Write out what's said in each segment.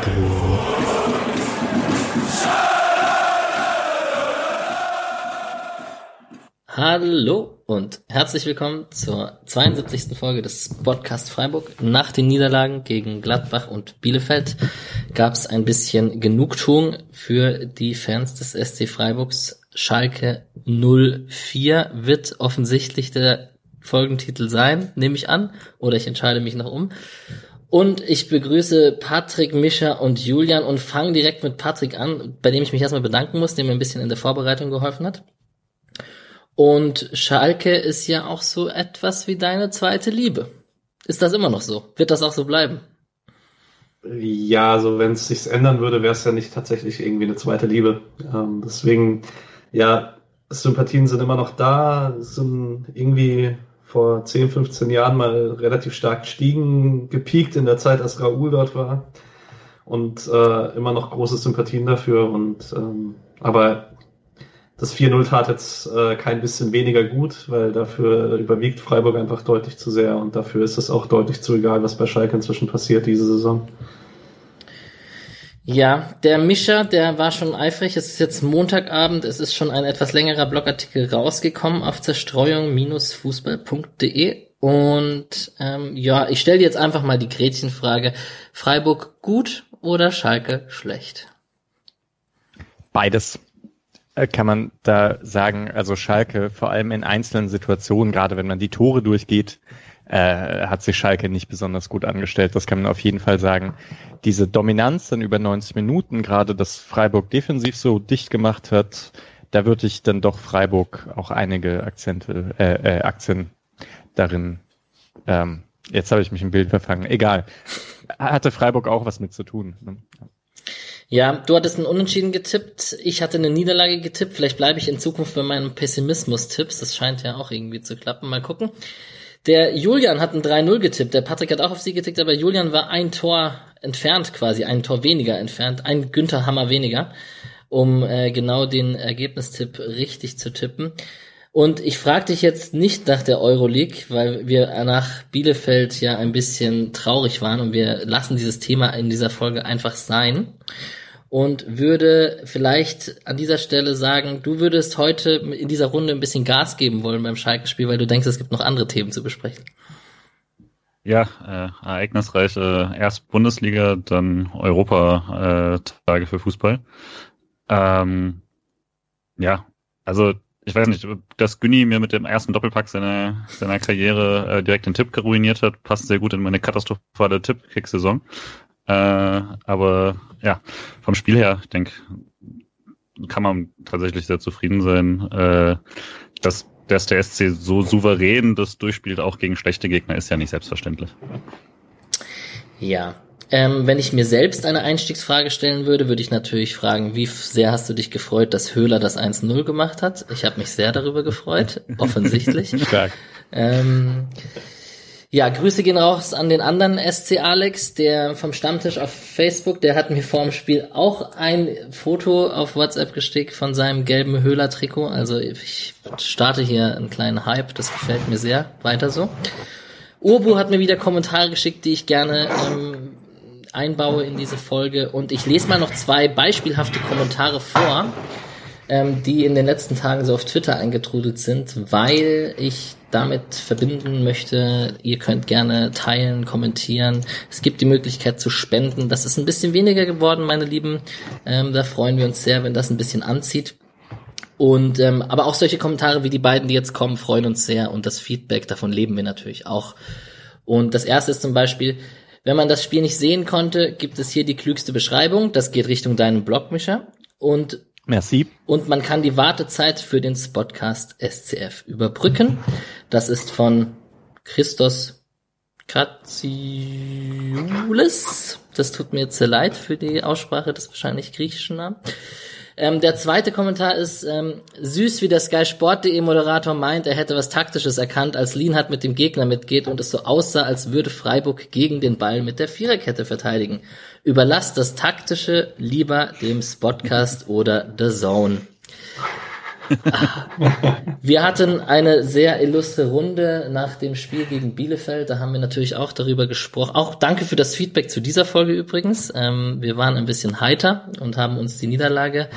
Freiburg. Hallo und herzlich willkommen zur 72. Folge des Podcast Freiburg. Nach den Niederlagen gegen Gladbach und Bielefeld gab es ein bisschen Genugtuung für die Fans des SC Freiburgs. Schalke 04 wird offensichtlich der Folgentitel sein, nehme ich an, oder ich entscheide mich noch um. Und ich begrüße Patrick, Mischa und Julian und fange direkt mit Patrick an, bei dem ich mich erstmal bedanken muss, der mir ein bisschen in der Vorbereitung geholfen hat. Und Schalke ist ja auch so etwas wie deine zweite Liebe. Ist das immer noch so? Wird das auch so bleiben? Ja, also wenn es sich ändern würde, wäre es ja nicht tatsächlich irgendwie eine zweite Liebe. Ähm, deswegen, ja, Sympathien sind immer noch da, sind irgendwie vor 10, 15 Jahren mal relativ stark gestiegen, gepiekt in der Zeit, als Raoul dort war. Und äh, immer noch große Sympathien dafür. Und ähm, aber das 4-0 tat jetzt äh, kein bisschen weniger gut, weil dafür überwiegt Freiburg einfach deutlich zu sehr und dafür ist es auch deutlich zu egal, was bei Schalke inzwischen passiert diese Saison. Ja, der Mischer, der war schon eifrig. Es ist jetzt Montagabend. Es ist schon ein etwas längerer Blogartikel rausgekommen auf zerstreuung-fußball.de. Und ähm, ja, ich stelle jetzt einfach mal die Gretchenfrage. Freiburg gut oder Schalke schlecht? Beides äh, kann man da sagen. Also Schalke, vor allem in einzelnen Situationen, gerade wenn man die Tore durchgeht, äh, hat sich Schalke nicht besonders gut angestellt. Das kann man auf jeden Fall sagen. Diese Dominanz dann über 90 Minuten, gerade dass Freiburg defensiv so dicht gemacht hat, da würde ich dann doch Freiburg auch einige Akzente, äh, äh, Aktien darin. Ähm, jetzt habe ich mich im Bild verfangen. Egal. Hatte Freiburg auch was mit zu tun. Ne? Ja, du hattest einen Unentschieden getippt, ich hatte eine Niederlage getippt. Vielleicht bleibe ich in Zukunft bei meinen Pessimismus-Tipps. Das scheint ja auch irgendwie zu klappen. Mal gucken. Der Julian hat ein 3-0 getippt. Der Patrick hat auch auf sie getippt, aber Julian war ein Tor entfernt quasi, ein Tor weniger entfernt, ein Günther Hammer weniger, um äh, genau den Ergebnistipp richtig zu tippen. Und ich frage dich jetzt nicht nach der Euroleague, weil wir nach Bielefeld ja ein bisschen traurig waren und wir lassen dieses Thema in dieser Folge einfach sein und würde vielleicht an dieser Stelle sagen, du würdest heute in dieser Runde ein bisschen Gas geben wollen beim Schalke-Spiel, weil du denkst, es gibt noch andere Themen zu besprechen. Ja, äh, ereignisreiche erst Bundesliga, dann Europa-Tage äh, für Fußball. Ähm, ja, also ich weiß nicht, dass Günni mir mit dem ersten Doppelpack seiner, seiner Karriere äh, direkt den Tipp ruiniert hat, passt sehr gut in meine katastrophale Tipp-Kick-Saison. Äh, aber ja, vom Spiel her, ich denke, kann man tatsächlich sehr zufrieden sein. Äh, dass, dass der SC so souverän das durchspielt, auch gegen schlechte Gegner, ist ja nicht selbstverständlich. Ja, ähm, wenn ich mir selbst eine Einstiegsfrage stellen würde, würde ich natürlich fragen, wie sehr hast du dich gefreut, dass Höhler das 1-0 gemacht hat? Ich habe mich sehr darüber gefreut, offensichtlich. Stark. Ähm, ja, Grüße gehen raus an den anderen SC Alex, der vom Stammtisch auf Facebook, der hat mir vor dem Spiel auch ein Foto auf WhatsApp gestickt von seinem gelben Höhler-Trikot. Also ich starte hier einen kleinen Hype, das gefällt mir sehr. Weiter so. Urbu hat mir wieder Kommentare geschickt, die ich gerne ähm, einbaue in diese Folge. Und ich lese mal noch zwei beispielhafte Kommentare vor, ähm, die in den letzten Tagen so auf Twitter eingetrudelt sind, weil ich damit verbinden möchte, ihr könnt gerne teilen, kommentieren. Es gibt die Möglichkeit zu spenden. Das ist ein bisschen weniger geworden, meine Lieben. Ähm, da freuen wir uns sehr, wenn das ein bisschen anzieht. Und ähm, aber auch solche Kommentare wie die beiden, die jetzt kommen, freuen uns sehr und das Feedback davon leben wir natürlich auch. Und das erste ist zum Beispiel, wenn man das Spiel nicht sehen konnte, gibt es hier die klügste Beschreibung. Das geht Richtung deinen Blogmischer. Und Merci. Und man kann die Wartezeit für den Spotcast SCF überbrücken. Das ist von Christos Katsioulis. Das tut mir jetzt sehr leid für die Aussprache des wahrscheinlich griechischen Namen. Ähm, der zweite Kommentar ist ähm, süß, wie der Sky Sport.de Moderator meint, er hätte was Taktisches erkannt, als Lienhardt mit dem Gegner mitgeht und es so aussah, als würde Freiburg gegen den Ball mit der Viererkette verteidigen. Überlasst das Taktische lieber dem Spotcast oder The Zone. Wir hatten eine sehr illustre Runde nach dem Spiel gegen Bielefeld. Da haben wir natürlich auch darüber gesprochen. Auch danke für das Feedback zu dieser Folge übrigens. Ähm, wir waren ein bisschen heiter und haben uns die Niederlage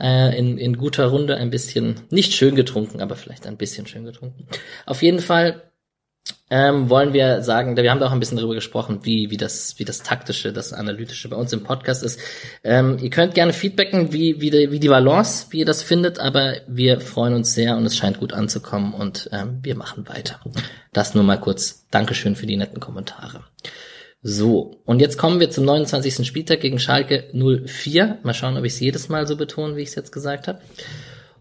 äh, in, in guter Runde ein bisschen, nicht schön getrunken, aber vielleicht ein bisschen schön getrunken. Auf jeden Fall ähm, wollen wir sagen, wir haben da auch ein bisschen darüber gesprochen, wie, wie, das, wie das taktische, das analytische bei uns im Podcast ist. Ähm, ihr könnt gerne feedbacken, wie, wie, die, wie die Balance, wie ihr das findet, aber wir freuen uns sehr und es scheint gut anzukommen und ähm, wir machen weiter. Das nur mal kurz. Dankeschön für die netten Kommentare. So, und jetzt kommen wir zum 29. Spieltag gegen Schalke 04. Mal schauen, ob ich es jedes Mal so betone, wie ich es jetzt gesagt habe.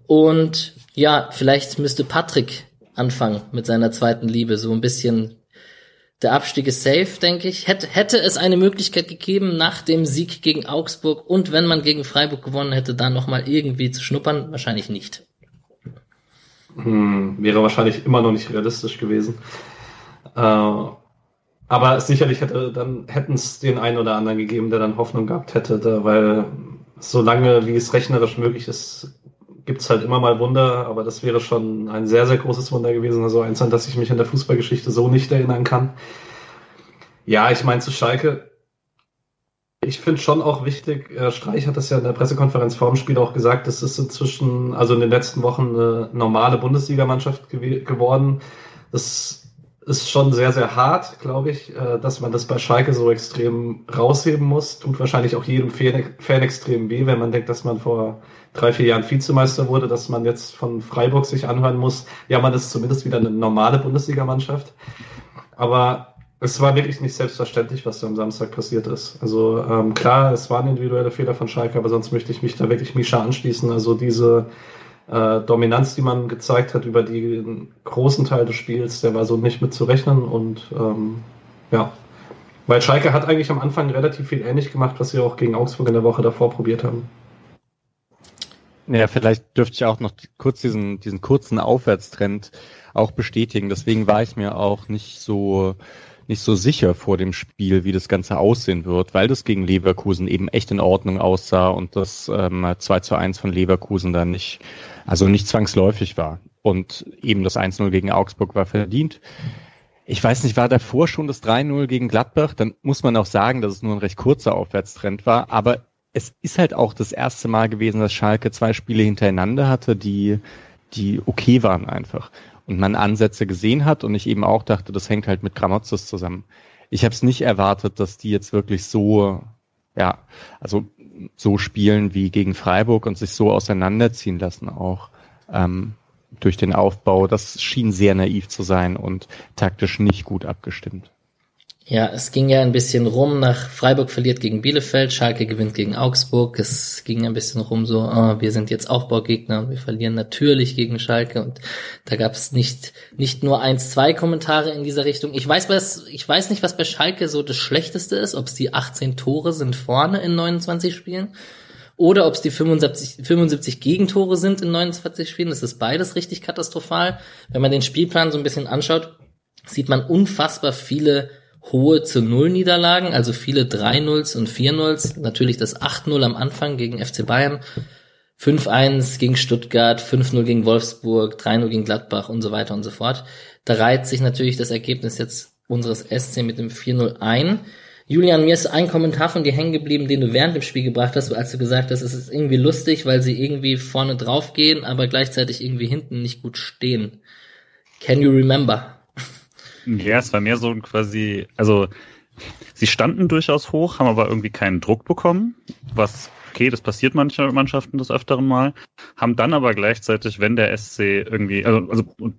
Und ja, vielleicht müsste Patrick anfangen mit seiner zweiten Liebe. So ein bisschen der Abstieg ist safe, denke ich. Hätte, hätte es eine Möglichkeit gegeben, nach dem Sieg gegen Augsburg und wenn man gegen Freiburg gewonnen hätte, da nochmal irgendwie zu schnuppern? Wahrscheinlich nicht. Hm, wäre wahrscheinlich immer noch nicht realistisch gewesen. Äh, aber sicherlich hätte dann hätten es den einen oder anderen gegeben, der dann Hoffnung gehabt hätte, da, weil solange wie es rechnerisch möglich ist, gibt's halt immer mal Wunder, aber das wäre schon ein sehr, sehr großes Wunder gewesen. Also eins, an das ich mich in der Fußballgeschichte so nicht erinnern kann. Ja, ich meine zu Schalke. Ich finde schon auch wichtig, äh, Streich hat das ja in der Pressekonferenz vor dem Spiel auch gesagt, das ist inzwischen, also in den letzten Wochen eine normale Bundesligamannschaft gew geworden. Das ist schon sehr, sehr hart, glaube ich, äh, dass man das bei Schalke so extrem rausheben muss. Tut wahrscheinlich auch jedem Fan extrem weh, wenn man denkt, dass man vor drei, vier Jahren Vizemeister wurde, dass man jetzt von Freiburg sich anhören muss, ja, man ist zumindest wieder eine normale Bundesligamannschaft. Aber es war wirklich nicht selbstverständlich, was da am Samstag passiert ist. Also ähm, klar, es waren individuelle Fehler von Schalke, aber sonst möchte ich mich da wirklich Misha anschließen. Also diese äh, Dominanz, die man gezeigt hat über den großen Teil des Spiels, der war so nicht mit zu rechnen und ähm, ja, weil Schalke hat eigentlich am Anfang relativ viel ähnlich gemacht, was sie auch gegen Augsburg in der Woche davor probiert haben. Ja, vielleicht dürfte ich auch noch kurz diesen, diesen kurzen Aufwärtstrend auch bestätigen. Deswegen war ich mir auch nicht so, nicht so sicher vor dem Spiel, wie das Ganze aussehen wird, weil das gegen Leverkusen eben echt in Ordnung aussah und das ähm, 2 zu 1 von Leverkusen dann nicht, also nicht zwangsläufig war. Und eben das 1-0 gegen Augsburg war verdient. Ich weiß nicht, war davor schon das 3-0 gegen Gladbach? Dann muss man auch sagen, dass es nur ein recht kurzer Aufwärtstrend war. Aber es ist halt auch das erste Mal gewesen, dass Schalke zwei Spiele hintereinander hatte, die, die okay waren einfach. Und man Ansätze gesehen hat und ich eben auch dachte, das hängt halt mit Gramozis zusammen. Ich habe es nicht erwartet, dass die jetzt wirklich so, ja, also so spielen wie gegen Freiburg und sich so auseinanderziehen lassen auch ähm, durch den Aufbau. Das schien sehr naiv zu sein und taktisch nicht gut abgestimmt. Ja, es ging ja ein bisschen rum nach Freiburg verliert gegen Bielefeld, Schalke gewinnt gegen Augsburg. Es ging ein bisschen rum so, oh, wir sind jetzt Aufbaugegner und wir verlieren natürlich gegen Schalke. Und da gab es nicht, nicht nur eins, zwei Kommentare in dieser Richtung. Ich weiß, was, ich weiß nicht, was bei Schalke so das Schlechteste ist, ob es die 18 Tore sind vorne in 29 Spielen oder ob es die 75, 75 Gegentore sind in 29 Spielen. Das ist beides richtig katastrophal. Wenn man den Spielplan so ein bisschen anschaut, sieht man unfassbar viele hohe zu Null Niederlagen, also viele 3-0s und 4-0s. Natürlich das 8-0 am Anfang gegen FC Bayern, 5-1 gegen Stuttgart, 5-0 gegen Wolfsburg, 3-0 gegen Gladbach und so weiter und so fort. Da reiht sich natürlich das Ergebnis jetzt unseres SC mit dem 4-0 ein. Julian, mir ist ein Kommentar von dir hängen geblieben, den du während dem Spiel gebracht hast, als du gesagt hast, es ist irgendwie lustig, weil sie irgendwie vorne drauf gehen, aber gleichzeitig irgendwie hinten nicht gut stehen. Can you remember? Ja, es war mehr so quasi, also sie standen durchaus hoch, haben aber irgendwie keinen Druck bekommen, was okay, das passiert manche Mannschaften des Öfteren mal, haben dann aber gleichzeitig, wenn der SC irgendwie, also, also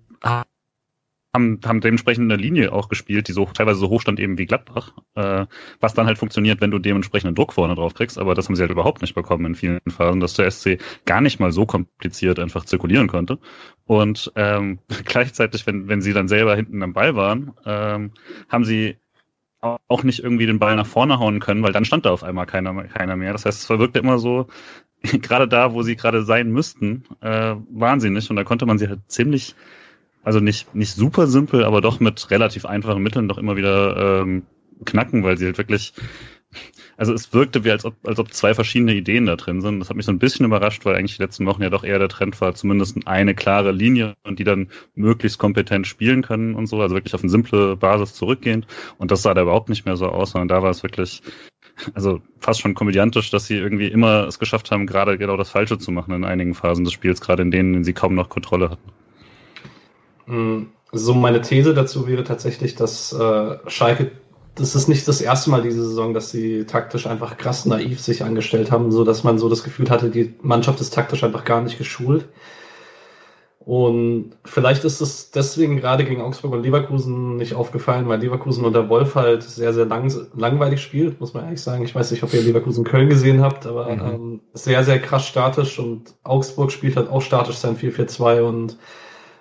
haben, haben dementsprechend eine Linie auch gespielt, die so teilweise so hoch stand eben wie Gladbach, äh, was dann halt funktioniert, wenn du dementsprechenden Druck vorne drauf kriegst, aber das haben sie halt überhaupt nicht bekommen in vielen Phasen, dass der SC gar nicht mal so kompliziert einfach zirkulieren konnte. Und ähm, gleichzeitig, wenn, wenn sie dann selber hinten am Ball waren, ähm, haben sie auch nicht irgendwie den Ball nach vorne hauen können, weil dann stand da auf einmal keiner, keiner mehr. Das heißt, es wirkte immer so, gerade da, wo sie gerade sein müssten, äh, waren sie nicht. Und da konnte man sie halt ziemlich also nicht, nicht super simpel, aber doch mit relativ einfachen Mitteln doch immer wieder ähm, knacken, weil sie halt wirklich, also es wirkte wie als ob, als ob zwei verschiedene Ideen da drin sind. Das hat mich so ein bisschen überrascht, weil eigentlich die letzten Wochen ja doch eher der Trend war, zumindest eine klare Linie und die dann möglichst kompetent spielen können und so, also wirklich auf eine simple Basis zurückgehend. Und das sah da überhaupt nicht mehr so aus, sondern da war es wirklich, also fast schon komödiantisch, dass sie irgendwie immer es geschafft haben, gerade genau das Falsche zu machen in einigen Phasen des Spiels, gerade in denen sie kaum noch Kontrolle hatten. Hm, so meine These dazu wäre tatsächlich, dass äh, Schalke das ist nicht das erste Mal diese Saison, dass sie taktisch einfach krass naiv sich angestellt haben, so dass man so das Gefühl hatte, die Mannschaft ist taktisch einfach gar nicht geschult. Und vielleicht ist es deswegen gerade gegen Augsburg und Leverkusen nicht aufgefallen, weil Leverkusen unter Wolf halt sehr, sehr lang, langweilig spielt, muss man ehrlich sagen. Ich weiß nicht, ob ihr Leverkusen Köln gesehen habt, aber mhm. ähm, sehr, sehr krass statisch und Augsburg spielt halt auch statisch sein 4-4-2 und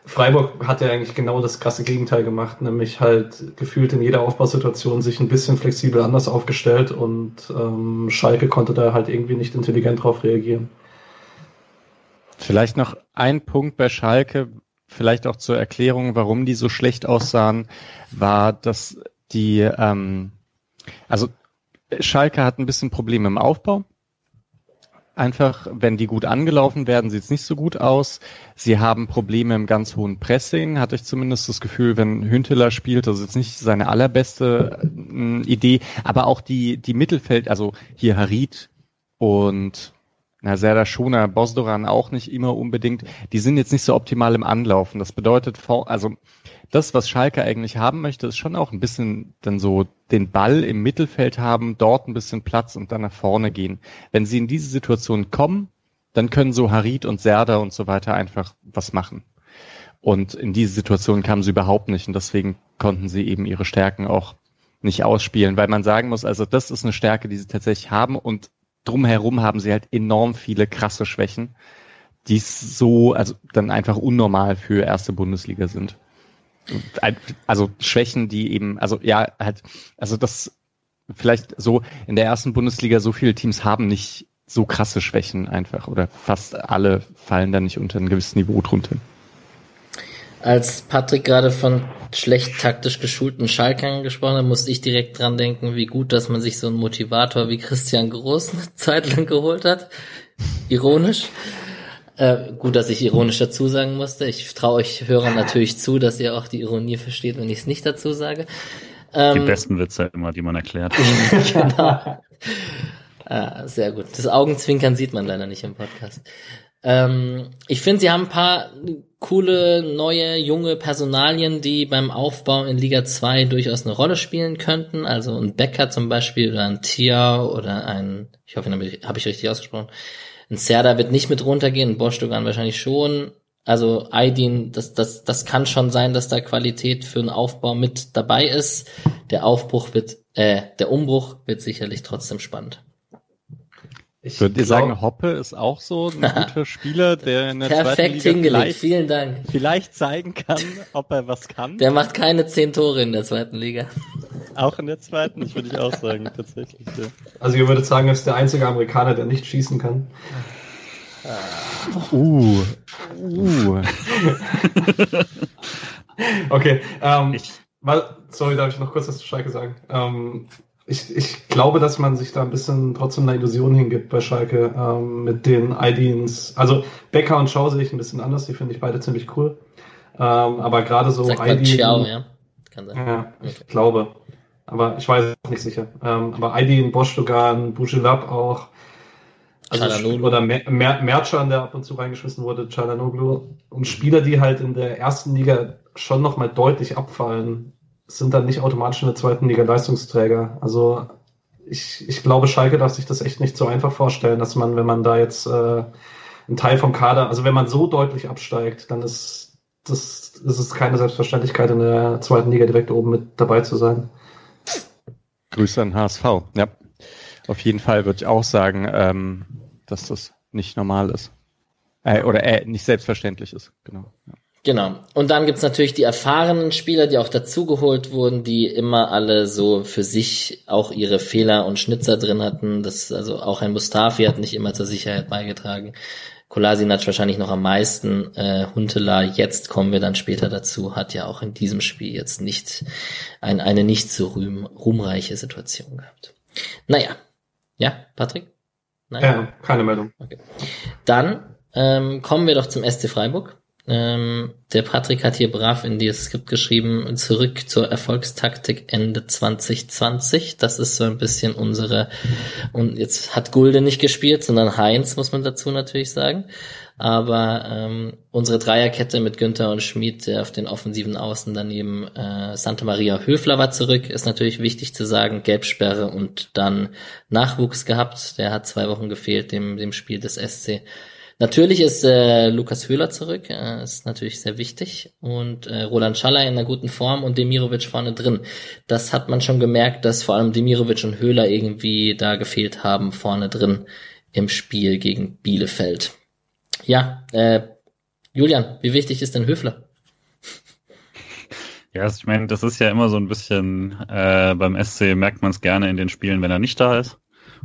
Freiburg hat ja eigentlich genau das krasse Gegenteil gemacht, nämlich halt gefühlt in jeder Aufbausituation sich ein bisschen flexibel anders aufgestellt und ähm, Schalke konnte da halt irgendwie nicht intelligent drauf reagieren. Vielleicht noch ein Punkt bei Schalke, vielleicht auch zur Erklärung, warum die so schlecht aussahen, war, dass die, ähm, also Schalke hat ein bisschen Probleme im Aufbau einfach, wenn die gut angelaufen werden, sieht es nicht so gut aus. Sie haben Probleme im ganz hohen Pressing, hatte ich zumindest das Gefühl, wenn Hünteler spielt, das ist jetzt nicht seine allerbeste äh, Idee, aber auch die, die Mittelfeld, also hier Harit und na, Serdar Schoner, Bosdoran auch nicht immer unbedingt, die sind jetzt nicht so optimal im Anlaufen. Das bedeutet, also das, was Schalke eigentlich haben möchte, ist schon auch ein bisschen dann so den Ball im Mittelfeld haben, dort ein bisschen Platz und dann nach vorne gehen. Wenn sie in diese Situation kommen, dann können so Harit und Serda und so weiter einfach was machen. Und in diese Situation kamen sie überhaupt nicht und deswegen konnten sie eben ihre Stärken auch nicht ausspielen, weil man sagen muss, also das ist eine Stärke, die sie tatsächlich haben und drumherum haben sie halt enorm viele krasse Schwächen, die so, also dann einfach unnormal für erste Bundesliga sind also Schwächen, die eben, also ja, halt, also das vielleicht so in der ersten Bundesliga so viele Teams haben nicht so krasse Schwächen einfach oder fast alle fallen da nicht unter ein gewisses Niveau drunter. Als Patrick gerade von schlecht taktisch geschulten Schalkern gesprochen hat, musste ich direkt dran denken, wie gut, dass man sich so einen Motivator wie Christian Groß eine Zeit lang geholt hat. Ironisch. Äh, gut, dass ich ironisch dazu sagen musste. Ich traue euch Hörern natürlich zu, dass ihr auch die Ironie versteht, wenn ich es nicht dazu sage. Ähm, die besten Witze immer, die man erklärt. genau. Ah, sehr gut. Das Augenzwinkern sieht man leider nicht im Podcast. Ähm, ich finde, sie haben ein paar coole, neue, junge Personalien, die beim Aufbau in Liga 2 durchaus eine Rolle spielen könnten. Also ein Becker zum Beispiel oder ein Tia oder ein, ich hoffe, habe ich, hab ich richtig ausgesprochen, ein Serda wird nicht mit runtergehen, ein Bostogan wahrscheinlich schon. Also Aydin, das, das, das kann schon sein, dass da Qualität für einen Aufbau mit dabei ist. Der Aufbruch wird, äh, der Umbruch wird sicherlich trotzdem spannend. Ich Würdet ihr sagen, Hoppe ist auch so ein guter Spieler, der in der Perfekt zweiten Liga hingelegt, vielen Dank. Vielleicht zeigen kann, ob er was kann? Der macht keine zehn Tore in der zweiten Liga. Auch in der zweiten, das würde ich auch sagen, tatsächlich. Ja. Also ihr würdet sagen, er ist der einzige Amerikaner, der nicht schießen kann. Uh. Uh. okay. Ähm, sorry, darf ich noch kurz was zu Schalke sagen? Ähm, ich, ich glaube, dass man sich da ein bisschen trotzdem einer Illusion hingibt bei Schalke ähm, mit den IDs. Also Becker und Schau sehe ich ein bisschen anders, die finde ich beide ziemlich cool. Ähm, aber gerade so Sagt Ciao, ja. Kann sein. Ja, ich okay. glaube. Aber ich weiß es nicht sicher. Ähm, aber Aydin, Boschdogan, Bouchelab auch. Also oder Mer Mer Merchan, der ab und zu reingeschmissen wurde, Chalanoglu. Und Spieler, die halt in der ersten Liga schon nochmal deutlich abfallen, sind dann nicht automatisch in der zweiten Liga Leistungsträger. Also ich, ich glaube, Schalke darf sich das echt nicht so einfach vorstellen, dass man, wenn man da jetzt äh, einen Teil vom Kader, also wenn man so deutlich absteigt, dann ist das, ist es keine Selbstverständlichkeit, in der zweiten Liga direkt oben mit dabei zu sein. Grüße an HSV. Ja, auf jeden Fall würde ich auch sagen, ähm, dass das nicht normal ist. Äh, oder äh, nicht selbstverständlich ist. Genau. Ja. Genau. Und dann gibt's natürlich die erfahrenen Spieler, die auch dazugeholt wurden, die immer alle so für sich auch ihre Fehler und Schnitzer drin hatten. Das, also auch ein Mustafi hat nicht immer zur Sicherheit beigetragen. Kolasinac wahrscheinlich noch am meisten. Äh, Huntela, jetzt kommen wir dann später dazu, hat ja auch in diesem Spiel jetzt nicht ein, eine nicht so rühm, ruhmreiche Situation gehabt. Naja, Ja, Patrick? Nein? Ja, keine Meldung. Okay. Dann ähm, kommen wir doch zum SC Freiburg. Ähm, der Patrick hat hier brav in das Skript geschrieben, zurück zur Erfolgstaktik Ende 2020. Das ist so ein bisschen unsere, und jetzt hat Gulde nicht gespielt, sondern Heinz, muss man dazu natürlich sagen. Aber ähm, unsere Dreierkette mit Günther und Schmid der auf den offensiven Außen daneben äh, Santa Maria Höfler war zurück, ist natürlich wichtig zu sagen. Gelbsperre und dann Nachwuchs gehabt. Der hat zwei Wochen gefehlt dem, dem Spiel des SC. Natürlich ist äh, Lukas Höhler zurück, äh, ist natürlich sehr wichtig. Und äh, Roland Schaller in einer guten Form und Demirovic vorne drin. Das hat man schon gemerkt, dass vor allem Demirovic und Höhler irgendwie da gefehlt haben vorne drin im Spiel gegen Bielefeld. Ja, äh, Julian, wie wichtig ist denn Höfler? Ja, ich meine, das ist ja immer so ein bisschen, äh, beim SC merkt man es gerne in den Spielen, wenn er nicht da ist.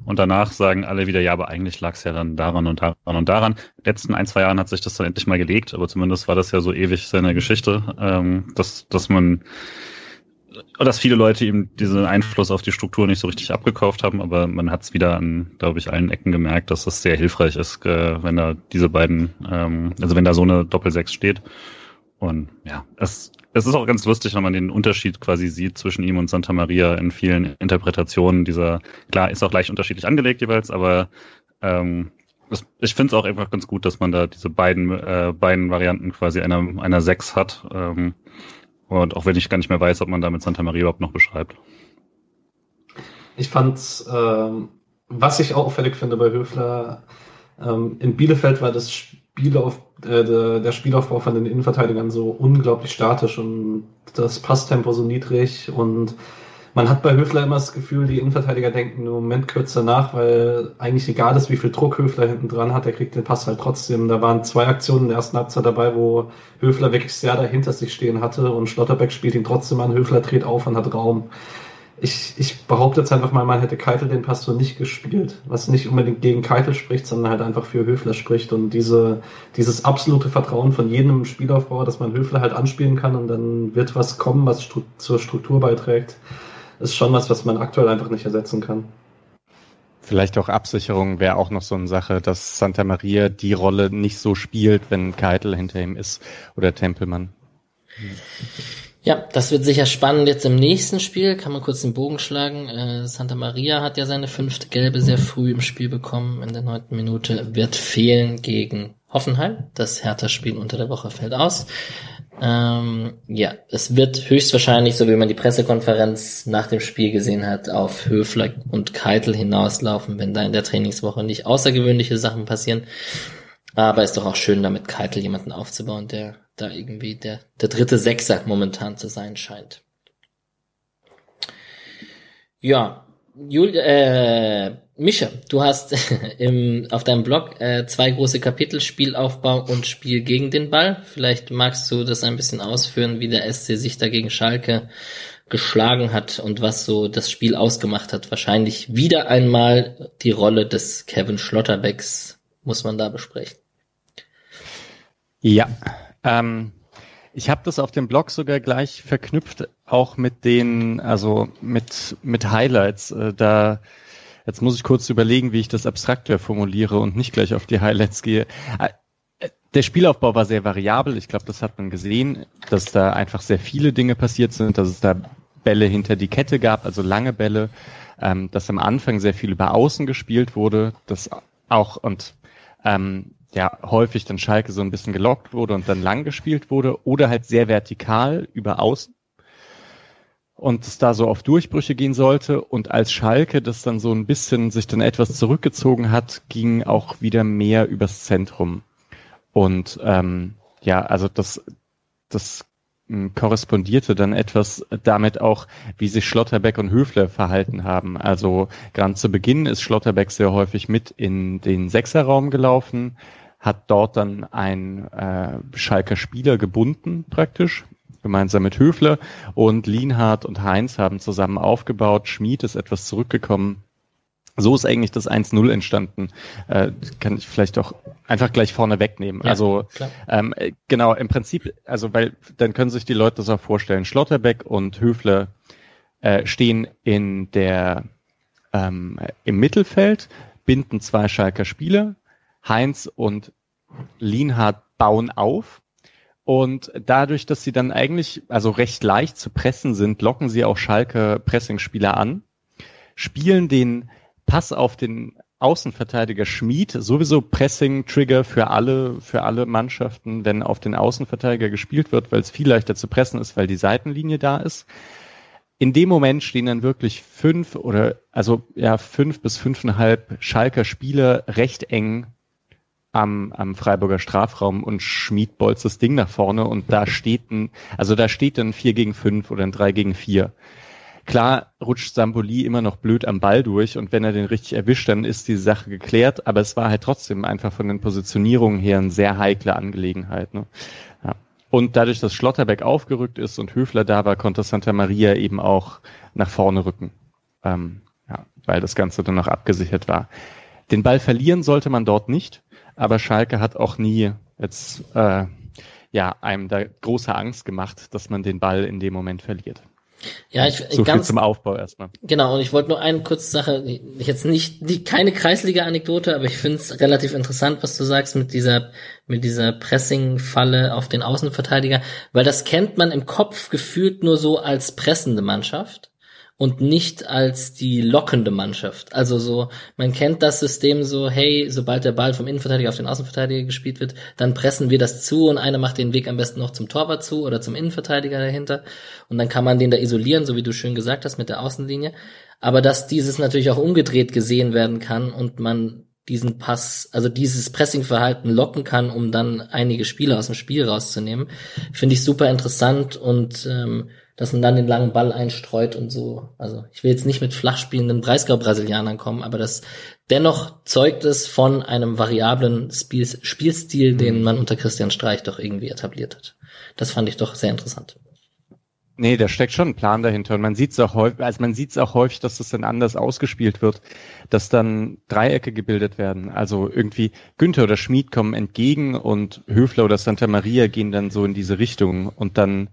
Und danach sagen alle wieder, ja, aber eigentlich lag es ja dann daran und daran und daran. In den letzten ein, zwei Jahren hat sich das dann endlich mal gelegt, aber zumindest war das ja so ewig seine Geschichte, ähm, dass, dass man dass viele Leute eben diesen Einfluss auf die Struktur nicht so richtig abgekauft haben, aber man hat es wieder an, glaube ich, allen Ecken gemerkt, dass das sehr hilfreich ist, äh, wenn da diese beiden, ähm, also wenn da so eine Doppelsechs steht. Und ja, es, es ist auch ganz lustig, wenn man den Unterschied quasi sieht zwischen ihm und Santa Maria in vielen Interpretationen dieser, klar, ist auch leicht unterschiedlich angelegt jeweils, aber ähm, das, ich finde es auch einfach ganz gut, dass man da diese beiden, äh, beiden Varianten quasi einer, einer Sechs hat. Ähm, und auch wenn ich gar nicht mehr weiß, ob man damit Santa Maria überhaupt noch beschreibt. Ich fand, ähm, was ich auch auffällig finde bei Höfler, ähm, in Bielefeld war das Spielauf, äh, der, Spielaufbau von den Innenverteidigern so unglaublich statisch und das Passtempo so niedrig und man hat bei Höfler immer das Gefühl, die Innenverteidiger denken im Moment kürzer nach, weil eigentlich egal ist, wie viel Druck Höfler hinten dran hat, er kriegt den Pass halt trotzdem. Da waren zwei Aktionen in der ersten Halbzeit dabei, wo Höfler wirklich sehr dahinter sich stehen hatte und Schlotterbeck spielt ihn trotzdem an, Höfler dreht auf und hat Raum. Ich, ich behaupte jetzt einfach mal, man hätte Keitel den Pass so nicht gespielt, was nicht unbedingt gegen Keitel spricht, sondern halt einfach für Höfler spricht und diese, dieses absolute Vertrauen von jedem Spielaufbauer, dass man Höfler halt anspielen kann und dann wird was kommen, was stru zur Struktur beiträgt ist schon was, was man aktuell einfach nicht ersetzen kann. Vielleicht auch Absicherung wäre auch noch so eine Sache, dass Santa Maria die Rolle nicht so spielt, wenn Keitel hinter ihm ist oder Tempelmann. Ja, das wird sicher spannend jetzt im nächsten Spiel. Kann man kurz den Bogen schlagen. Äh, Santa Maria hat ja seine fünfte Gelbe sehr früh im Spiel bekommen. In der neunten Minute wird fehlen gegen Hoffenheim. Das Hertha-Spiel unter der Woche fällt aus. Ähm, ja, es wird höchstwahrscheinlich, so wie man die Pressekonferenz nach dem Spiel gesehen hat, auf Höfler und Keitel hinauslaufen, wenn da in der Trainingswoche nicht außergewöhnliche Sachen passieren. Aber ist doch auch schön, damit Keitel jemanden aufzubauen, der da irgendwie der, der dritte Sechser momentan zu sein scheint. Ja, Jul äh, Mischa, du hast im, auf deinem Blog äh, zwei große Kapitel, Spielaufbau und Spiel gegen den Ball. Vielleicht magst du das ein bisschen ausführen, wie der SC sich dagegen Schalke geschlagen hat und was so das Spiel ausgemacht hat. Wahrscheinlich wieder einmal die Rolle des Kevin Schlotterbecks muss man da besprechen. Ja, ähm, ich habe das auf dem Blog sogar gleich verknüpft, auch mit den, also mit, mit Highlights. Äh, da Jetzt muss ich kurz überlegen, wie ich das abstrakter formuliere und nicht gleich auf die Highlights gehe. Äh, der Spielaufbau war sehr variabel. Ich glaube, das hat man gesehen, dass da einfach sehr viele Dinge passiert sind, dass es da Bälle hinter die Kette gab, also lange Bälle, ähm, dass am Anfang sehr viel über Außen gespielt wurde, dass auch und ähm, ja häufig dann Schalke so ein bisschen gelockt wurde und dann lang gespielt wurde oder halt sehr vertikal über Außen und es da so auf Durchbrüche gehen sollte. Und als Schalke das dann so ein bisschen sich dann etwas zurückgezogen hat, ging auch wieder mehr übers Zentrum. Und ähm, ja, also das, das hm, korrespondierte dann etwas damit auch, wie sich Schlotterbeck und Höfler verhalten haben. Also ganz zu Beginn ist Schlotterbeck sehr häufig mit in den Sechserraum gelaufen, hat dort dann ein äh, Schalker Spieler gebunden praktisch gemeinsam mit Höfler und Lienhardt und Heinz haben zusammen aufgebaut. Schmid ist etwas zurückgekommen. So ist eigentlich das 1-0 entstanden. Äh, kann ich vielleicht auch einfach gleich vorne wegnehmen. Ja, also ähm, genau, im Prinzip, also weil dann können sich die Leute das auch vorstellen. Schlotterbeck und Höfler äh, stehen in der ähm, im Mittelfeld binden zwei Schalker Spieler. Heinz und Lienhardt bauen auf. Und dadurch, dass sie dann eigentlich also recht leicht zu pressen sind, locken sie auch Schalke Pressingspieler an, spielen den Pass auf den Außenverteidiger Schmied, sowieso Pressing-Trigger für alle, für alle Mannschaften, wenn auf den Außenverteidiger gespielt wird, weil es viel leichter zu pressen ist, weil die Seitenlinie da ist. In dem Moment stehen dann wirklich fünf oder, also, ja, fünf bis fünfeinhalb Schalker Spieler recht eng am, am Freiburger Strafraum und Schmied bolzt das Ding nach vorne und da steht ein, also da steht dann vier gegen fünf oder ein drei gegen vier. Klar rutscht Samboli immer noch blöd am Ball durch und wenn er den richtig erwischt, dann ist die Sache geklärt, aber es war halt trotzdem einfach von den Positionierungen her eine sehr heikle Angelegenheit. Ne? Ja. Und dadurch, dass Schlotterbeck aufgerückt ist und Höfler da war, konnte Santa Maria eben auch nach vorne rücken, ähm, ja, weil das Ganze dann noch abgesichert war. Den Ball verlieren sollte man dort nicht, aber Schalke hat auch nie jetzt äh, ja einem da große Angst gemacht, dass man den Ball in dem Moment verliert. Ja, ich so ganz, viel zum Aufbau erstmal. Genau, und ich wollte nur eine kurze Sache, jetzt nicht die keine Kreisliga-Anekdote, aber ich finde es relativ interessant, was du sagst mit dieser mit dieser Pressing-Falle auf den Außenverteidiger, weil das kennt man im Kopf gefühlt nur so als pressende Mannschaft und nicht als die lockende Mannschaft. Also so, man kennt das System so, hey, sobald der Ball vom Innenverteidiger auf den Außenverteidiger gespielt wird, dann pressen wir das zu und einer macht den Weg am besten noch zum Torwart zu oder zum Innenverteidiger dahinter und dann kann man den da isolieren, so wie du schön gesagt hast mit der Außenlinie. Aber dass dieses natürlich auch umgedreht gesehen werden kann und man diesen Pass, also dieses Pressingverhalten locken kann, um dann einige Spieler aus dem Spiel rauszunehmen, finde ich super interessant und ähm, dass man dann den langen Ball einstreut und so. Also ich will jetzt nicht mit flach spielenden Breisgau-Brasilianern kommen, aber das dennoch zeugt es von einem variablen Spiel Spielstil, den mhm. man unter Christian Streich doch irgendwie etabliert hat. Das fand ich doch sehr interessant. Nee, da steckt schon ein Plan dahinter. Und man sieht es auch häufig, also man sieht es auch häufig, dass das dann anders ausgespielt wird, dass dann Dreiecke gebildet werden. Also irgendwie Günther oder Schmid kommen entgegen und Höfler oder Santa Maria gehen dann so in diese Richtung und dann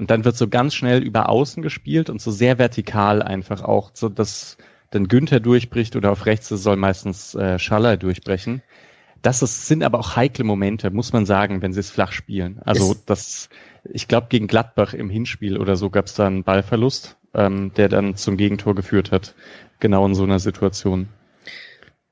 und dann wird so ganz schnell über Außen gespielt und so sehr vertikal einfach auch, so dass dann Günther durchbricht oder auf rechts soll meistens äh, Schaller durchbrechen. Das ist, sind aber auch heikle Momente, muss man sagen, wenn sie es flach spielen. Also ist das, ich glaube, gegen Gladbach im Hinspiel oder so gab es da einen Ballverlust, ähm, der dann zum Gegentor geführt hat. Genau in so einer Situation.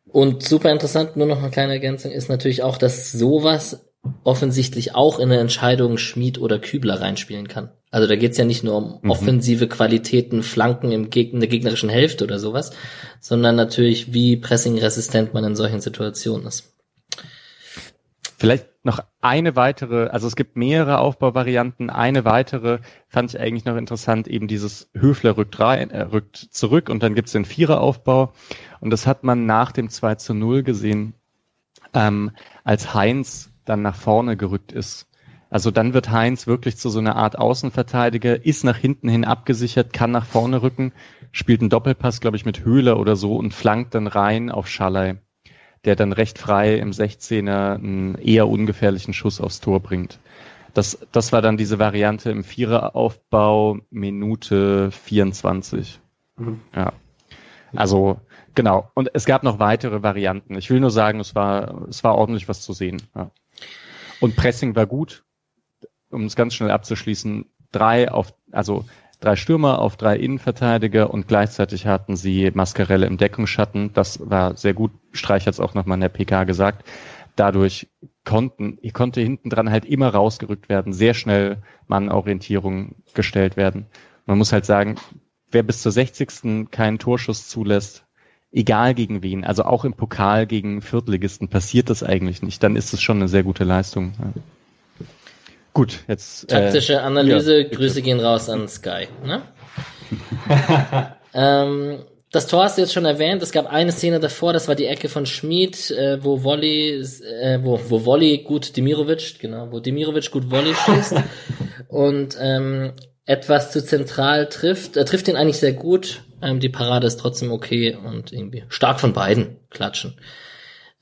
Und super interessant, nur noch eine kleine Ergänzung, ist natürlich auch, dass sowas offensichtlich auch in eine Entscheidung Schmied oder Kübler reinspielen kann. Also da geht's ja nicht nur um mhm. offensive Qualitäten, Flanken im Gegner, in der gegnerischen Hälfte oder sowas, sondern natürlich, wie pressingresistent man in solchen Situationen ist. Vielleicht noch eine weitere, also es gibt mehrere Aufbauvarianten. Eine weitere fand ich eigentlich noch interessant, eben dieses Höfler rückt, rein, äh, rückt zurück und dann gibt's den Viereraufbau. Und das hat man nach dem 2 zu 0 gesehen, ähm, als Heinz dann nach vorne gerückt ist also dann wird Heinz wirklich zu so einer Art Außenverteidiger, ist nach hinten hin abgesichert, kann nach vorne rücken, spielt einen Doppelpass, glaube ich, mit Höhler oder so und flankt dann rein auf Schallei, der dann recht frei im 16er einen eher ungefährlichen Schuss aufs Tor bringt. Das, das war dann diese Variante im Viereraufbau, Minute 24. Mhm. Ja. Also, genau. Und es gab noch weitere Varianten. Ich will nur sagen, es war, es war ordentlich was zu sehen. Ja. Und Pressing war gut um es ganz schnell abzuschließen, drei auf, also drei Stürmer auf drei Innenverteidiger und gleichzeitig hatten sie Mascarelle im Deckungsschatten. Das war sehr gut. Streich hat es auch nochmal in der PK gesagt. Dadurch konnten, konnte hinten dran halt immer rausgerückt werden, sehr schnell Mannorientierung gestellt werden. Man muss halt sagen, wer bis zur 60. keinen Torschuss zulässt, egal gegen wen, also auch im Pokal gegen Viertligisten passiert das eigentlich nicht, dann ist es schon eine sehr gute Leistung. Gut, jetzt. Taktische äh, Analyse, ja, Grüße gehen raus an Sky. Ne? ähm, das Tor hast du jetzt schon erwähnt. Es gab eine Szene davor, das war die Ecke von Schmid, äh, wo Wolli, äh, wo, wo Wolli gut Demirovic, genau, wo Demirovic gut Wolli schießt und ähm, etwas zu zentral trifft. Er trifft ihn eigentlich sehr gut. Ähm, die Parade ist trotzdem okay und irgendwie stark von beiden klatschen.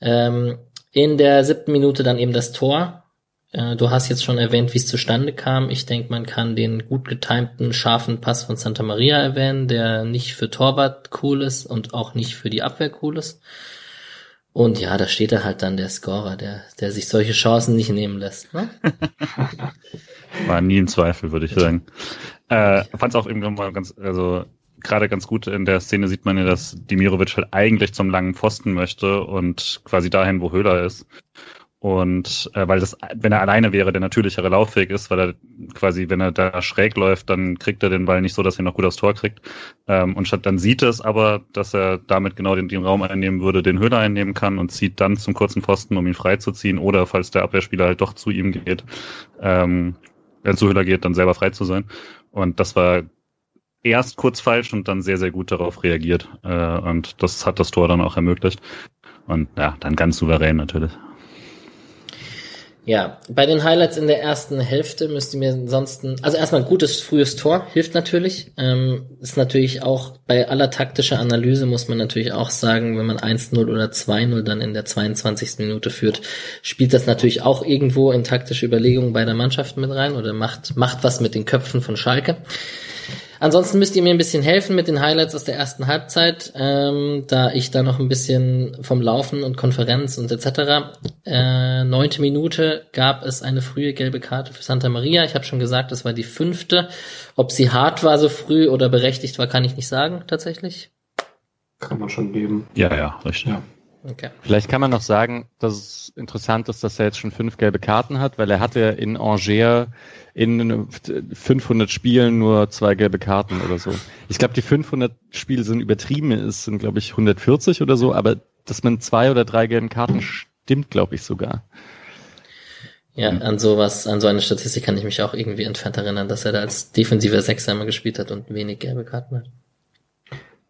Ähm, in der siebten Minute dann eben das Tor Äh, du hast jetzt schon erwähnt, wie es zustande kam. Ich denke, man kann den gut getimten, scharfen Pass von Santa Maria erwähnen, der nicht für Torwart cool ist und auch nicht für die Abwehr cool ist. Und ja, da steht da halt dann der Scorer, der, der sich solche Chancen nicht nehmen lässt. Ne? War nie ein Zweifel, würde ich sagen. Äh, Fand es auch irgendwann mal ganz, also gerade ganz gut in der Szene sieht man ja, dass Dimirovic halt eigentlich zum langen Pfosten möchte und quasi dahin, wo Höhler ist. Und äh, weil das, wenn er alleine wäre, der natürlichere Laufweg ist, weil er quasi, wenn er da schräg läuft, dann kriegt er den Ball nicht so, dass er noch gut aufs Tor kriegt. Ähm, und statt dann sieht es aber, dass er damit genau den, den Raum einnehmen würde, den Höhler einnehmen kann und zieht dann zum kurzen Pfosten, um ihn freizuziehen. Oder falls der Abwehrspieler halt doch zu ihm geht, ähm, wenn zu Höhler geht, dann selber frei zu sein. Und das war erst kurz falsch und dann sehr, sehr gut darauf reagiert. Äh, und das hat das Tor dann auch ermöglicht. Und ja, dann ganz souverän natürlich. Ja, bei den Highlights in der ersten Hälfte müsst ihr mir ansonsten, also erstmal ein gutes frühes Tor hilft natürlich. Ähm, ist natürlich auch bei aller taktischer Analyse muss man natürlich auch sagen, wenn man 1-0 oder 2-0 dann in der 22. Minute führt, spielt das natürlich auch irgendwo in taktische Überlegungen bei der Mannschaft mit rein oder macht, macht was mit den Köpfen von Schalke. Ansonsten müsst ihr mir ein bisschen helfen mit den Highlights aus der ersten Halbzeit, ähm, da ich da noch ein bisschen vom Laufen und Konferenz und etc. Äh, neunte Minute gab es eine frühe gelbe Karte für Santa Maria. Ich habe schon gesagt, das war die fünfte. Ob sie hart war so früh oder berechtigt war, kann ich nicht sagen tatsächlich. Kann man schon geben. Ja, ja, richtig. Ja. Okay. Vielleicht kann man noch sagen, dass es interessant ist, dass er jetzt schon fünf gelbe Karten hat, weil er hatte in Angers in 500 Spielen nur zwei gelbe Karten oder so. Ich glaube, die 500 Spiele sind übertrieben, es sind glaube ich 140 oder so, aber dass man zwei oder drei gelben Karten stimmt, glaube ich sogar. Ja, an sowas, an so eine Statistik kann ich mich auch irgendwie entfernt erinnern, dass er da als defensiver Sechser immer gespielt hat und wenig gelbe Karten hat.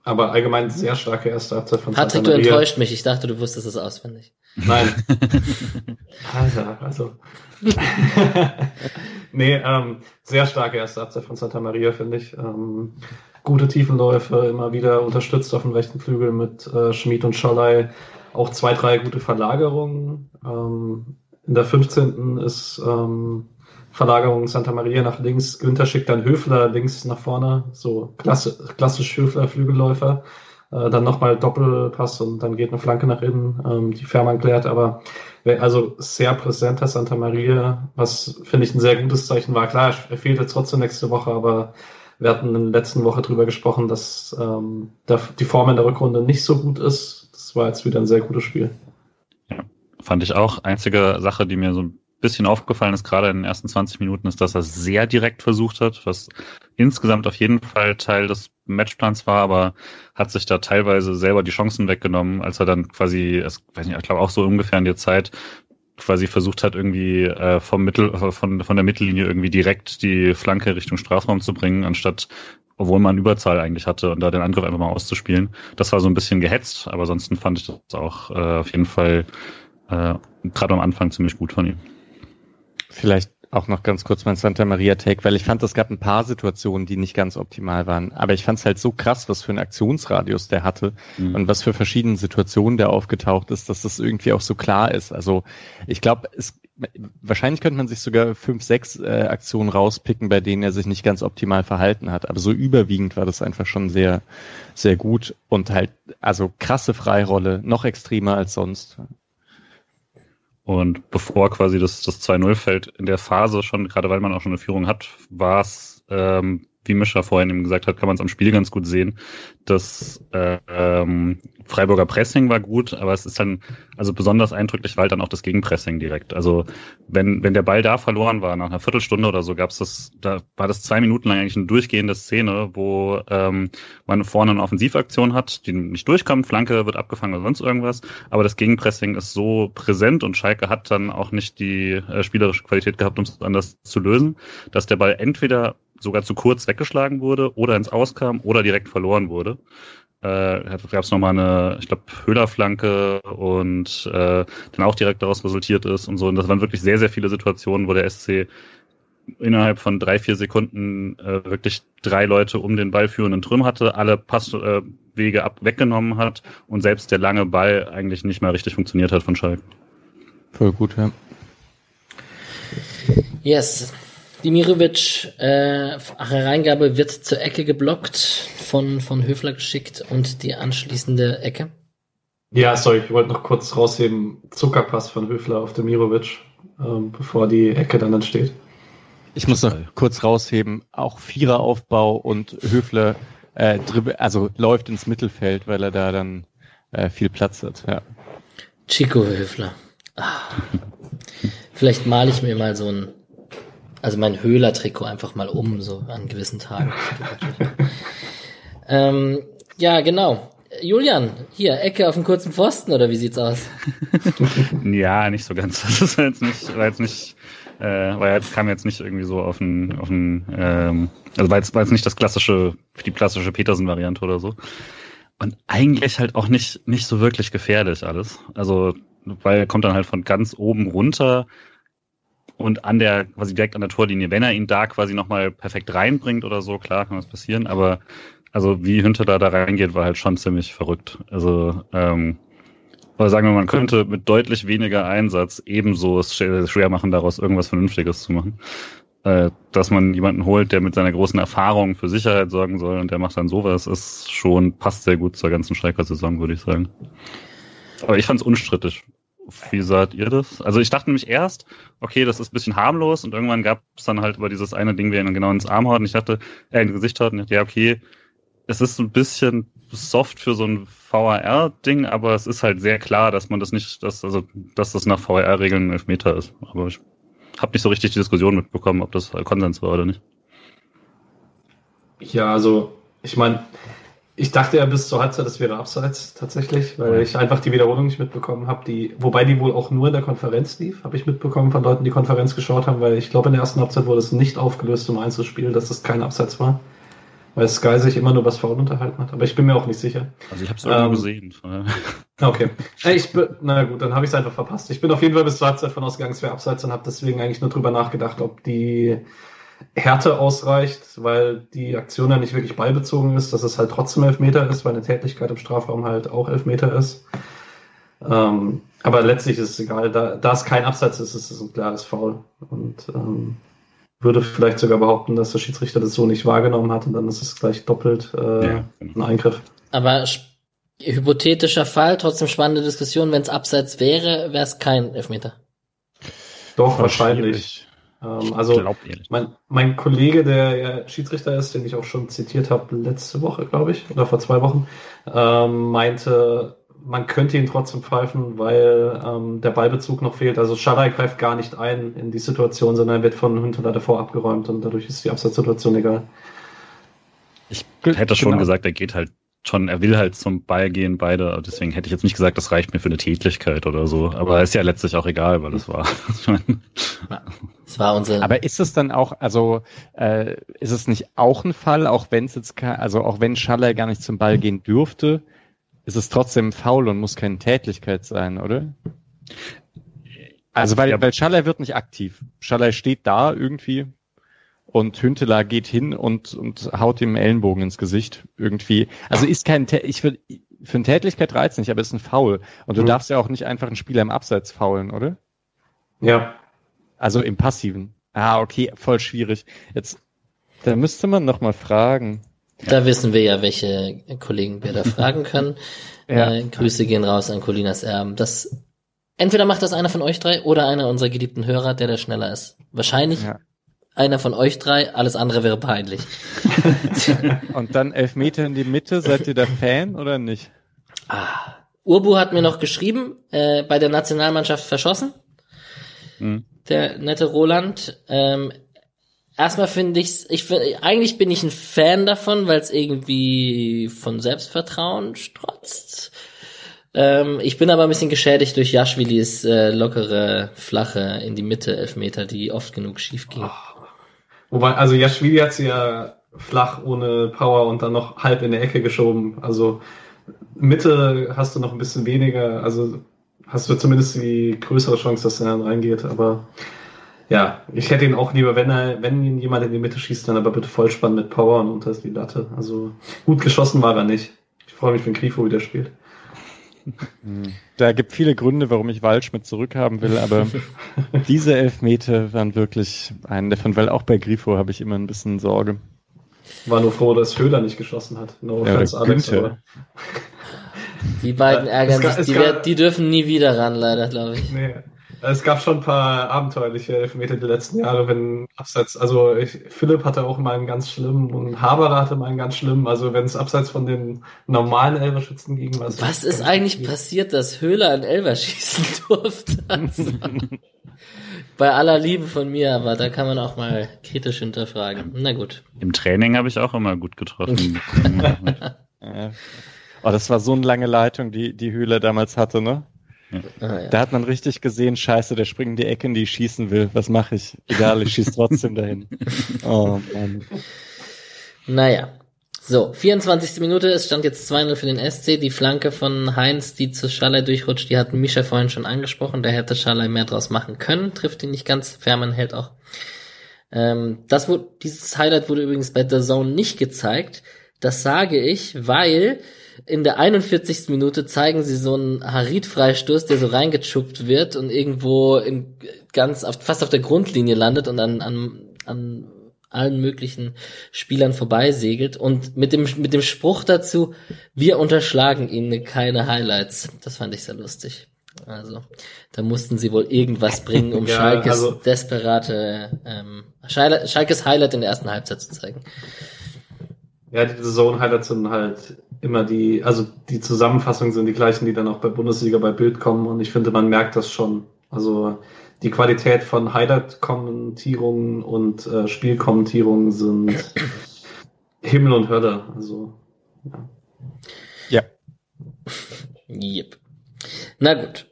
Aber allgemein sehr starke erste Halbzeit von Patrick, du enttäuscht mich. Ich dachte, du wusstest es auswendig. Nein. Alter, also. nee, ähm, sehr starke erste Halbzeit von Santa Maria, finde ich. Ähm, gute Tiefenläufe, immer wieder unterstützt auf dem rechten Flügel mit äh, Schmid und Schollei. Auch zwei, drei gute Verlagerungen. Ähm, in der 15. ist ähm, Verlagerung Santa Maria nach links. Günther schickt dann Höfler links nach vorne. So klassisch, klassisch Höfler, Flügelläufer. Äh, dann nochmal Doppelpass und dann geht eine Flanke nach innen, ähm, die Fährmann klärt. Aber also sehr präsenter Santa Maria, was finde ich ein sehr gutes Zeichen war. Klar, er fehlt jetzt trotzdem nächste Woche, aber wir hatten in der letzten Woche drüber gesprochen, dass ähm, der, die Form in der Rückrunde nicht so gut ist. Das war jetzt wieder ein sehr gutes Spiel. Ja, fand ich auch. Einzige Sache, die mir so bisschen aufgefallen ist, gerade in den ersten 20 Minuten, ist, dass er sehr direkt versucht hat, was insgesamt auf jeden Fall Teil des Matchplans war, aber hat sich da teilweise selber die Chancen weggenommen, als er dann quasi, es, weiß nicht, ich glaube auch so ungefähr in der Zeit quasi versucht hat, irgendwie äh, vom Mittel, äh, von, von der Mittellinie irgendwie direkt die Flanke Richtung Strafraum zu bringen, anstatt obwohl man Überzahl eigentlich hatte und da den Angriff einfach mal auszuspielen. Das war so ein bisschen gehetzt, aber ansonsten fand ich das auch äh, auf jeden Fall äh, gerade am Anfang ziemlich gut von ihm. Vielleicht auch noch ganz kurz mein Santa Maria Take, weil ich fand, es gab ein paar Situationen, die nicht ganz optimal waren. Aber ich fand es halt so krass, was für einen Aktionsradius der hatte mhm. und was für verschiedene Situationen der aufgetaucht ist, dass das irgendwie auch so klar ist. Also ich glaube, es wahrscheinlich könnte man sich sogar fünf, sechs äh, Aktionen rauspicken, bei denen er sich nicht ganz optimal verhalten hat. Aber so überwiegend war das einfach schon sehr, sehr gut und halt, also krasse Freirolle, noch extremer als sonst. Und bevor quasi das, das 2-0 fällt, in der Phase schon, gerade weil man auch schon eine Führung hat, war es ähm, wie Mischa vorhin eben gesagt hat, kann man es am Spiel ganz gut sehen. Das äh, ähm, Freiburger Pressing war gut, aber es ist dann, also besonders eindrücklich war halt dann auch das Gegenpressing direkt. Also wenn, wenn der Ball da verloren war, nach einer Viertelstunde oder so, gab es das, da war das zwei Minuten lang eigentlich eine durchgehende Szene, wo ähm, man vorne eine Offensivaktion hat, die nicht durchkommt, Flanke wird abgefangen oder sonst irgendwas, aber das Gegenpressing ist so präsent und Schalke hat dann auch nicht die äh, spielerische Qualität gehabt, um es anders zu lösen, dass der Ball entweder sogar zu kurz weggeschlagen wurde oder ins Auskam oder direkt verloren wurde. Äh, gab es nochmal eine, ich glaube, Höhlerflanke und äh, dann auch direkt daraus resultiert ist und so. Und das waren wirklich sehr, sehr viele Situationen, wo der SC innerhalb von drei, vier Sekunden äh, wirklich drei Leute um den Ball führenden Trüm hatte, alle Passwege äh, ab weggenommen hat und selbst der lange Ball eigentlich nicht mehr richtig funktioniert hat von Schalke. Voll gut, ja. Yes. Dimirovic, äh, Reingabe wird zur Ecke geblockt, von, von Höfler geschickt und die anschließende Ecke. Ja, sorry, ich wollte noch kurz rausheben. Zuckerpass von Höfler auf Demirovic, ähm, bevor die Ecke dann entsteht. Ich muss noch kurz rausheben, auch Viereraufbau und Höfler äh, also läuft ins Mittelfeld, weil er da dann äh, viel Platz hat. Ja. Chico Höfler. Ah. Vielleicht male ich mir mal so ein, also mein Höhler-Trikot einfach mal um, so an gewissen Tagen. ähm, ja, genau. Julian, hier, Ecke auf dem kurzen Pfosten, oder wie sieht's aus? ja, nicht so ganz. Das war jetzt nicht, war jetzt nicht, äh, war jetzt, kam jetzt nicht irgendwie so auf ein, auf ein, ähm, also war jetzt, war jetzt nicht das klassische, die klassische Petersen-Variante oder so. Und eigentlich halt auch nicht, nicht so wirklich gefährlich alles. Also, weil er kommt dann halt von ganz oben runter und an der, quasi direkt an der Torlinie, wenn er ihn da quasi nochmal perfekt reinbringt oder so, klar kann was passieren, aber also wie Hünter da, da reingeht, war halt schon ziemlich verrückt. Also, ähm, oder sagen wir, man könnte mit deutlich weniger Einsatz ebenso es schwer machen, daraus irgendwas Vernünftiges zu machen. Äh, dass man jemanden holt, der mit seiner großen Erfahrung für Sicherheit sorgen soll und der macht dann sowas, ist schon, passt sehr gut zur ganzen Streiker-Saison, würde ich sagen. Aber ich fand es unstrittig. Wie seht ihr das? Also ich dachte nämlich erst, okay, das ist ein bisschen harmlos und irgendwann gab es dann halt über dieses eine Ding, wie er ihn genau ins Arm haut und ich dachte, äh, ins Gesicht haut und ich dachte, ja, okay, es ist ein bisschen soft für so ein VAR-Ding, aber es ist halt sehr klar, dass man das nicht, dass, also, dass das nach VAR-Regeln ein Elfmeter ist. Aber ich habe nicht so richtig die Diskussion mitbekommen, ob das Konsens war oder nicht. Ja, also ich meine, ich dachte ja bis zur Halbzeit, das wäre abseits tatsächlich, weil ich einfach die Wiederholung nicht mitbekommen habe, die, wobei die wohl auch nur in der Konferenz lief, habe ich mitbekommen von Leuten, die Konferenz geschaut haben, weil ich glaube in der ersten Halbzeit wurde es nicht aufgelöst im Einzelspiel, dass das kein Abseits war weil Sky sich immer nur was Foul unterhalten hat. Aber ich bin mir auch nicht sicher. Also ich habe es irgendwo ähm, gesehen. Okay. Ich, na gut, dann habe ich es einfach verpasst. Ich bin auf jeden Fall bis zur Halbzeit von ausgegangen, es wäre abseits und habe deswegen eigentlich nur drüber nachgedacht, ob die Härte ausreicht, weil die Aktion ja nicht wirklich ballbezogen ist, dass es halt trotzdem Elfmeter ist, weil eine Tätigkeit im Strafraum halt auch Elfmeter ist. Ähm, aber letztlich ist es egal, da, da es kein Abseits ist, ist es ein klares Foul. Und ähm, würde vielleicht sogar behaupten, dass der Schiedsrichter das so nicht wahrgenommen hat und dann ist es gleich doppelt äh, ja. ein Eingriff. Aber hypothetischer Fall, trotzdem spannende Diskussion, wenn es abseits wäre, wäre es kein Elfmeter. Doch, wahrscheinlich. Ähm, also mein, mein Kollege, der ja Schiedsrichter ist, den ich auch schon zitiert habe letzte Woche, glaube ich, oder vor zwei Wochen, ähm, meinte, man könnte ihn trotzdem pfeifen, weil ähm, der Ballbezug noch fehlt. Also Schalai greift gar nicht ein in die Situation, sondern wird von Hünteler davor abgeräumt und dadurch ist die Absatzsituation egal. Ich hätte schon genau. gesagt, er geht halt schon, er will halt zum Ball gehen, beide. Deswegen hätte ich jetzt nicht gesagt, das reicht mir für eine Tätigkeit oder so. Aber ist ja letztlich auch egal, weil das war. das war unser. Aber ist es dann auch, also äh, ist es nicht auch ein Fall, auch wenn es jetzt, also auch wenn Schaller gar nicht zum Ball gehen dürfte, ist es trotzdem faul und muss keine Tätigkeit sein, oder? Also weil, ja. weil Schaller wird nicht aktiv. Schaller steht da irgendwie und Hünteler geht hin und, und haut ihm Ellenbogen ins Gesicht irgendwie. Also ist kein, ich würde, für eine Tätigkeit reizt nicht, aber ist ein Foul. Und du mhm. darfst ja auch nicht einfach einen Spieler im Abseits faulen, oder? Ja. Also im Passiven. Ah, okay, voll schwierig. Jetzt, da müsste man noch mal fragen. Da wissen wir ja, welche Kollegen wir da fragen können. ja. äh, Grüße gehen raus an Colinas Erben. Das entweder macht das einer von euch drei oder einer unserer geliebten Hörer, der da schneller ist. Wahrscheinlich ja. Einer von euch drei, alles andere wäre peinlich. Und dann elf Meter in die Mitte, seid ihr da Fan oder nicht? Ah. Urbu hat mir noch geschrieben, äh, bei der Nationalmannschaft verschossen. Hm. Der nette Roland. Ähm, Erstmal finde ich's, ich finde, eigentlich bin ich ein Fan davon, weil es irgendwie von Selbstvertrauen strotzt. Ähm, ich bin aber ein bisschen geschädigt durch Jaschwilis äh, lockere, flache in die Mitte Elfmeter, die oft genug schief ging. Oh. Wobei, also Jaschwili hat sie ja flach ohne Power und dann noch halb in der Ecke geschoben. Also Mitte hast du noch ein bisschen weniger, also hast du zumindest die größere Chance, dass er dann reingeht, aber ja, ich hätte ihn auch lieber, wenn er, wenn ihn jemand in die Mitte schießt, dann aber bitte Vollspann mit Power und unter die Latte. Also gut geschossen war er nicht. Ich freue mich, wenn Grifo wieder spielt. Da gibt viele Gründe, warum ich Waldschmidt zurückhaben will, aber diese Elfmeter waren wirklich einen davon, weil auch bei Grifo habe ich immer ein bisschen Sorge. War nur froh, dass Höhler nicht geschossen hat. No Ja, Alex, aber. Die beiden Äh, ärgern sich, es die, wer- die dürfen nie wieder ran, leider, glaube ich. Nee. Es gab schon ein paar abenteuerliche Elfmeter die letzten Jahre, wenn abseits, also ich, Philipp hatte auch mal einen ganz schlimmen und Haberer hatte mal einen ganz schlimmen, also wenn es abseits von den normalen Elberschützen ging, war es Was ist eigentlich schwierig. passiert, dass Höhler einen Elfer schießen durfte? Also, bei aller Liebe von mir, aber da kann man auch mal kritisch hinterfragen. Na gut. Im Training habe ich auch immer gut getroffen. Ja. Oh, das war so eine lange Leitung, die die Höhle damals hatte, ne? Ah, ja. Da hat man richtig gesehen, scheiße, der springt in die Ecke, in die ich schießen will. Was mache ich? Egal, ich schieß trotzdem dahin. Oh Mann. Naja. So, 24. Minute, es stand jetzt 2-0 für den SC. Die Flanke von Heinz, die zu Schalay durchrutscht, die hatten Mischa vorhin schon angesprochen. Da hätte Schalay mehr draus machen können. Trifft ihn nicht ganz. Fährmann hält auch. Ähm, das wurde, dieses Highlight wurde übrigens bei The Zone nicht gezeigt. Das sage ich, weil in der 41. Minute zeigen sie so einen Harit-Freistoß, der so reingeschuppt wird und irgendwo in, ganz auf, fast auf der Grundlinie landet und an, an, an allen möglichen Spielern vorbeisegelt und mit dem, mit dem Spruch dazu, wir unterschlagen ihnen keine Highlights. Das fand ich sehr lustig. Also, da mussten sie wohl irgendwas bringen, um Ja, Schalkes also- desperate, ähm, Schalke, Schalkes Highlight in der ersten Halbzeit zu zeigen. Ja, die Zone-Highlights sind halt immer die, also die Zusammenfassungen sind die gleichen, die dann auch bei Bundesliga bei Bild kommen und ich finde, man merkt das schon. Also die Qualität von Highlight-Kommentierungen und äh, Spielkommentierungen sind Himmel und Hölle. Also Ja. Yep. Na gut.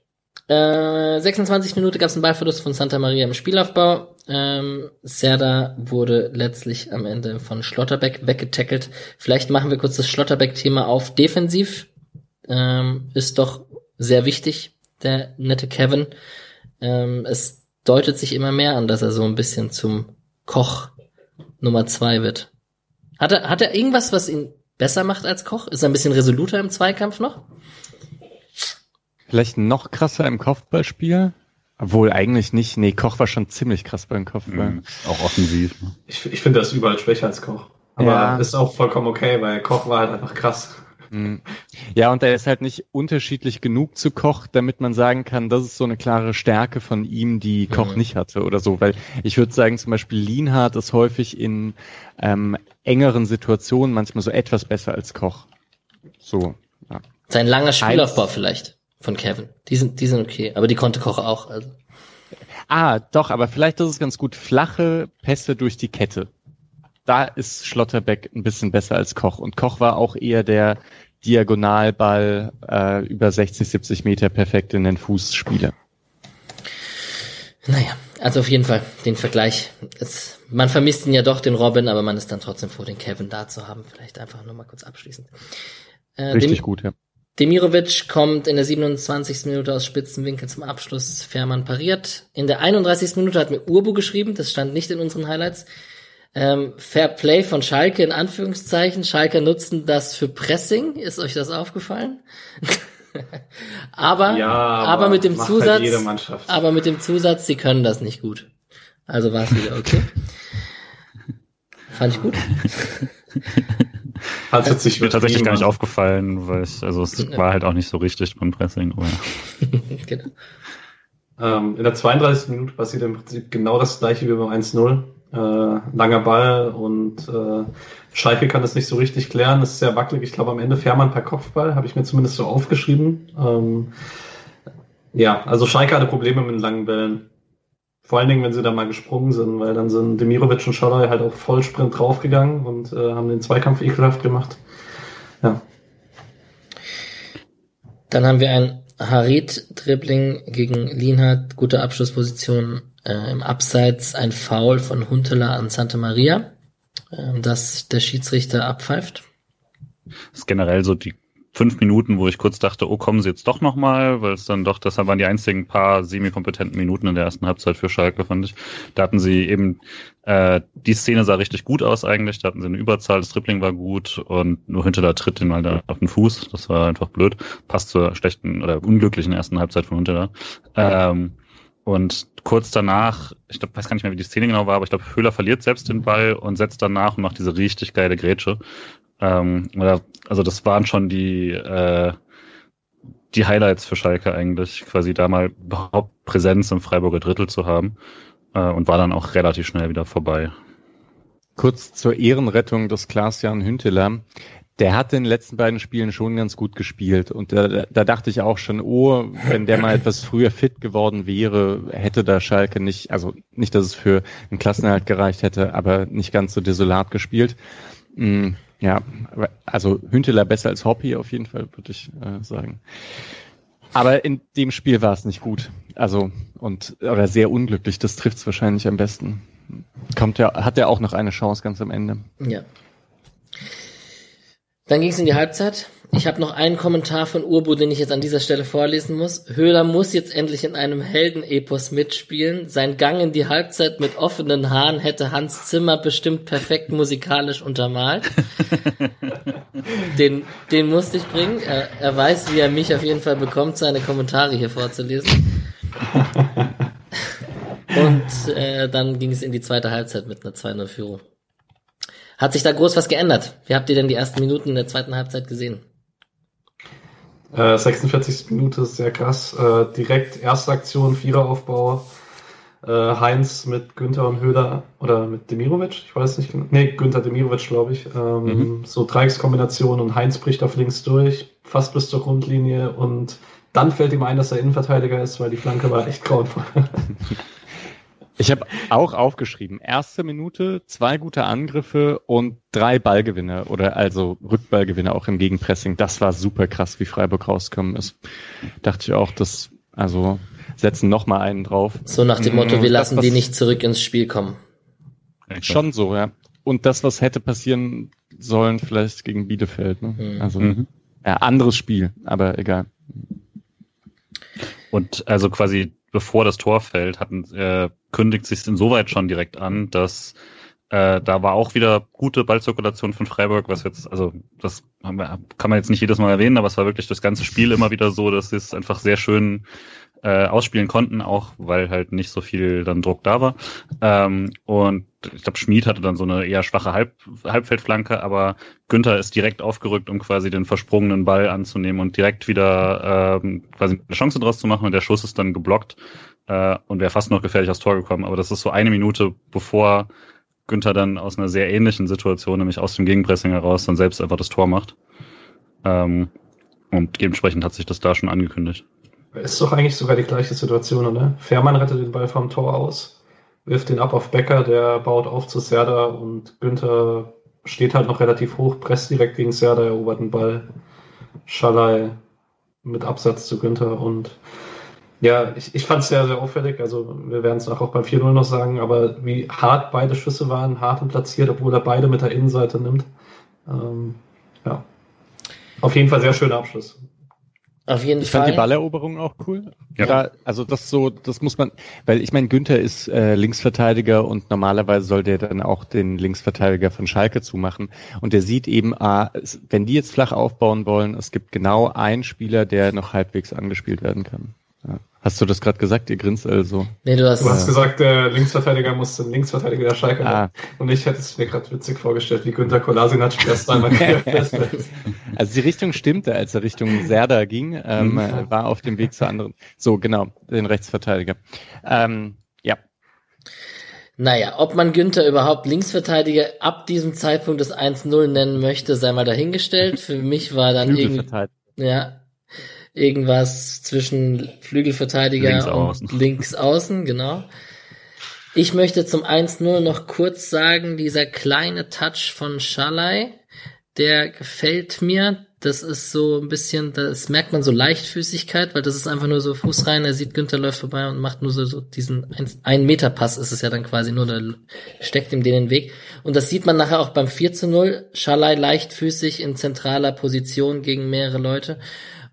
Äh, 26 Minuten gab es einen Ballverlust von Santa Maria im Spielaufbau. Ähm, Serda wurde letztlich am Ende von Schlotterbeck weggetackelt. Vielleicht machen wir kurz das Schlotterbeck-Thema auf. Defensiv ähm, ist doch sehr wichtig, der nette Kevin. Ähm, es deutet sich immer mehr an, dass er so ein bisschen zum Koch Nummer zwei wird. Hat er, hat er irgendwas, was ihn besser macht als Koch? Ist er ein bisschen resoluter im Zweikampf noch? Vielleicht noch krasser im Kopfballspiel? Obwohl eigentlich nicht. Nee, Koch war schon ziemlich krass beim Kopfball. Mhm. Auch offensiv. ne? ich, ich finde, er ist überall schwächer als Koch. Aber Ja. ist auch vollkommen okay, weil Koch war halt einfach krass. Mhm. Ja, und er ist halt nicht unterschiedlich genug zu Koch, damit man sagen kann, das ist so eine klare Stärke von ihm, die Koch Mhm. nicht hatte oder so. Weil ich würde sagen, zum Beispiel Lienhardt ist häufig in ähm, engeren Situationen manchmal so etwas besser als Koch. So. Ja. Sein langer Spielaufbau vielleicht von Kevin. Die sind, die sind okay, aber die konnte Koch auch. Also. Ah, doch, aber vielleicht ist es ganz gut. Flache Pässe durch die Kette. Da ist Schlotterbeck ein bisschen besser als Koch. Und Koch war auch eher der Diagonalball äh, über 60, 70 Meter perfekt in den Fußspieler. Naja, also auf jeden Fall den Vergleich. Es, man vermisst ihn ja doch, den Robin, aber man ist dann trotzdem froh, den Kevin da zu haben. Vielleicht einfach nur mal kurz abschließend. Äh, Richtig Dem- gut, ja. Demirovic kommt in der 27. Minute aus Spitzenwinkel zum Abschluss. Fährmann pariert. In der 31. Minute hat mir Urbu geschrieben, das stand nicht in unseren Highlights. Ähm, Fair Play von Schalke in Anführungszeichen. Schalke nutzen das für Pressing. Ist euch das aufgefallen? aber, Ja, aber, mit dem halt Zusatz, Mannschaft. aber mit dem Zusatz, sie können das nicht gut. Also war es wieder okay. Fand ich gut. Hat jetzt sich Mir tatsächlich gar nicht aufgefallen, weil ich, also es war halt auch nicht so richtig beim Pressing. Aber genau. Ähm, in der 32. Minute passiert im Prinzip genau das gleiche wie beim 1-0. Äh, langer Ball und äh, Schalke kann das nicht so richtig klären. Das ist sehr wackelig. Ich glaube, am Ende Fährmann per Kopfball, habe ich mir zumindest so aufgeschrieben. Ähm, ja, also Schalke hatte Probleme mit den langen Bällen. Vor allen Dingen, wenn sie da mal gesprungen sind, weil dann sind Demirovic und Scholler halt auf Vollsprint draufgegangen und äh, haben den Zweikampf ekelhaft gemacht. Ja. Dann haben wir ein Harit-Dribbling gegen Lienhardt, gute Abschlussposition äh, im Abseits, ein Foul von Huntela an Santa Maria, äh, das der Schiedsrichter abpfeift. es ist generell so die fünf Minuten, wo ich kurz dachte, oh, kommen sie jetzt doch nochmal, weil es dann doch, das waren die einzigen paar semi-kompetenten Minuten in der ersten Halbzeit für Schalke, fand ich. Da hatten sie eben, äh, die Szene sah richtig gut aus eigentlich, da hatten sie eine Überzahl, das Dribbling war gut und nur hinter der tritt den mal da auf den Fuß, das war einfach blöd, passt zur schlechten oder unglücklichen ersten Halbzeit von Hinter da. Ähm, und kurz danach, ich glaube, weiß gar nicht mehr, wie die Szene genau war, aber ich glaube, Höhler verliert selbst den Ball und setzt danach und macht diese richtig geile Grätsche. Ähm, also das waren schon die, äh, die Highlights für Schalke eigentlich, quasi da mal überhaupt Präsenz im Freiburger Drittel zu haben äh, und war dann auch relativ schnell wieder vorbei. Kurz zur Ehrenrettung des Klaas-Jan Hünteler der hat in den letzten beiden Spielen schon ganz gut gespielt. Und da, da dachte ich auch schon, oh, wenn der mal etwas früher fit geworden wäre, hätte da Schalke nicht, also nicht, dass es für einen Klassenerhalt gereicht hätte, aber nicht ganz so desolat gespielt. Mm, ja, also Hünteler besser als Hoppy auf jeden Fall, würde ich äh, sagen. Aber in dem Spiel war es nicht gut. Also, und, oder sehr unglücklich. Das trifft es wahrscheinlich am besten. Kommt ja, hat er auch noch eine Chance ganz am Ende. Ja. Dann ging es in die Halbzeit. Ich habe noch einen Kommentar von Urbu, den ich jetzt an dieser Stelle vorlesen muss. Höhler muss jetzt endlich in einem Heldenepos mitspielen. Sein Gang in die Halbzeit mit offenen Haaren hätte Hans Zimmer bestimmt perfekt musikalisch untermalt. den, den musste ich bringen. Er, er weiß, wie er mich auf jeden Fall bekommt, seine Kommentare hier vorzulesen. Und äh, dann ging es in die zweite Halbzeit mit einer 2-0-Führung. Hat sich da groß was geändert? Wie habt ihr denn die ersten Minuten in der zweiten Halbzeit gesehen? Äh, 46. Minute ist sehr krass. Äh, direkt erste Aktion, Viereraufbau. Äh, Heinz mit Günther und Höhler oder mit Demirovic, ich weiß nicht genau. Nee, Günther Demirovic, glaube ich. Ähm, mhm. So Dreieckskombination und Heinz bricht auf links durch, fast bis zur Grundlinie und dann fällt ihm ein, dass er Innenverteidiger ist, weil die Flanke war echt grauenvoll. Ich habe auch aufgeschrieben, erste Minute, zwei gute Angriffe und drei Ballgewinne oder also Rückballgewinne auch im Gegenpressing. Das war super krass, wie Freiburg rausgekommen ist. Dachte ich auch, das, also setzen noch mal einen drauf. So nach dem Motto, wir lassen das, die nicht zurück ins Spiel kommen. Schon so, ja. Und das, was hätte passieren sollen, vielleicht gegen Bielefeld. Ne? Mhm. Also mhm. ja, anderes Spiel, aber egal. Und also quasi bevor das Tor fällt, hatten, äh, kündigt sich insoweit schon direkt an, dass äh, da war auch wieder gute Ballzirkulation von Freiburg, was jetzt, also das wir, kann man jetzt nicht jedes Mal erwähnen, aber es war wirklich das ganze Spiel immer wieder so, dass sie es einfach sehr schön äh, ausspielen konnten, auch weil halt nicht so viel dann Druck da war. Ähm, und ich glaube, Schmid hatte dann so eine eher schwache Halb Halbfeldflanke, aber Günther ist direkt aufgerückt, um quasi den versprungenen Ball anzunehmen und direkt wieder ähm, quasi eine Chance draus zu machen und der Schuss ist dann geblockt äh, und wäre fast noch gefährlich aufs Tor gekommen. Aber das ist so eine Minute, bevor Günther dann aus einer sehr ähnlichen Situation, nämlich aus dem Gegenpressing heraus, dann selbst einfach das Tor macht. Ähm, und dementsprechend hat sich das da schon angekündigt. Ist doch eigentlich sogar die gleiche Situation, oder? Fährmann rettet den Ball vom Tor aus, wirft den ab auf Becker, der baut auf zu Serda und Günther steht halt noch relativ hoch, presst direkt gegen Serda, erobert den Ball. Schalai mit Absatz zu Günther und ja, ich, ich fand es sehr, sehr auffällig. Also wir werden es auch beim 4-0 noch sagen, aber wie hart beide Schüsse waren, hart und platziert, obwohl er beide mit der Innenseite nimmt. Ähm, ja. Auf jeden Fall sehr schöner Abschluss. Auf jeden ich Fall. Ich fand die Balleroberung auch cool. Ja. Da, also das so, das muss man, weil ich meine, Günther ist äh, Linksverteidiger und normalerweise soll der dann auch den Linksverteidiger von Schalke zumachen. Und der sieht eben, ah, wenn die jetzt flach aufbauen wollen, es gibt genau einen Spieler, der noch halbwegs angespielt werden kann. Ja. Hast du das gerade gesagt? Ihr grinst also. Nee, du hast, du hast gesagt, der Linksverteidiger muss den Linksverteidiger der Schalke ah. Und ich hätte es mir gerade witzig vorgestellt, wie Günther Kolasinac erst einmal Also die Richtung stimmte, als er Richtung Serda ging, ähm, mhm. war auf dem Weg zur anderen. So, genau, den Rechtsverteidiger. Ähm, ja. Naja, ob man Günther überhaupt Linksverteidiger ab diesem Zeitpunkt des 1-0 nennen möchte, sei mal dahingestellt. Für mich war dann irgendwie, ja, irgendwas zwischen Flügelverteidiger links und außen. links außen, genau. Ich möchte zum 1-0 noch kurz sagen, dieser kleine Touch von Schalai, der gefällt mir. Das ist so ein bisschen, das merkt man so Leichtfüßigkeit, weil das ist einfach nur so Fuß rein, er sieht Günther läuft vorbei und macht nur so, so diesen ein, Meter Pass ist es ja dann quasi nur, da steckt ihm den in den Weg. Und das sieht man nachher auch beim 4 zu 0. Schalai leichtfüßig in zentraler Position gegen mehrere Leute.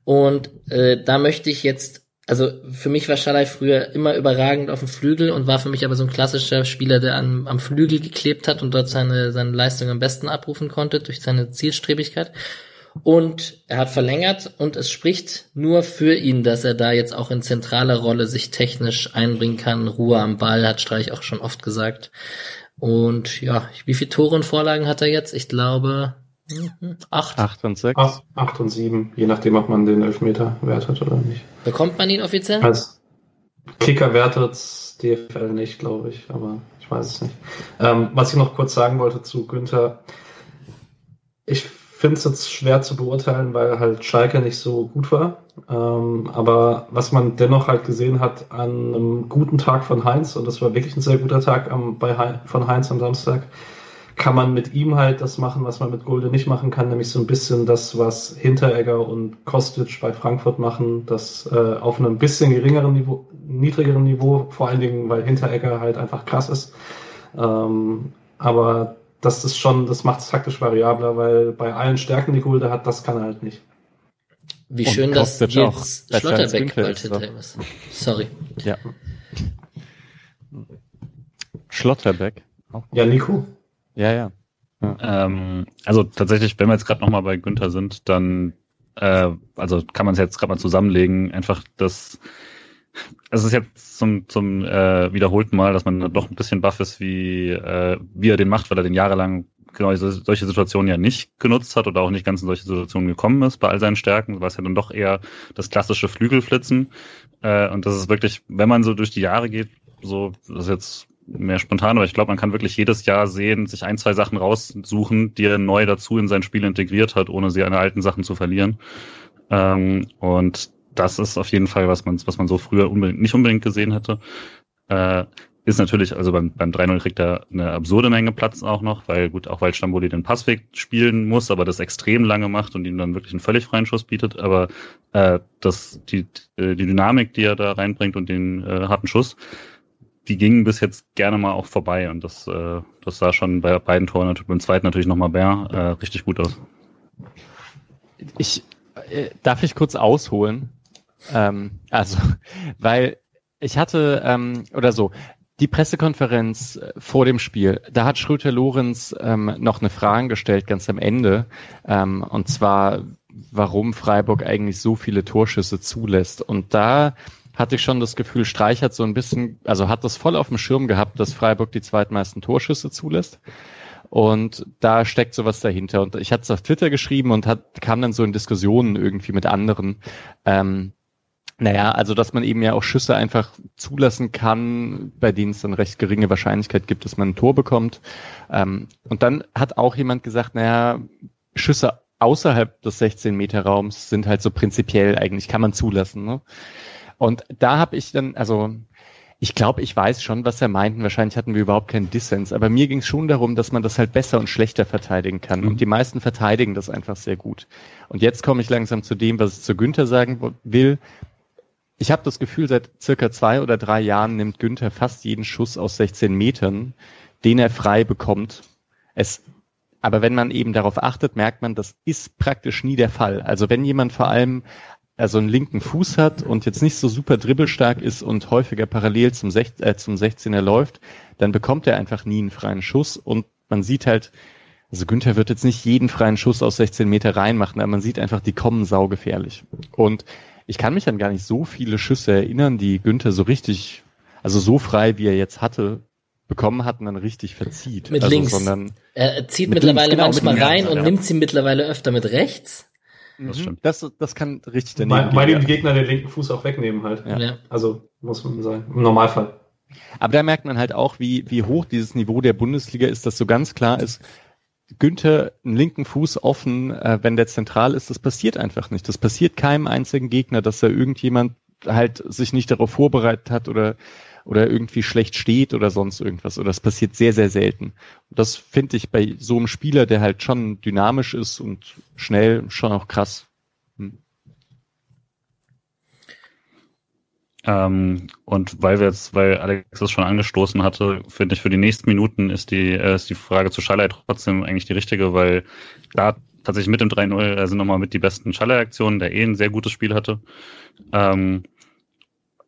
Und äh, da möchte ich jetzt also für mich war Schalay früher immer überragend auf dem Flügel und war für mich aber so ein klassischer Spieler, der an, am Flügel geklebt hat und dort seine, seine Leistung am besten abrufen konnte durch seine Zielstrebigkeit. Und er hat verlängert und es spricht nur für ihn, dass er da jetzt auch in zentraler Rolle sich technisch einbringen kann. Ruhe am Ball, hat Streich auch schon oft gesagt. Und ja, wie viele Tore und Vorlagen hat er jetzt? Ich glaube Acht. Acht und sechs. Acht, acht und sieben, je nachdem, ob man den Elfmeter wert hat oder nicht. Bekommt man ihn offiziell? Als Kicker wertet DFL nicht, glaube ich, aber ich weiß es nicht. Ähm, was ich noch kurz sagen wollte zu Günther, ich finde es jetzt schwer zu beurteilen, weil halt Schalke nicht so gut war. Ähm, aber was man dennoch halt gesehen hat an einem guten Tag von Heinz, und das war wirklich ein sehr guter Tag am, bei von Heinz am Samstag, kann man mit ihm halt das machen, was man mit Gulde nicht machen kann, nämlich so ein bisschen das, was Hinteregger und Kostic bei Frankfurt machen, das äh, auf einem bisschen geringeren Niveau, niedrigeren Niveau, vor allen Dingen, weil Hinteregger halt einfach krass ist. Ähm, aber das ist schon, das macht es taktisch variabler, weil bei allen Stärken, die Gulde hat, das kann er halt nicht. Wie schön, und dass jetzt Schlotterbeck bald hinter ihm ist. Sorry. Ja. Schlotterbeck. Ja, Nico. Ja, ja. Ähm, also tatsächlich, wenn wir jetzt gerade nochmal bei Günther sind, dann äh, also kann man es jetzt gerade mal zusammenlegen. Einfach das, es ist jetzt zum, zum äh, wiederholten Mal, dass man doch ein bisschen baff ist, wie, äh, wie er den macht, weil er den jahrelang genau solche Situationen ja nicht genutzt hat oder auch nicht ganz in solche Situationen gekommen ist bei all seinen Stärken, war es ja dann doch eher das klassische Flügelflitzen. Äh, und das ist wirklich, wenn man so durch die Jahre geht, so, das ist jetzt mehr spontan, aber ich glaube, man kann wirklich jedes Jahr sehen, sich ein, zwei Sachen raussuchen, die er neu dazu in sein Spiel integriert hat, ohne sie an alten Sachen zu verlieren. Ähm, und das ist auf jeden Fall, was man, was man so früher unbedingt, nicht unbedingt gesehen hätte. Äh, ist natürlich, also beim, beim 3-0 kriegt er eine absurde Menge Platz auch noch, weil gut, auch weil Stamboli den Passweg spielen muss, aber das extrem lange macht und ihm dann wirklich einen völlig freien Schuss bietet. Aber äh, das, die, die Dynamik, die er da reinbringt und den äh, harten Schuss, die gingen bis jetzt gerne mal auch vorbei und das, äh, das sah schon bei beiden Toren, natürlich beim zweiten natürlich nochmal Bär, äh, richtig gut aus. Ich äh, darf ich kurz ausholen? Ähm, also, weil ich hatte ähm, oder so die Pressekonferenz äh, vor dem Spiel, da hat Schröter-Lorenz ähm, noch eine Frage gestellt, ganz am Ende, ähm, und zwar, warum Freiburg eigentlich so viele Torschüsse zulässt. Und da hatte ich schon das Gefühl, Streich hat so ein bisschen, also hat das voll auf dem Schirm gehabt, dass Freiburg die zweitmeisten Torschüsse zulässt. Und da steckt sowas dahinter. Und ich hatte es auf Twitter geschrieben und hat, kam dann so in Diskussionen irgendwie mit anderen. Ähm, naja, also dass man eben ja auch Schüsse einfach zulassen kann, bei denen es dann recht geringe Wahrscheinlichkeit gibt, dass man ein Tor bekommt. Ähm, und dann hat auch jemand gesagt, naja, Schüsse außerhalb des 16-Meter-Raums sind halt so prinzipiell eigentlich, kann man zulassen. Ne? Und da habe ich dann, also ich glaube, ich weiß schon, was er meinten. Wahrscheinlich hatten wir überhaupt keinen Dissens. Aber mir ging es schon darum, dass man das halt besser und schlechter verteidigen kann. Mhm. Und die meisten verteidigen das einfach sehr gut. Und jetzt komme ich langsam zu dem, was ich zu Günther sagen will. Ich habe das Gefühl, seit circa zwei oder drei Jahren nimmt Günther fast jeden Schuss aus 16 Metern, den er frei bekommt. Es, aber wenn man eben darauf achtet, merkt man, das ist praktisch nie der Fall. Also wenn jemand vor allem er so einen linken Fuß hat und jetzt nicht so super dribbelstark ist und häufiger parallel zum, Sech äh, zum 16er läuft, dann bekommt er einfach nie einen freien Schuss und man sieht halt, also Günther wird jetzt nicht jeden freien Schuss aus 16 Meter reinmachen, aber man sieht einfach, die kommen saugefährlich. Und ich kann mich an gar nicht so viele Schüsse erinnern, die Günther so richtig, also so frei, wie er jetzt hatte, bekommen hat und dann richtig verzieht. Mit also, links. Sondern er zieht mittlerweile links, genau, manchmal rein und ja. nimmt sie mittlerweile öfter mit rechts. Das mhm. stimmt. Das, das kann richtig daneben Weil, weil die Gegner den linken Fuß auch wegnehmen halt. Ja. Also muss man sagen. Im Normalfall. Aber da merkt man halt auch, wie, wie hoch dieses Niveau der Bundesliga ist, dass so ganz klar ist, Günther einen linken Fuß offen, äh, wenn der zentral ist, das passiert einfach nicht. Das passiert keinem einzigen Gegner, dass da irgendjemand halt sich nicht darauf vorbereitet hat oder oder irgendwie schlecht steht oder sonst irgendwas. Oder das passiert sehr, sehr selten. Und das finde ich bei so einem Spieler, der halt schon dynamisch ist und schnell, schon auch krass. Hm. Ähm, und weil wir jetzt, weil Alex es schon angestoßen hatte, finde ich für die nächsten Minuten ist die, äh, ist die Frage zu Schallei trotzdem eigentlich die richtige, weil da tatsächlich mit dem 3-0 äh, sind nochmal mit die besten Schallei-Aktionen, der eh ein sehr gutes Spiel hatte. Ähm,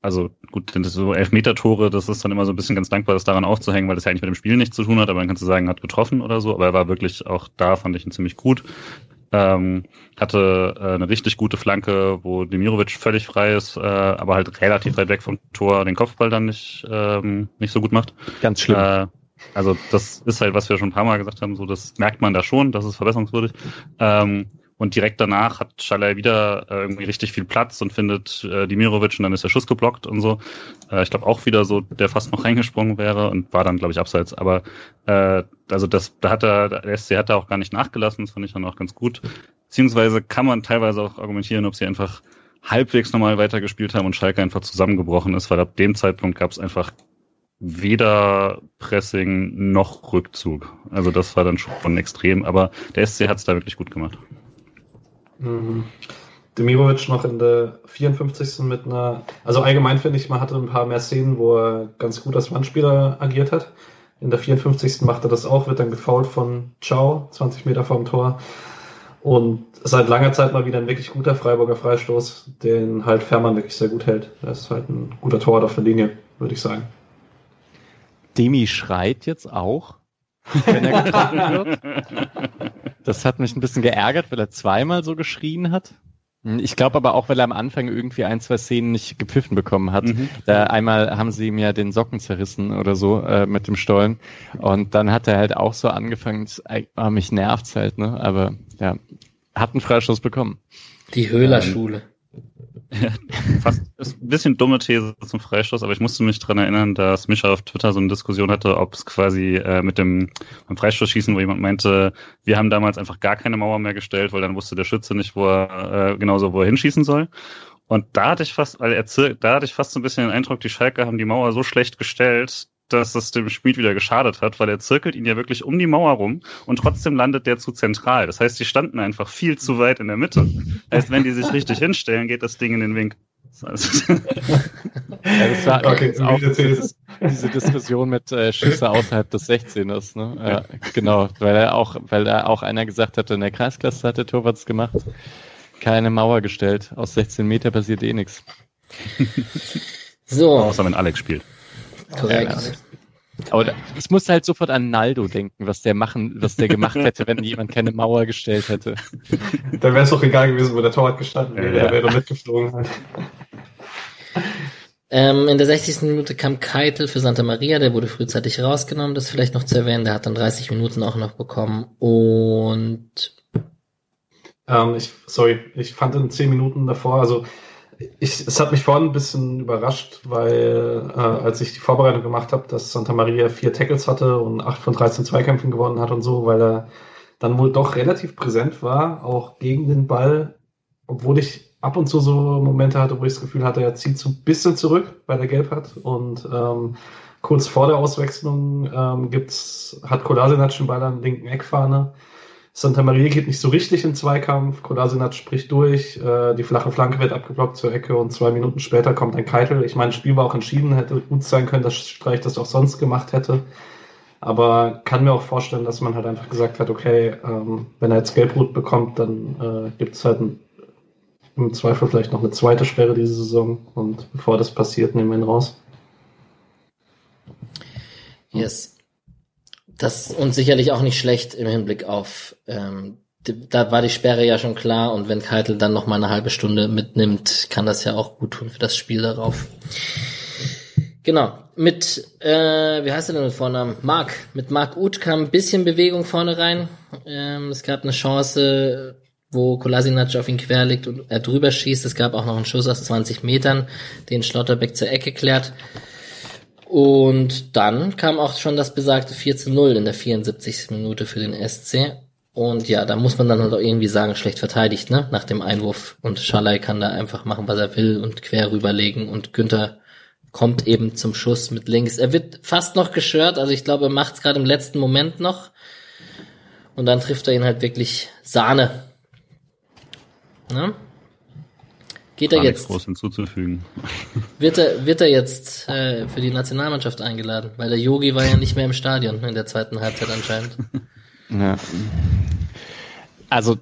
also gut, das so Elfmeter-Tore, das ist dann immer so ein bisschen ganz dankbar, das daran aufzuhängen, weil das ja eigentlich mit dem Spiel nichts zu tun hat, aber dann kannst du sagen, hat getroffen oder so, aber er war wirklich auch da, fand ich ihn ziemlich gut. Ähm, hatte äh, eine richtig gute Flanke, wo Demirovic völlig frei ist, äh, aber halt relativ weit weg vom Tor den Kopfball dann nicht, ähm, nicht so gut macht. Ganz schlimm. Äh, also das ist halt, was wir schon ein paar Mal gesagt haben, so das merkt man da schon, das ist verbesserungswürdig. Ähm, und direkt danach hat Schalay wieder äh, irgendwie richtig viel Platz und findet äh, Dimirovic und dann ist der Schuss geblockt und so. Äh, ich glaube auch wieder so, der fast noch reingesprungen wäre und war dann, glaube ich, abseits. Aber äh, also das, da hat er, der SC hat da auch gar nicht nachgelassen, das fand ich dann auch ganz gut. Beziehungsweise kann man teilweise auch argumentieren, ob sie einfach halbwegs normal weitergespielt haben und Schalke einfach zusammengebrochen ist, weil ab dem Zeitpunkt gab es einfach weder Pressing noch Rückzug. Also das war dann schon extrem, aber der SC hat es da wirklich gut gemacht. Mhm. Demirovic noch in der 54. mit einer, also allgemein finde ich, man hatte ein paar mehr Szenen, wo er ganz gut als Wandspieler agiert hat. In der 54. macht er das auch, wird dann gefault von Ciao, 20 Meter vorm Tor. Und seit langer Zeit mal wieder ein wirklich guter Freiburger Freistoß, den halt Fährmann wirklich sehr gut hält. Er ist halt ein guter Torwart auf der Linie, würde ich sagen. Demi schreit jetzt auch, wenn er getroffen wird. Das hat mich ein bisschen geärgert, weil er zweimal so geschrien hat. Ich glaube aber auch, weil er am Anfang irgendwie ein, zwei Szenen nicht gepfiffen bekommen hat. Mhm. Da einmal haben sie ihm ja den Socken zerrissen oder so äh, mit dem Stollen. Und dann hat er halt auch so angefangen, oh, mich nervt's halt, ne? Aber ja, hat einen Freischuss bekommen. Die Höhlerschule. Ähm, fast ist ein bisschen dumme These zum Freistoß, aber ich musste mich dran erinnern, dass Mischa auf Twitter so eine Diskussion hatte, ob es quasi äh, mit dem beim Freistoßschießen, wo jemand meinte, wir haben damals einfach gar keine Mauer mehr gestellt, weil dann wusste der Schütze nicht, wo er äh, genauso wo er hinschießen soll. Und da hatte ich fast, weil er da hatte ich fast so ein bisschen den Eindruck, die Schalke haben die Mauer so schlecht gestellt, dass es dem Schmied wieder geschadet hat, weil er zirkelt ihn ja wirklich um die Mauer rum und trotzdem landet der zu zentral. Das heißt, die standen einfach viel zu weit in der Mitte. Heißt, wenn die sich richtig hinstellen, geht das Ding in den Winkel. Also ja, das war okay, auch diese, diese, Diskussion mit äh, Schüsse außerhalb des 16ers, ne? Ja, genau, weil er auch, weil da auch einer gesagt hatte, in der Kreisklasse hat der Torwarts gemacht, keine Mauer gestellt, aus 16 Meter passiert eh nichts. So. Außer wenn Alex spielt. Korrekt. Ja, aber ich muss halt sofort an Naldo denken, was der machen, was der gemacht hätte, wenn jemand keine Mauer gestellt hätte. Da wäre es doch egal gewesen, wo der Torwart gestanden wäre, ja, der wäre doch mitgeflogen. Halt. Ähm, in der 60. Minute kam Keitel für Santa Maria, der wurde frühzeitig rausgenommen, das vielleicht noch zu erwähnen, der hat dann 30 Minuten auch noch bekommen und ähm, ich, sorry, ich fand in 10 Minuten davor, also ich, es hat mich vorhin ein bisschen überrascht, weil äh, als ich die Vorbereitung gemacht habe, dass Santa Maria vier Tackles hatte und acht von 13 Zweikämpfen gewonnen hat und so, weil er dann wohl doch relativ präsent war, auch gegen den Ball, obwohl ich ab und zu so Momente hatte, wo ich das Gefühl hatte, er zieht so ein bisschen zurück, weil er gelb hat. Und ähm, kurz vor der Auswechslung ähm, gibt's, hat Kolasinac den Ball an der linken Eckfahne Santa Maria geht nicht so richtig in Zweikampf. Kolasinac spricht durch. Äh, die flache Flanke wird abgeblockt zur Ecke und zwei Minuten später kommt ein Keitel. Ich meine, Spiel war auch entschieden. Hätte gut sein können, dass Streich das auch sonst gemacht hätte. Aber kann mir auch vorstellen, dass man halt einfach gesagt hat, okay, ähm, wenn er jetzt Gelbrot bekommt, dann äh, gibt es halt ein, im Zweifel vielleicht noch eine zweite Sperre diese Saison. Und bevor das passiert, nehmen wir ihn raus. Yes. Das und sicherlich auch nicht schlecht im Hinblick auf, ähm, da war die Sperre ja schon klar und wenn Keitel dann noch mal eine halbe Stunde mitnimmt, kann das ja auch gut tun für das Spiel darauf. Genau. Mit, äh, wie heißt er denn mit Vornamen? Mark. Mit Mark Uth kam ein bisschen Bewegung vorne rein. Ähm, es gab eine Chance, wo Kolasinac auf ihn querlegt und er drüber schießt. Es gab auch noch einen Schuss aus 20 Metern, den Schlotterbeck zur Ecke klärt. Und dann kam auch schon das besagte 4 zu 0 in der 74. Minute für den SC. Und ja, da muss man dann halt auch irgendwie sagen, schlecht verteidigt, ne? Nach dem Einwurf. Und Schalay kann da einfach machen, was er will und quer rüberlegen. Und Günther kommt eben zum Schuss mit links. Er wird fast noch geschört, also ich glaube, er macht es gerade im letzten Moment noch. Und dann trifft er ihn halt wirklich Sahne. Ne? Geht er jetzt? groß hinzuzufügen. Wird er, wird er jetzt äh, für die Nationalmannschaft eingeladen? Weil der Yogi war ja nicht mehr im Stadion in der zweiten Halbzeit anscheinend. Ja. Also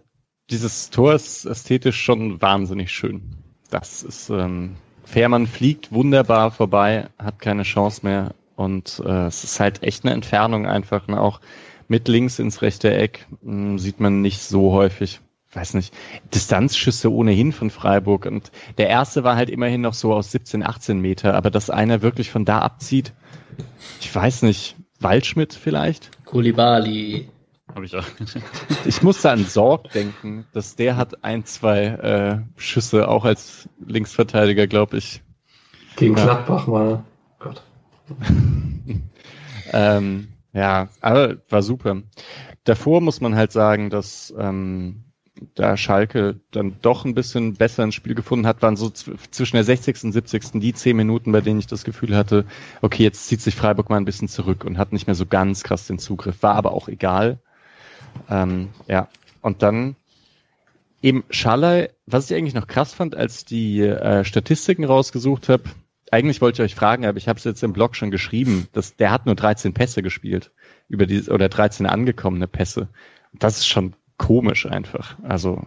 dieses Tor ist ästhetisch schon wahnsinnig schön. Das ist ähm, Fährmann fliegt wunderbar vorbei, hat keine Chance mehr und äh, es ist halt echt eine Entfernung einfach. Ne? Auch mit links ins rechte Eck mh, hm, sieht man nicht so häufig weiß nicht, Distanzschüsse ohnehin von Freiburg. Und der erste war halt immerhin noch so aus 17, 18 Meter, aber dass einer wirklich von da abzieht, ich weiß nicht, Waldschmidt vielleicht? Kulibali. Hab ich auch. ich musste an Sorg denken, dass der hat ein, zwei äh, Schüsse, auch als Linksverteidiger, glaube ich. Gegen ja. Gladbach mal. Gott. ähm, ja, aber war super. Davor muss man halt sagen, dass ähm, da Schalke dann doch ein bisschen besser ins Spiel gefunden hat, waren so zwischen der 60. und 70. die zehn Minuten, bei denen ich das Gefühl hatte, okay, jetzt zieht sich Freiburg mal ein bisschen zurück und hat nicht mehr so ganz krass den Zugriff. War aber auch egal. Ähm, ja, und dann eben Schalay, was ich eigentlich noch krass fand, als die äh, Statistiken rausgesucht habe, eigentlich wollte ich euch fragen, aber ich habe es jetzt im Blog schon geschrieben, dass der hat nur 13 Pässe gespielt über die oder 13 angekommene Pässe. Das ist schon komisch einfach. Also,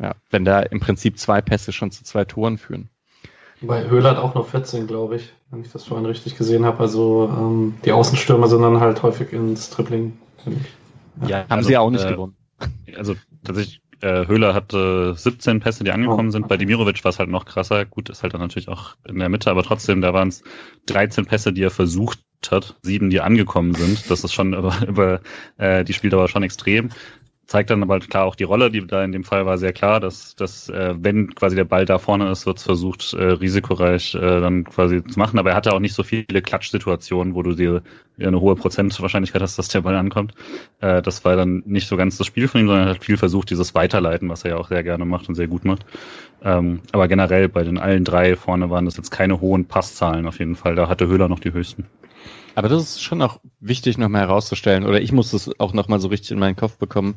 ja, wenn da im Prinzip zwei Pässe schon zu zwei Toren führen. Bei Höhler hat auch noch 14, glaube ich, wenn ich das vorhin richtig gesehen habe. Also ähm, die Außenstürmer sind dann halt häufig ins Tripling. Ja, ja haben also, sie auch nicht äh, gewonnen. Also tatsächlich, äh, Höhler hatte 17 Pässe, die angekommen oh, sind. Bei Dimirovic war es halt noch krasser. Gut, ist halt dann natürlich auch in der Mitte, aber trotzdem, da waren es 13 Pässe, die er versucht hat, sieben, die angekommen sind. Das ist schon über, über äh, die Spieldauer schon extrem zeigt dann aber klar auch die Rolle, die da in dem Fall war sehr klar, dass, dass äh, wenn quasi der Ball da vorne ist, wird es versucht, äh, risikoreich äh, dann quasi zu machen. Aber er hatte auch nicht so viele Klatschsituationen, wo du dir eine hohe Prozentwahrscheinlichkeit hast, dass der Ball ankommt. Äh, das war dann nicht so ganz das Spiel von ihm, sondern er hat viel versucht, dieses Weiterleiten, was er ja auch sehr gerne macht und sehr gut macht. Ähm, aber generell bei den allen drei vorne waren das jetzt keine hohen Passzahlen auf jeden Fall. Da hatte Höhler noch die höchsten. Aber das ist schon auch wichtig nochmal herauszustellen, oder ich muss es auch nochmal so richtig in meinen Kopf bekommen,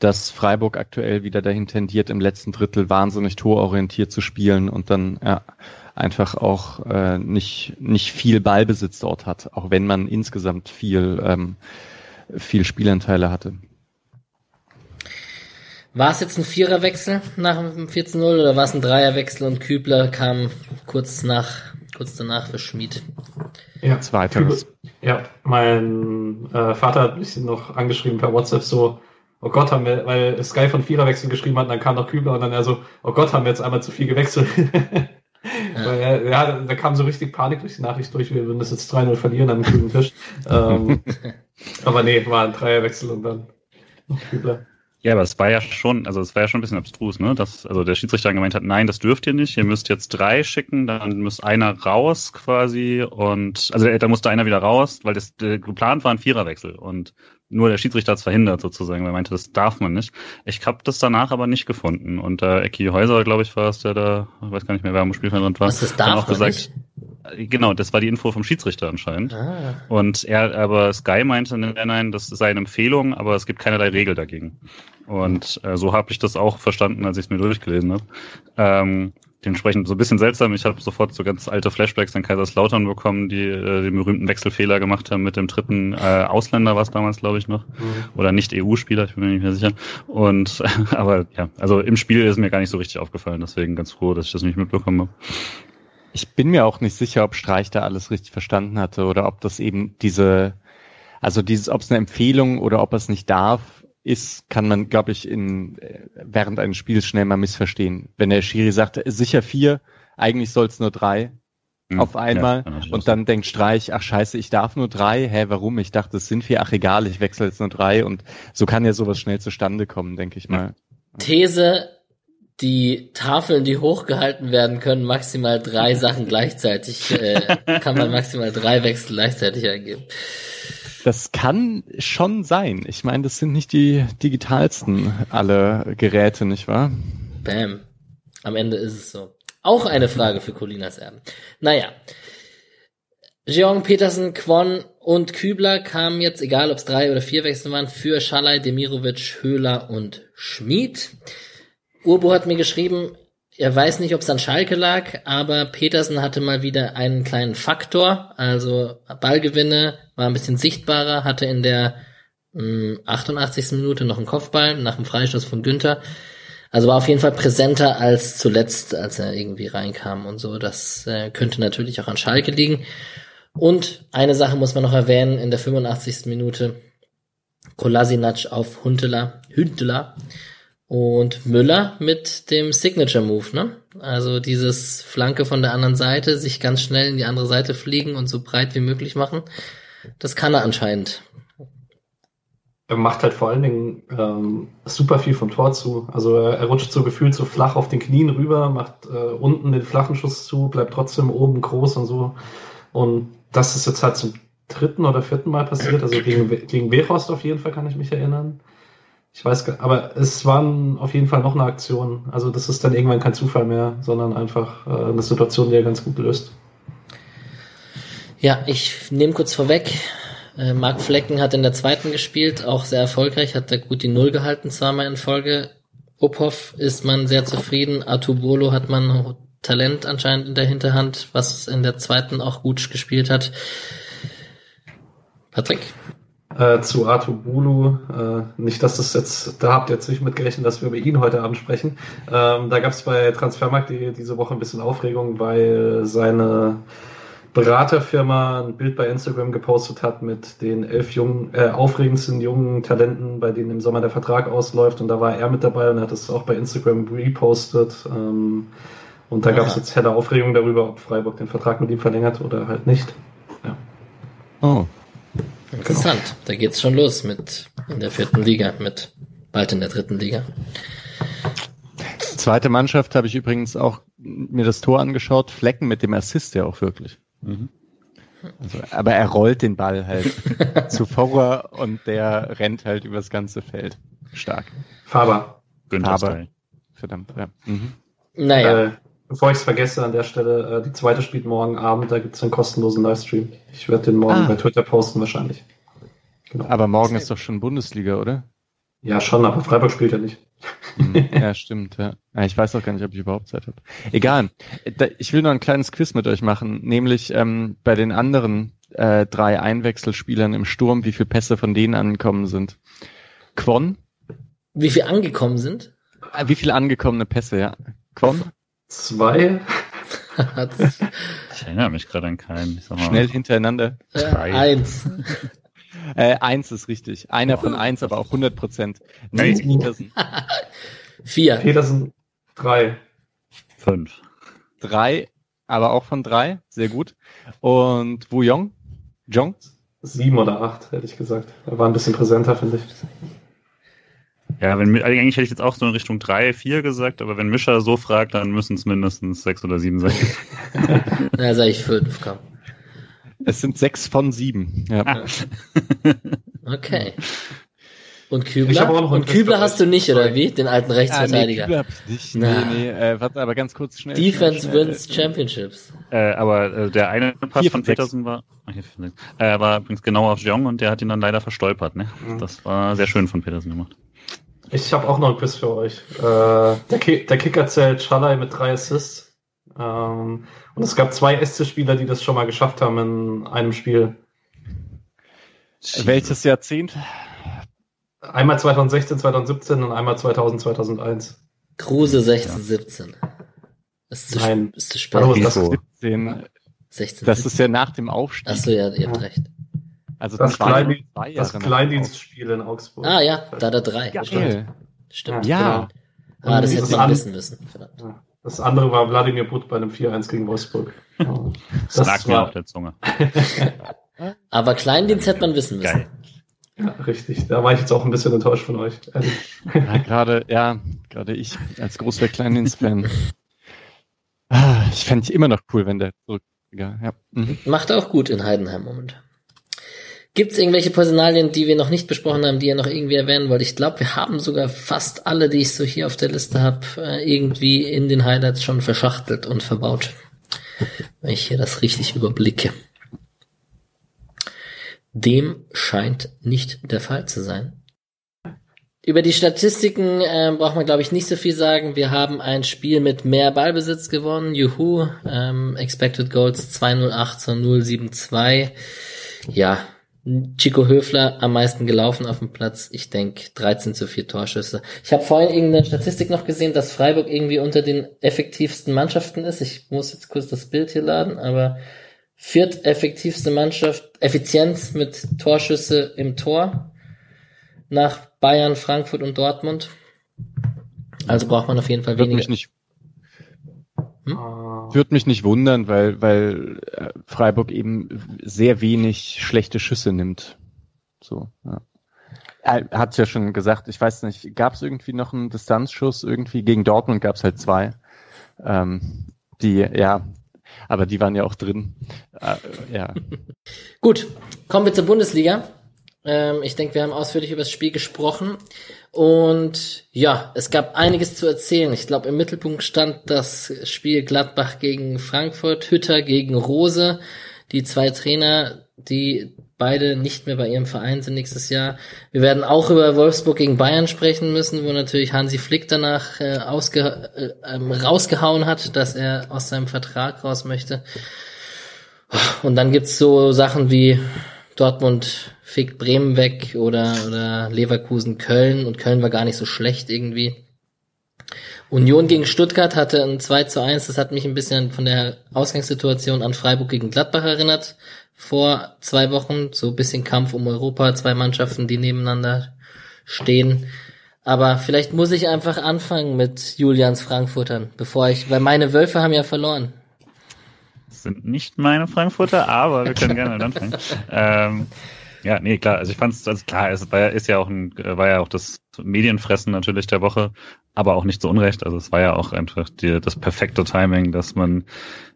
dass Freiburg aktuell wieder dahin tendiert, im letzten Drittel wahnsinnig tororientiert zu spielen und dann ja, einfach auch äh, nicht, nicht viel Ballbesitz dort hat, auch wenn man insgesamt viel, ähm, viel Spielanteile hatte. War es jetzt ein Viererwechsel nach dem 14-0 oder war es ein Dreierwechsel und Kübler kam kurz nach, kurz danach für Schmid? Ja, Zweiteres. Ja, mein äh, Vater hat mich noch angeschrieben per WhatsApp so, oh Gott, haben wir, weil Sky von Viererwechsel geschrieben hat, und dann kam noch Kübler und dann er so, oh Gott, haben wir jetzt einmal zu viel gewechselt. ja. Weil er, ja, da kam so richtig Panik durch die Nachricht durch, wir würden das jetzt 3-0 verlieren am grünen Tisch. ähm, aber nee, war ein Dreierwechsel und dann noch Kübler. Ja, aber es war ja schon, also es war ja schon ein bisschen abstrus, ne? Dass, also der Schiedsrichter gemeint hat, nein, das dürft ihr nicht, ihr müsst jetzt drei schicken, dann muss einer raus quasi und also da musste einer wieder raus, weil das geplant war ein Viererwechsel und nur der Schiedsrichter hat es verhindert sozusagen, weil er meinte, das darf man nicht. Ich habe das danach aber nicht gefunden und äh, Ecki Häuser, glaube ich, war es, der da, ich weiß gar nicht mehr, wer am Spielfeld war, Was, das darf auch gesagt, nicht? Genau, das war die Info vom Schiedsrichter anscheinend. Ah. Und er, aber Sky meinte, nein, nein, das sei eine Empfehlung, aber es gibt keinerlei Regel dagegen. Und äh, so habe ich das auch verstanden, als ich es mir durchgelesen habe. Ähm, dementsprechend so ein bisschen seltsam. Ich habe sofort so ganz alte Flashbacks an Kaiserslautern bekommen, die äh, den berühmten Wechselfehler gemacht haben mit dem dritten äh, Ausländer, was damals, glaube ich, noch. Mhm. Oder nicht EU-Spieler, ich bin mir nicht mehr sicher. Und aber ja, also im Spiel ist mir gar nicht so richtig aufgefallen, deswegen ganz froh, dass ich das nicht mitbekommen habe. Ich bin mir auch nicht sicher, ob Streich da alles richtig verstanden hatte oder ob das eben diese, also dieses, ob es eine Empfehlung oder ob es nicht darf, ist, kann man, glaube ich, in, während eines Spiels schnell mal missverstehen. Wenn der Schiri sagt, sicher vier, eigentlich soll es nur drei hm, auf einmal ja, und dann denkt Streich, ach scheiße, ich darf nur drei, hä, warum? Ich dachte, es sind vier, ach egal, ich wechsle jetzt nur drei und so kann ja sowas schnell zustande kommen, denke ich mal. These, die Tafeln, die hochgehalten werden können, maximal drei Sachen gleichzeitig, äh, kann man maximal drei Wechsel gleichzeitig eingeben. Das kann schon sein. Ich meine, das sind nicht die digitalsten alle Geräte, nicht wahr? Bam. Am Ende ist es so. Auch eine Frage für Colinas Erben. Naja. Jeong, Petersen, Kwon und Kübler kamen jetzt, egal ob es drei oder vier Wechsel waren, für Schalay, Demirovic, Höhler und Schmid. Urbo hat mir geschrieben, er weiß nicht, ob es an Schalke lag, aber Petersen hatte mal wieder einen kleinen Faktor, also Ballgewinne, war ein bisschen sichtbarer, hatte in der mh, 88. Minute noch einen Kopfball nach dem Freistoß von Günther. Also war auf jeden Fall präsenter als zuletzt, als er irgendwie reinkam und so. Das äh, könnte natürlich auch an Schalke liegen. Und eine Sache muss man noch erwähnen, in der 85. Minute Kolasinac auf Huntela, Hüntela und Müller mit dem Signature Move, ne? Also dieses Flanke von der anderen Seite, sich ganz schnell in die andere Seite fliegen und so breit wie möglich machen. Das kann er anscheinend. Er macht halt vor allen Dingen ähm, super viel vom Tor zu. Also er, er rutscht so gefühlt so flach auf den Knien rüber, macht äh, unten den flachen Schuss zu, bleibt trotzdem oben groß und so. Und das ist jetzt halt zum dritten oder vierten Mal passiert. Also gegen, gegen Wehrhorst auf jeden Fall kann ich mich erinnern. Ich weiß aber es waren auf jeden Fall noch eine Aktion. Also das ist dann irgendwann kein Zufall mehr, sondern einfach äh, eine Situation, die er ganz gut löst. Ja, ich nehme kurz vorweg. Äh, Marc Flecken hat in der zweiten gespielt, auch sehr erfolgreich, hat da gut die Null gehalten, zweimal in Folge. Opov ist man sehr zufrieden. Atubolo hat man Talent anscheinend in der Hinterhand, was in der zweiten auch gut gespielt hat. Patrick? Äh, zu Arthur Bulu, äh, nicht, dass das jetzt, da habt ihr jetzt nicht mitgerechnet, dass wir über ihn heute Abend sprechen. Ähm, da gab es bei Transfermarkt die, diese Woche ein bisschen Aufregung, weil seine Beraterfirma ein Bild bei Instagram gepostet hat mit den elf jungen, äh, aufregendsten jungen Talenten, bei denen im Sommer der Vertrag ausläuft. Und da war er mit dabei und hat es auch bei Instagram repostet. Ähm, und da ja. gab es jetzt helle Aufregung darüber, ob Freiburg den Vertrag mit ihm verlängert oder halt nicht. Ja. Oh. Interessant. Da geht's schon los mit in der vierten Liga, mit bald in der dritten Liga. Zweite Mannschaft habe ich übrigens auch mir das Tor angeschaut, Flecken mit dem Assist ja auch wirklich. Mhm. Also, aber er rollt den Ball halt zu Vorher und der rennt halt übers ganze Feld. Stark. Faber. Faber. Verdammt, ja. Mhm. Naja. Äh, Bevor ich es vergesse, an der Stelle, äh, die zweite spielt morgen Abend, da gibt es einen kostenlosen Livestream. Ich werde den morgen ah. bei Twitter posten wahrscheinlich. Genau. Aber morgen ist doch schon Bundesliga, oder? Ja, schon, aber Freiburg spielt ja nicht. Mhm. ja, stimmt, ja. Ich weiß auch gar nicht, ob ich überhaupt Zeit habe. Egal. Ich will noch ein kleines Quiz mit euch machen, nämlich ähm, bei den anderen äh, drei Einwechselspielern im Sturm, wie viele Pässe von denen angekommen sind. Quon? Wie viele angekommen sind? Äh, wie viele angekommene Pässe, ja. Quon? Zwei. ich erinnere mich gerade an keinen. Schnell hintereinander. Äh, eins. äh, eins ist richtig. Einer von eins, aber auch 100 Prozent. Nils Petersen. Vier. Petersen. Drei. Fünf. Drei, aber auch von drei. Sehr gut. Und Wu Yong? Jong? Sieben oder acht, hätte ich gesagt. Er war ein bisschen präsenter, finde ich. Ja, wenn, also eigentlich hätte ich jetzt auch so in Richtung 3, 4 gesagt, aber wenn Mischer so fragt, dann müssen es mindestens 6 oder 7 sein. Na, sag ich 5, komm. Es sind 6 von 7. Ja. Ah. okay. Und Kübler? Und Kübler hast du nicht, oder wie? Den alten Rechtsverteidiger. Ah, nee, Kübler hab ich nicht. Nee, nee, äh, warte, aber ganz kurz schnell. Defense schnell, wins Championships. Äh, aber äh, der eine Pass von Petersen war, äh, war übrigens genau auf Jong und der hat ihn dann leider verstolpert, ne? Mhm. Das war sehr schön von Petersen gemacht. Ich habe auch noch ein Quiz für euch. Äh, der, Ki der, Kicker zählt Schalay mit drei Assists. Ähm, und es gab zwei SC-Spieler, die das schon mal geschafft haben in einem Spiel. Welches Jahrzehnt? Einmal 2016, 2017 und einmal 2000, 2001. Kruse 16, 17. Ist zu, Nein. Ist zu spät. Also das, 17, 16, das ist ja nach dem Aufstieg. Achso, ja, ihr habt recht. Also das, Kleindienst, das Kleindienstspiel in Augsburg. Ah ja, da da drei. Ja, stimmt. stimmt. Ja. Genau. Ah, das hätte man wissen müssen. Verdammt. Das andere war Wladimir Butt bei einem 4-1 gegen Wolfsburg. das, das lag mir auf der Zunge. Aber Kleindienst hätte man wissen müssen. Geil. Ja, richtig. Da war ich jetzt auch ein bisschen enttäuscht von euch. Ja, gerade, ja, gerade ich als großer Kleindienst-Fan. Ah, ich fände ich immer noch cool, wenn der zurück. Ja. Mhm. Macht auch gut in Heidenheim Moment. Gibt es irgendwelche Personalien, die wir noch nicht besprochen haben, die ihr noch irgendwie erwähnen wollt? Ich glaube, wir haben sogar fast alle, die ich so hier auf der Liste habe, äh, irgendwie in den Highlights schon verschachtelt und verbaut. Wenn ich hier das richtig überblicke. Dem scheint nicht der Fall zu sein. Über die Statistiken äh, braucht man, glaube ich, nicht so viel sagen. Wir haben ein Spiel mit mehr Ballbesitz gewonnen. Juhu. Ähm, Expected Goals 208 zu 072. Ja, Chico Höfler am meisten gelaufen auf dem Platz. Ich denke 13 zu 4 Torschüsse. Ich habe vorhin irgendeine Statistik noch gesehen, dass Freiburg irgendwie unter den effektivsten Mannschaften ist. Ich muss jetzt kurz das Bild hier laden, aber vierteffektivste Mannschaft, Effizienz mit Torschüsse im Tor nach Bayern, Frankfurt und Dortmund. Also braucht man auf jeden Fall weniger. Mich nicht, hm? Würde mich nicht wundern, weil, weil äh, Freiburg eben sehr wenig schlechte Schüsse nimmt. So, ja. Er hat es ja schon gesagt, ich weiß nicht, gab es irgendwie noch einen Distanzschuss irgendwie? Gegen Dortmund gab es halt zwei. Ähm, die, ja, aber die waren ja auch drin. Äh, ja. Gut, kommen wir zur Bundesliga. Ähm, ich denke, wir haben ausführlich über das Spiel gesprochen. Und ja, es gab einiges zu erzählen. Ich glaube, im Mittelpunkt stand das Spiel Gladbach gegen Frankfurt, Hütter gegen Rose, die zwei Trainer, die beide nicht mehr bei ihrem Verein sind nächstes Jahr. Wir werden auch über Wolfsburg gegen Bayern sprechen müssen, wo natürlich Hansi Flick danach äh, ausge, äh, ähm, rausgehauen hat, dass er aus seinem Vertrag raus möchte. Und dann gibt's so Sachen wie Dortmund fickt Bremen weg oder, oder Leverkusen Köln und Köln war gar nicht so schlecht irgendwie. Union gegen Stuttgart hatte ein 2 zu 1, das hat mich ein bisschen von der Ausgangssituation an Freiburg gegen Gladbach erinnert. Vor zwei Wochen, so ein bisschen Kampf um Europa, zwei Mannschaften, die nebeneinander stehen. Aber vielleicht muss ich einfach anfangen mit Julians Frankfurtern, bevor ich, weil meine Wölfe haben ja verloren. Das sind nicht meine Frankfurter, aber wir können gerne anfangen. ähm, ja, nee, klar. Also ich fand es, also klar, es war, ist ja auch ein, war ja auch das Medienfressen natürlich der Woche, aber auch nicht so unrecht. Also es war ja auch einfach die, das perfekte Timing, dass man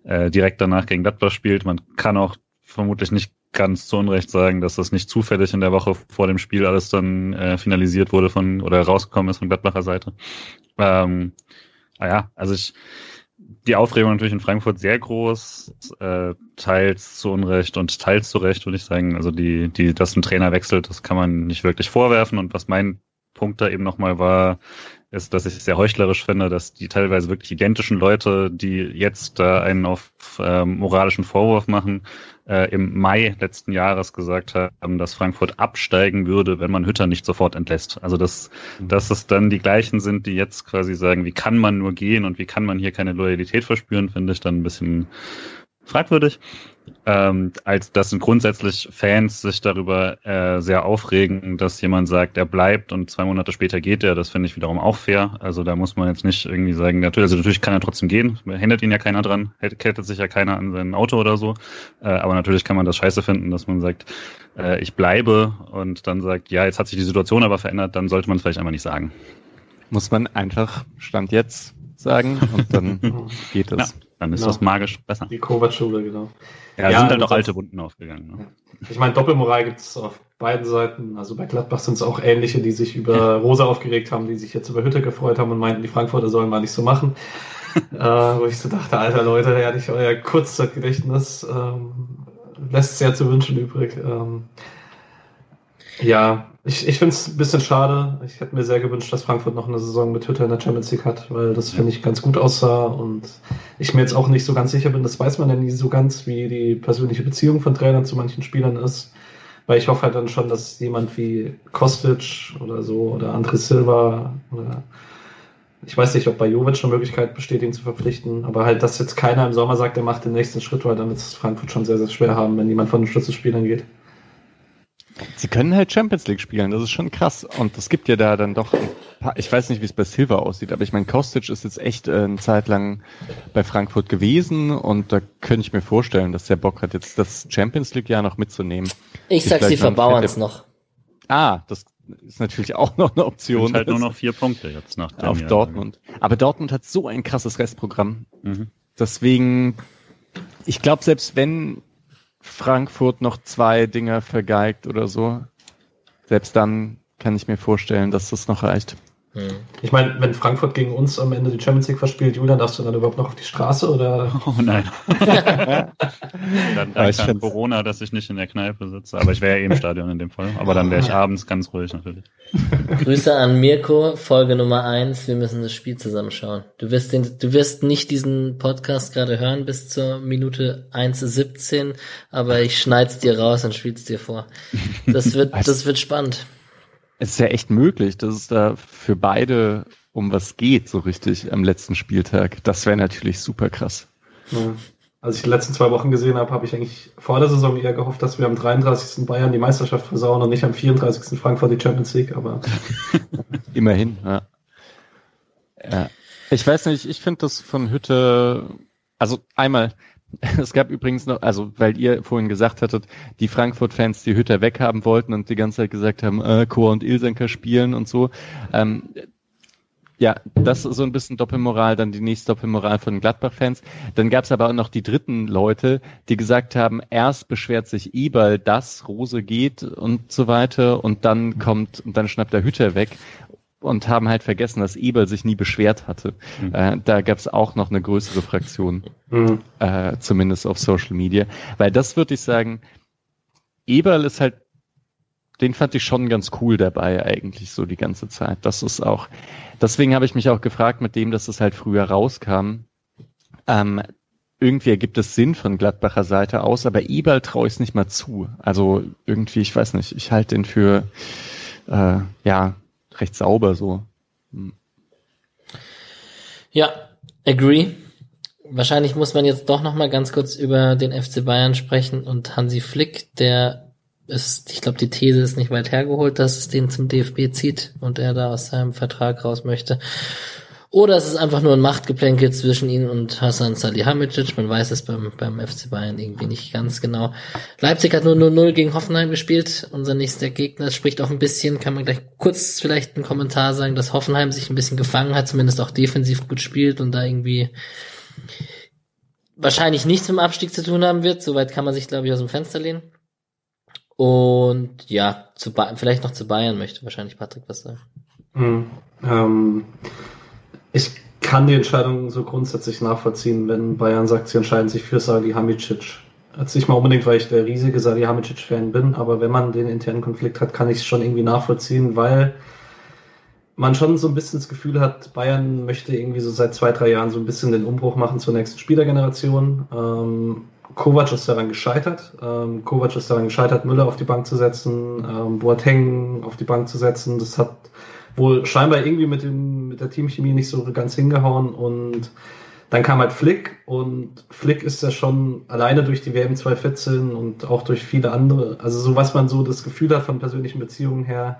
äh, direkt danach gegen Gladbach spielt. Man kann auch vermutlich nicht ganz zu Unrecht sagen, dass das nicht zufällig in der Woche vor dem Spiel alles dann äh, finalisiert wurde von oder rausgekommen ist von Gladbacher Seite. Ähm, ah ja, also ich die Aufregung natürlich in Frankfurt sehr groß, äh, teils zu Unrecht und teils zu Recht, würde ich sagen. Also die, die, dass ein Trainer wechselt, das kann man nicht wirklich vorwerfen. Und was mein Punkt da eben nochmal war, ist, dass ich es sehr heuchlerisch finde, dass die teilweise wirklich identischen Leute, die jetzt da einen auf äh, moralischen Vorwurf machen, äh, im Mai letzten Jahres gesagt haben, dass Frankfurt absteigen würde, wenn man Hütter nicht sofort entlässt. Also dass, mhm. dass es dann die gleichen sind, die jetzt quasi sagen, wie kann man nur gehen und wie kann man hier keine Loyalität verspüren, finde ich dann ein bisschen fragwürdig ähm, als dass grundsätzlich Fans sich darüber äh, sehr aufregen, dass jemand sagt, er bleibt und zwei Monate später geht er. Das finde ich wiederum auch fair. Also da muss man jetzt nicht irgendwie sagen, natürlich, also natürlich kann er trotzdem gehen, hindert ihn ja keiner dran, kettet sich ja keiner an sein Auto oder so. Äh, aber natürlich kann man das scheiße finden, dass man sagt, äh, ich bleibe und dann sagt, ja, jetzt hat sich die Situation aber verändert, dann sollte man es vielleicht einfach nicht sagen. Muss man einfach Stand jetzt sagen und dann geht es. Ja, dann ist genau. das magisch besser. Die Kovac-Schule, genau. Ja, ja sind halt auch alte Wunden aufgegangen. Ne? Ich meine, Doppelmoral gibt es auf beiden Seiten. Also bei Gladbach sind es auch ähnliche, die sich über ja. Rosa aufgeregt haben, die sich jetzt über Hütte gefreut haben und meinten, die Frankfurter sollen mal nicht so machen. äh, wo ich so dachte, alter Leute, ehrlich, euer Kurzzeitgedächtnis ähm, lässt sehr zu wünschen übrig. Ähm, ja, ich, ich finde es ein bisschen schade. Ich hätte mir sehr gewünscht, dass Frankfurt noch eine Saison mit Hütter in der Champions League hat, weil das finde ich ganz gut aussah und ich mir jetzt auch nicht so ganz sicher bin, das weiß man ja nie so ganz, wie die persönliche Beziehung von Trainern zu manchen Spielern ist. Weil ich hoffe halt dann schon, dass jemand wie Kostic oder so oder André Silva oder ich weiß nicht, ob bei Jovic schon Möglichkeit besteht, ihn zu verpflichten, aber halt, dass jetzt keiner im Sommer sagt, er macht den nächsten Schritt, weil dann wird es Frankfurt schon sehr, sehr schwer haben, wenn jemand von den Schlüsselspielern geht. Sie können halt Champions League spielen, das ist schon krass. Und es gibt ja da dann doch ein paar, ich weiß nicht, wie es bei Silva aussieht, aber ich meine, Kostic ist jetzt echt äh, eine Zeit lang bei Frankfurt gewesen und da könnte ich mir vorstellen, dass der Bock hat, jetzt das Champions League-Jahr noch mitzunehmen. Ich sag, sie verbauern es noch. Ah, das ist natürlich auch noch eine Option. halt nur noch vier Punkte jetzt nach dem Auf Jahr. Dortmund. Aber Dortmund hat so ein krasses Restprogramm. Mhm. Deswegen, ich glaube, selbst wenn Frankfurt noch zwei Dinger vergeigt oder so. Selbst dann kann ich mir vorstellen, dass das noch reicht. Hm. Ich meine, wenn Frankfurt gegen uns am Ende die Champions League verspielt, Julian, darfst du dann überhaupt noch auf die Straße oder? Oh nein. dann danke an Corona, dass ich nicht in der Kneipe sitze. Aber ich wäre ja eh im Stadion in dem Fall. Aber dann wäre ich abends ganz ruhig natürlich. Grüße an Mirko, Folge Nummer eins. Wir müssen das Spiel zusammenschauen. Du wirst den, du wirst nicht diesen Podcast gerade hören bis zur Minute 1,17, aber ich schneid's dir raus und spiel's dir vor. Das wird, das wird spannend es ist ja echt möglich, dass es da für beide um was geht, so richtig am letzten Spieltag. Das wäre natürlich super krass. Ja. Als ich die letzten zwei Wochen gesehen habe, habe ich eigentlich vor der Saison eher gehofft, dass wir am 33. Bayern die Meisterschaft versauen und nicht am 34. Frankfurt die Champions League, aber. Immerhin, ja. ja. Ich weiß nicht, ich finde das von Hütte, also einmal, Es gab übrigens noch, also weil ihr vorhin gesagt hattet, die Frankfurt-Fans die Hütter weghaben wollten und die ganze Zeit gesagt haben, äh, Chor und Ilsenker spielen und so. Ähm, ja, das ist so ein bisschen Doppelmoral, dann die nächste Doppelmoral von Gladbach-Fans. Dann gab es aber auch noch die dritten Leute, die gesagt haben, erst beschwert sich Eberl, dass Rose geht und so weiter und dann kommt, und dann schnappt der Hütter weg und haben halt vergessen, dass Eberl sich nie beschwert hatte. Mhm. Äh, da gab es auch noch eine größere Fraktion, mhm. äh, zumindest auf Social Media. Weil das würde ich sagen, Eberl ist halt, den fand ich schon ganz cool dabei eigentlich so die ganze Zeit. Das ist auch, deswegen habe ich mich auch gefragt mit dem, dass es halt früher rauskam. Ähm, irgendwie ergibt es Sinn von Gladbacher Seite aus, aber Eberl traue ich es nicht mal zu. Also irgendwie, ich weiß nicht, ich halte den für äh, ja recht sauber so. Hm. Ja, agree. Wahrscheinlich muss man jetzt doch noch mal ganz kurz über den FC Bayern sprechen und Hansi Flick, der ist, ich glaube, die These ist nicht weit hergeholt, dass es den zum DFB zieht und er da aus seinem Vertrag raus möchte. Oder es ist einfach nur ein Machtgeplänkel zwischen ihnen und Hassan Salihamidzic. Man weiß es beim, beim FC Bayern irgendwie nicht ganz genau. Leipzig hat nur 0-0 gegen Hoffenheim gespielt. Unser nächster Gegner spricht auch ein bisschen, kann man gleich kurz vielleicht einen Kommentar sagen, dass Hoffenheim sich ein bisschen gefangen hat, zumindest auch defensiv gut spielt und da irgendwie wahrscheinlich nichts mit dem Abstieg zu tun haben wird. Soweit kann man sich, glaube ich, aus dem Fenster lehnen. Und ja, zu ba vielleicht noch zu Bayern möchte wahrscheinlich Patrick was sagen. Mhm. Ähm ich kann die Entscheidung so grundsätzlich nachvollziehen, wenn Bayern sagt, sie entscheiden sich für Salihamidzic. Also nicht mal unbedingt, weil ich der riesige Salihamidzic-Fan bin, aber wenn man den internen Konflikt hat, kann ich es schon irgendwie nachvollziehen, weil man schon so ein bisschen das Gefühl hat, Bayern möchte irgendwie so seit zwei, drei Jahren so ein bisschen den Umbruch machen zur nächsten Spielergeneration. Ähm, Kovac ist daran gescheitert. Ähm, Kovac ist daran gescheitert, Müller auf die Bank zu setzen, ähm, Boateng auf die Bank zu setzen. Das hat wohl scheinbar irgendwie mit, dem, mit der Teamchemie nicht so ganz hingehauen und dann kam halt Flick und Flick ist ja schon alleine durch die WM 2014 und auch durch viele andere, also so was man so das Gefühl hat von persönlichen Beziehungen her,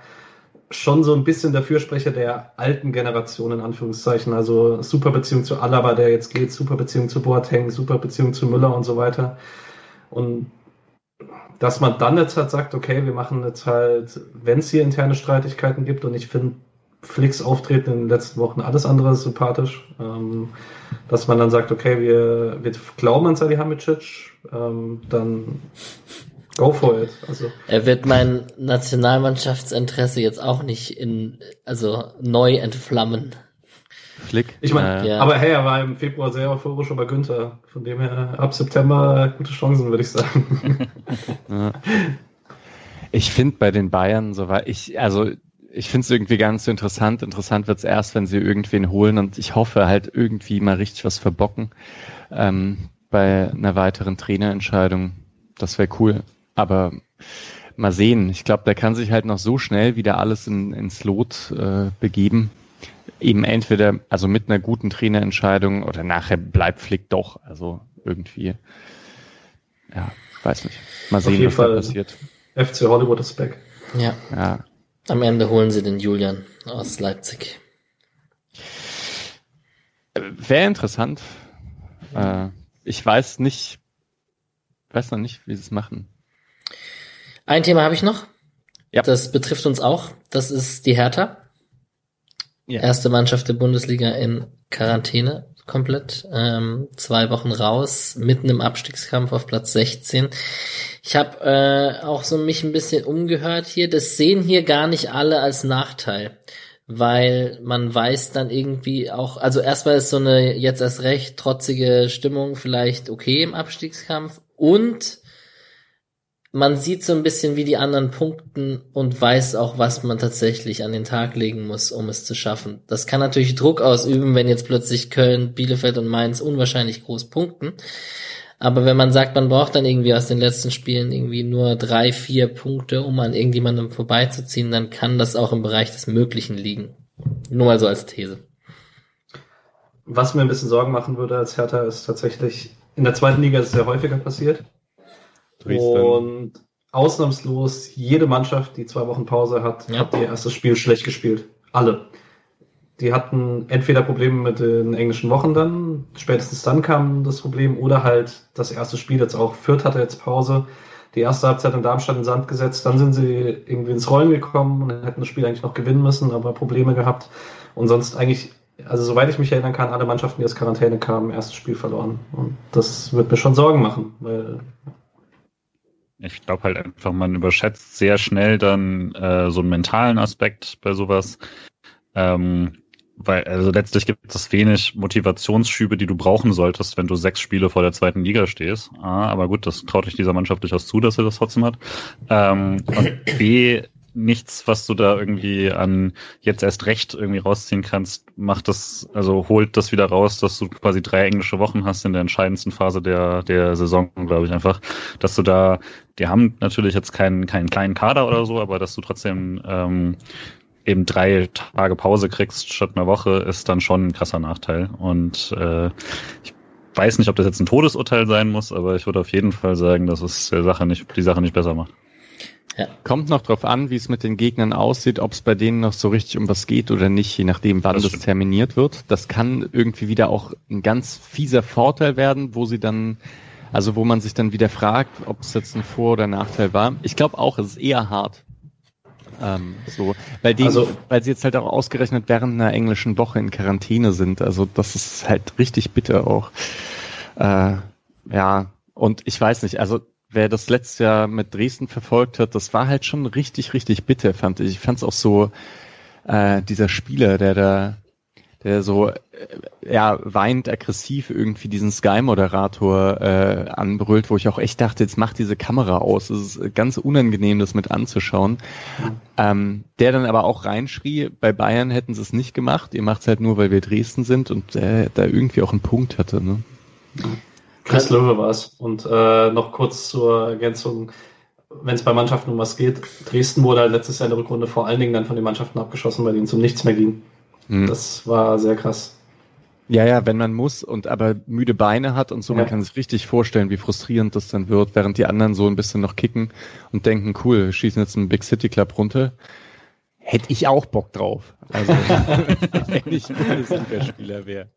schon so ein bisschen der Fürsprecher der alten Generation in Anführungszeichen. Also super Beziehung zu Alaba, der jetzt geht, super Beziehung zu Boateng, super Beziehung zu Müller und so weiter. Und dass man dann jetzt halt sagt, okay, wir machen jetzt halt, wenn es hier interne Streitigkeiten gibt und ich finde Flicks Auftreten in den letzten Wochen alles andere sympathisch. Ähm, dass man dann sagt, okay, wir, wir glauben an Salihamidzic, ähm, dann go for it. Also. Er wird mein Nationalmannschaftsinteresse jetzt auch nicht in, also neu entflammen. Flick. Ich meine, äh, ja. aber hey, er war im Februar sehr euphorisch über Günther. Von dem her ab September gute Chancen, würde ich sagen. Ich finde bei den Bayern, so war ich, also ich finde es irgendwie ganz so interessant. Interessant wird's erst, wenn sie irgendwen holen und ich hoffe halt irgendwie mal richtig was verbocken ähm, bei einer weiteren Trainerentscheidung. Das wäre cool. Aber mal sehen. Ich glaube, da kann sich halt noch so schnell wieder alles in, ins Lot äh, begeben. Eben entweder, also mit einer guten Trainerentscheidung oder nachher bleibt Flick doch. Also irgendwie, ja, weiß nicht. Mal sehen, was Fall da passiert. FC Hollywood ist back. Ja. ja. Am Ende holen sie den Julian aus Leipzig. Wäre interessant. Äh, ich weiß nicht, weiß noch nicht, wie sie es machen. Ein Thema habe ich noch. Ja. Das betrifft uns auch. Das ist die Hertha. Ja. Erste Mannschaft der Bundesliga in Quarantäne komplett. Ähm, zwei Wochen raus, mitten im Abstiegskampf auf Platz 16. Ich habe äh, auch so mich ein bisschen umgehört hier. Das sehen hier gar nicht alle als Nachteil. weil man weiß dann irgendwie auch, also erstmal ist so eine jetzt erst recht trotzige Stimmung vielleicht okay im Abstiegskampf und man sieht so ein bisschen, wie die anderen punkten und weiß auch, was man tatsächlich an den Tag legen muss, um es zu schaffen. Das kann natürlich Druck ausüben, wenn jetzt plötzlich Köln, Bielefeld und Mainz unwahrscheinlich groß punkten. Aber wenn man sagt, man braucht dann irgendwie aus den letzten Spielen irgendwie nur drei, vier Punkte, um an irgendjemandem vorbeizuziehen, dann kann das auch im Bereich des Möglichen liegen. Nur mal so als These. Was mir ein bisschen Sorgen machen würde als Hertha ist tatsächlich, in der zweiten Liga ist es sehr häufiger passiert. Dresden. Und ausnahmslos jede Mannschaft, die zwei Wochen Pause hat, ja. hat ihr erstes Spiel schlecht gespielt. Alle. Die hatten entweder Probleme mit den englischen Wochen dann, spätestens dann kam das Problem, oder halt das erste Spiel jetzt auch. Fürth hatte jetzt Pause, die erste Halbzeit in Darmstadt in Sand gesetzt, dann sind sie irgendwie ins Rollen gekommen und hätten das Spiel eigentlich noch gewinnen müssen, aber Probleme gehabt. Und sonst eigentlich, also soweit ich mich erinnern kann, alle Mannschaften, die aus Quarantäne kamen, erstes Spiel verloren. Und das wird mir schon Sorgen machen, weil ich glaube halt einfach, man überschätzt sehr schnell dann äh, so einen mentalen Aspekt bei sowas. Ähm, weil, also letztlich gibt es wenig Motivationsschübe, die du brauchen solltest, wenn du sechs Spiele vor der zweiten Liga stehst. A, aber gut, das traut dich dieser Mannschaft durchaus zu, dass er das trotzdem hat. Ähm, und B, nichts, was du da irgendwie an jetzt erst recht irgendwie rausziehen kannst, macht das, also holt das wieder raus, dass du quasi drei englische Wochen hast in der entscheidendsten Phase der, der Saison, glaube ich einfach, dass du da, die haben natürlich jetzt keinen, keinen kleinen Kader oder so, aber dass du trotzdem ähm, eben drei Tage Pause kriegst statt einer Woche, ist dann schon ein krasser Nachteil. Und äh, ich weiß nicht, ob das jetzt ein Todesurteil sein muss, aber ich würde auf jeden Fall sagen, dass es der Sache nicht, die Sache nicht besser macht. Ja. Kommt noch drauf an, wie es mit den Gegnern aussieht, ob es bei denen noch so richtig um was geht oder nicht, je nachdem, wann das, das terminiert wird. Das kann irgendwie wieder auch ein ganz fieser Vorteil werden, wo sie dann, also wo man sich dann wieder fragt, ob es jetzt ein Vor- oder Nachteil war. Ich glaube auch, es ist eher hart. Ähm, so, weil die, also, weil sie jetzt halt auch ausgerechnet während einer englischen Woche in Quarantäne sind. Also das ist halt richtig bitter auch. Äh, ja, und ich weiß nicht, also wer das letztes Jahr mit Dresden verfolgt hat, das war halt schon richtig, richtig bitter, fand ich. Ich fand es auch so, äh, dieser Spieler, der da, der so, äh, ja, weint aggressiv irgendwie diesen Sky-Moderator äh, anbrüllt, wo ich auch echt dachte, jetzt macht diese Kamera aus. Es ist ganz unangenehm, das mit anzuschauen. Mhm. Ähm, der dann aber auch reinschrie, bei Bayern hätten sie es nicht gemacht, ihr macht es halt nur, weil wir Dresden sind und der da irgendwie auch einen Punkt hatte, ne? Chris Löwe war es. Und äh, noch kurz zur Ergänzung, wenn es bei Mannschaften um was geht, Dresden wurde halt letztes Jahr in der Rückrunde vor allen Dingen dann von den Mannschaften abgeschossen, bei denen es um nichts mehr ging. Mhm. Das war sehr krass. Ja, ja, wenn man muss und aber müde Beine hat und so, ja. man kann sich richtig vorstellen, wie frustrierend das dann wird, während die anderen so ein bisschen noch kicken und denken, cool, schießen jetzt einen Big City Club runter. Hätte ich auch Bock drauf. Also, wenn ich Bundesligaspieler wäre.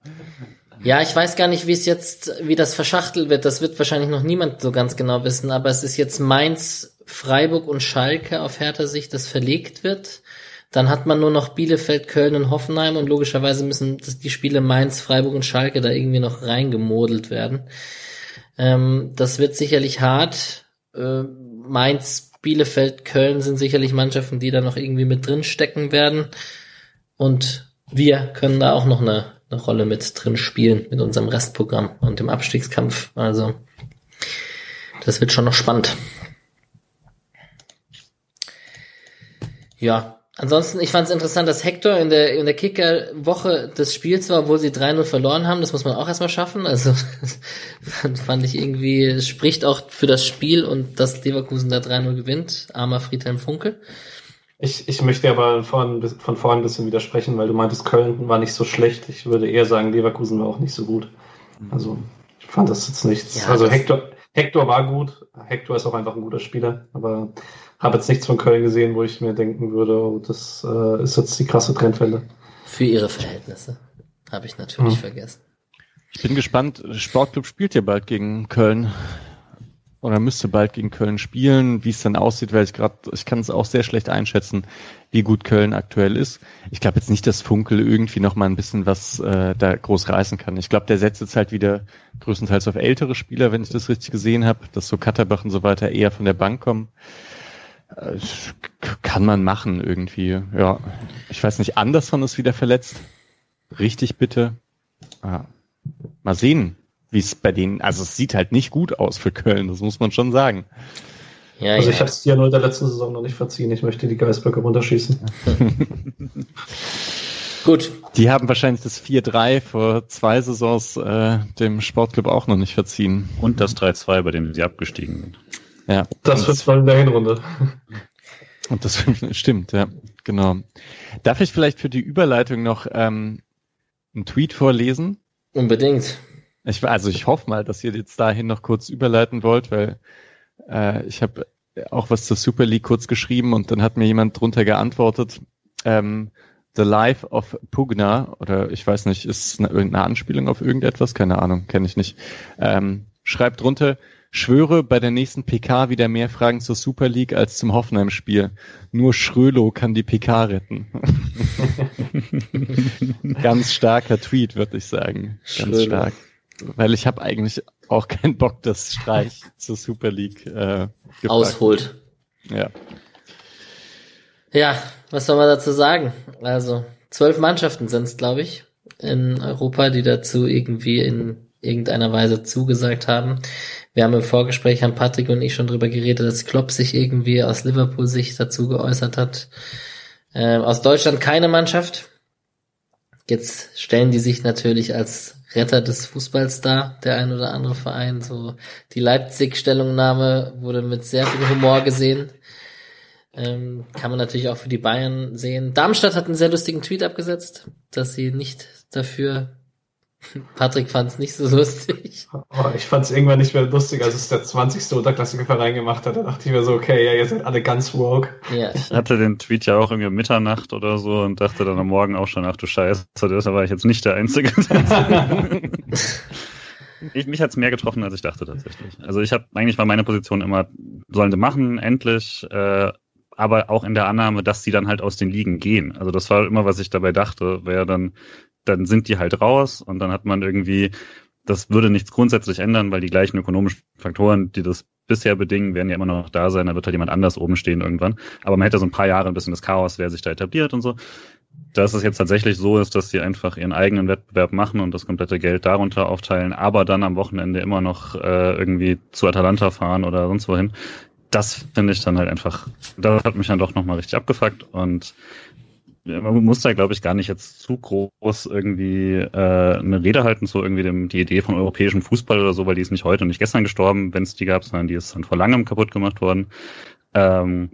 Ja, ich weiß gar nicht, wie es jetzt, wie das verschachtelt wird. Das wird wahrscheinlich noch niemand so ganz genau wissen, aber es ist jetzt Mainz, Freiburg und Schalke auf härter Sicht, das verlegt wird. Dann hat man nur noch Bielefeld, Köln und Hoffenheim und logischerweise müssen die Spiele Mainz, Freiburg und Schalke da irgendwie noch reingemodelt werden. Ähm, das wird sicherlich hart. Äh, Mainz, Bielefeld, Köln sind sicherlich Mannschaften, die da noch irgendwie mit drin stecken werden. Und wir können da auch noch eine eine Rolle mit drin spielen mit unserem Restprogramm und dem Abstiegskampf. Also das wird schon noch spannend. Ja, ansonsten, ich fand es interessant, dass Hector in der, in der Kicker-Woche des Spiels war, obwohl sie 3-0 verloren haben. Das muss man auch erstmal schaffen. Also fand, fand ich irgendwie, spricht auch für das Spiel und dass Leverkusen da 3-0 gewinnt. Armer Friedhelm Funkel. Ich, ich möchte aber von, von vorn ein bisschen widersprechen, weil du meintest, Köln war nicht so schlecht. Ich würde eher sagen, Leverkusen war auch nicht so gut. Also ich fand das jetzt nichts. Ja, also Hector, Hector war gut. Hector ist auch einfach ein guter Spieler, aber habe jetzt nichts von Köln gesehen, wo ich mir denken würde, oh, das äh, ist jetzt die krasse Trendwelle. Für ihre Verhältnisse. Habe ich natürlich hm. vergessen. Ich bin gespannt. Sportclub spielt ja bald gegen Köln oder müsste bald gegen Köln spielen. Wie es dann aussieht, weil ich gerade, ich kann es auch sehr schlecht einschätzen, wie gut Köln aktuell ist. Ich glaube jetzt nicht, dass Funkel irgendwie noch mal ein bisschen was äh, da groß reißen kann. Ich glaube, der setzt jetzt halt wieder größtenteils auf ältere Spieler, wenn ich das richtig gesehen habe, dass so Katterbach und so weiter eher von der Bank kommen. Äh, kann man machen irgendwie, ja. Ich weiß nicht, Anderson ist wieder verletzt. Richtig bitte. Ah. Mal sehen, wie es bei denen, also es sieht halt nicht gut aus für Köln, das muss man schon sagen. Ja, also ja. ich habe es dir nur in der letzten Saison noch nicht verziehen. Ich möchte die Geisböcke runterschießen. Gut. Die haben wahrscheinlich das 4-3 vor zwei Saisons äh, dem Sportclub auch noch nicht verziehen. Und das 3-2, bei dem sie abgestiegen sind. Ja. Das wird voll in der Hinrunde. Und das stimmt, ja, genau. Darf ich vielleicht für die Überleitung noch ähm, einen Tweet vorlesen? Unbedingt. Ich, also ich hoffe mal, dass ihr jetzt dahin noch kurz überleiten wollt, weil äh, ich habe auch was zur Super League kurz geschrieben und dann hat mir jemand drunter geantwortet, ähm, The Life of Pugna, oder ich weiß nicht, ist eine, irgendeine Anspielung auf irgendetwas? Keine Ahnung, kenne ich nicht. Ähm, schreibt drunter, schwöre bei der nächsten PK wieder mehr Fragen zur Super League als zum Hoffenheim-Spiel. Nur Schrölo kann die PK retten. Ganz starker Tweet, würde ich sagen. Ganz Schrölo. stark. Weil ich habe eigentlich auch keinen Bock, dass Streich zur Super League äh, ausholt. Ja. Ja, was soll man dazu sagen? Also, zwölf Mannschaften sind es, glaube ich, in Europa, die dazu irgendwie in irgendeiner Weise zugesagt haben. Wir haben im Vorgespräch, haben Patrick und ich schon drüber geredet, dass Klopp sich irgendwie aus Liverpool-Sicht dazu geäußert hat. Ähm, aus Deutschland keine Mannschaft. Jetzt stellen die sich natürlich als Retter des Fußballs dar, der ein oder andere Verein. So die Leipzig-Stellungnahme wurde mit sehr viel Humor gesehen. Ähm, kann man natürlich auch für die Bayern sehen. Darmstadt hat einen sehr lustigen Tweet abgesetzt, dass sie nicht dafür. Patrick fand es nicht so lustig. Oh, ich fand es irgendwann nicht mehr lustig, als es der 20. Unterklassiker Verein gemacht hat. Da dachte ich mir so, okay, ja, ihr seid alle ganz woke. Ja. Ich hatte den Tweet ja auch irgendwie um Mitternacht oder so und dachte dann am Morgen auch schon, ach du Scheiße, da war ich jetzt nicht der Einzige. ich, mich hat's mehr getroffen, als ich dachte tatsächlich. Also ich habe eigentlich war meine Position immer, sollen sie machen, endlich. Äh, aber auch in der Annahme, dass sie dann halt aus den Ligen gehen. Also das war immer, was ich dabei dachte, wäre dann, dann sind die halt raus und dann hat man irgendwie, das würde nichts grundsätzlich ändern, weil die gleichen ökonomischen Faktoren, die das bisher bedingen, werden ja immer noch da sein, da wird halt jemand anders oben stehen irgendwann. Aber man hätte so ein paar Jahre ein bisschen das Chaos, wer sich da etabliert und so. Dass es jetzt tatsächlich so ist, dass sie einfach ihren eigenen Wettbewerb machen und das komplette Geld darunter aufteilen, aber dann am Wochenende immer noch äh, irgendwie zu Atalanta fahren oder sonst wohin, das finde ich dann halt einfach, das hat mich dann doch nochmal richtig abgefuckt und man muss da, glaube ich, gar nicht jetzt zu groß irgendwie äh, eine Rede halten zu irgendwie dem, die Idee von europäischem Fußball oder so, weil die ist nicht heute und nicht gestern gestorben, wenn es die gab, sondern die ist dann vor langem kaputt gemacht worden. Ähm,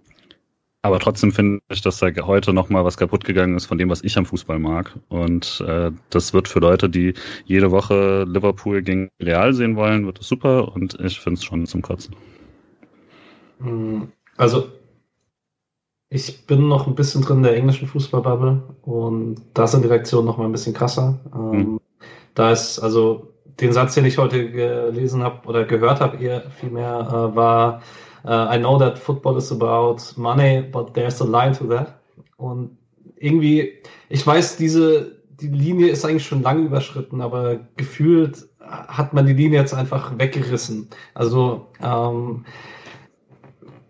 aber trotzdem finde ich, dass da heute nochmal was kaputt gegangen ist von dem, was ich am Fußball mag. Und äh, das wird für Leute, die jede Woche Liverpool gegen Real sehen wollen, wird das super und ich finde es schon zum Kotzen. Hm, also, ich bin noch ein bisschen drin in der englischen Fußballbubble und da sind die Reaktionen noch mal ein bisschen krasser. Mhm. Da ist, also, den Satz, den ich heute gelesen habe oder gehört habe, eher vielmehr, äh, war, uh, I know that football is about money, but there's a line to that. Und irgendwie, ich weiß, diese, die Linie ist eigentlich schon lange überschritten, aber gefühlt hat man die Linie jetzt einfach weggerissen. Also, ähm,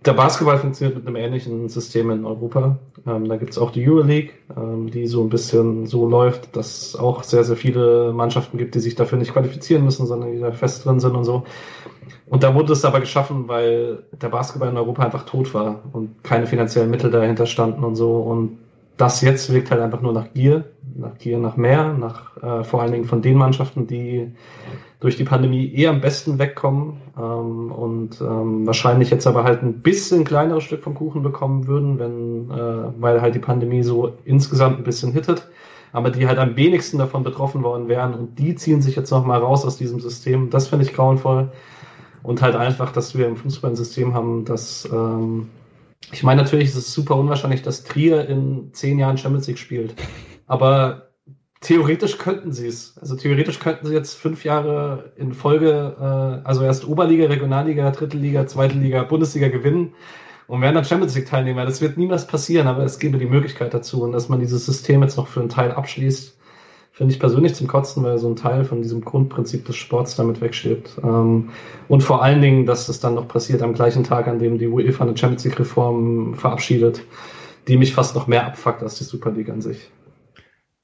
der Basketball funktioniert mit einem ähnlichen System in Europa. Ähm, da gibt's auch die Euroleague, ähm, die so ein bisschen so läuft, dass es auch sehr, sehr viele Mannschaften gibt, die sich dafür nicht qualifizieren müssen, sondern die da fest drin sind und so. Und da wurde es aber geschaffen, weil der Basketball in Europa einfach tot war und keine finanziellen Mittel dahinter standen und so. Und das jetzt wirkt halt einfach nur nach Gier, nach Gier nach mehr, nach äh, vor allen Dingen von den Mannschaften, die durch die Pandemie eher am besten wegkommen ähm, und ähm, wahrscheinlich jetzt aber halt ein bisschen kleineres Stück vom Kuchen bekommen würden, wenn, äh, weil halt die Pandemie so insgesamt ein bisschen hittet, aber die halt am wenigsten davon betroffen worden wären und die ziehen sich jetzt nochmal raus aus diesem System. Das finde ich grauenvoll. Und halt einfach, dass wir im Fußball ein System haben, das ähm, ich meine, natürlich ist es super unwahrscheinlich, dass Trier in zehn Jahren Champions League spielt. Aber theoretisch könnten sie es. Also theoretisch könnten sie jetzt fünf Jahre in Folge, äh, also erst Oberliga, Regionalliga, Dritte Liga, Zweite Liga, Bundesliga gewinnen und werden dann Champions League Teilnehmer. Das wird niemals passieren, aber es gäbe die Möglichkeit dazu. Und dass man dieses System jetzt noch für einen Teil abschließt, finde ich persönlich zum Kotzen, weil so ein Teil von diesem Grundprinzip des Sports damit wegstirbt. Ähm, und vor allen Dingen, dass es dann noch passiert am gleichen Tag, an dem die UEFA eine Champions League Reform verabschiedet, die mich fast noch mehr abfuckt als die Super League an sich.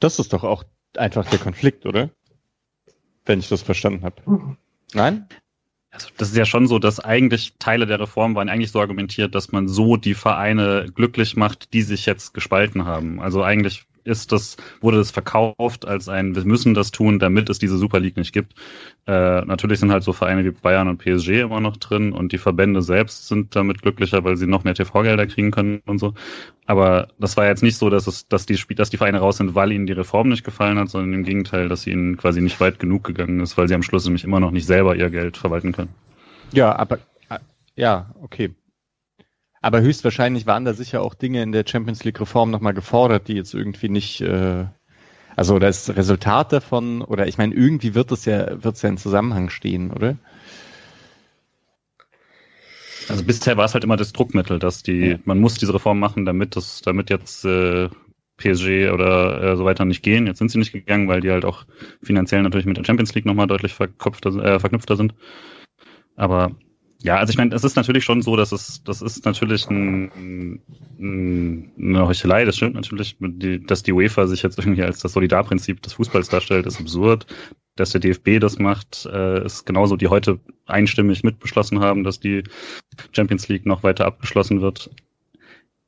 Das ist doch auch einfach der Konflikt, oder? Wenn ich das verstanden habe. Nein? Also das ist ja schon so, dass eigentlich Teile der Reform waren eigentlich so argumentiert, dass man so die Vereine glücklich macht, die sich jetzt gespalten haben. Also eigentlich ist das, wurde das verkauft als ein, wir müssen das tun, damit es diese Super League nicht gibt. Äh, natürlich sind halt so Vereine wie Bayern und PSG immer noch drin und die Verbände selbst sind damit glücklicher, weil sie noch mehr TV-Gelder kriegen können und so. Aber das war jetzt nicht so, dass es, dass die, dass die Vereine raus sind, weil ihnen die Reform nicht gefallen hat, sondern im Gegenteil, dass sie ihnen quasi nicht weit genug gegangen ist, weil sie am Schluss nämlich immer noch nicht selber ihr Geld verwalten können. Ja, aber äh, ja, okay. Aber höchstwahrscheinlich waren da sicher auch Dinge in der Champions League Reform nochmal gefordert, die jetzt irgendwie nicht, äh, also das Resultat davon, oder ich meine, irgendwie wird es ja, wird es ja in Zusammenhang stehen, oder? Also bisher war es halt immer das Druckmittel, dass die, ja. man muss diese Reform machen, damit das, damit jetzt äh, PSG oder äh, so weiter nicht gehen. Jetzt sind sie nicht gegangen, weil die halt auch finanziell natürlich mit der Champions League nochmal deutlich verkopfter, äh, verknüpfter sind. Aber ja, also ich meine, es ist natürlich schon so, dass es, das ist natürlich ein, ein, eine Heuchelei. Das stimmt natürlich, dass die UEFA sich jetzt irgendwie als das Solidarprinzip des Fußballs darstellt, ist absurd. Dass der DFB das macht, äh, ist genauso, die heute einstimmig mitbeschlossen haben, dass die Champions League noch weiter abgeschlossen wird.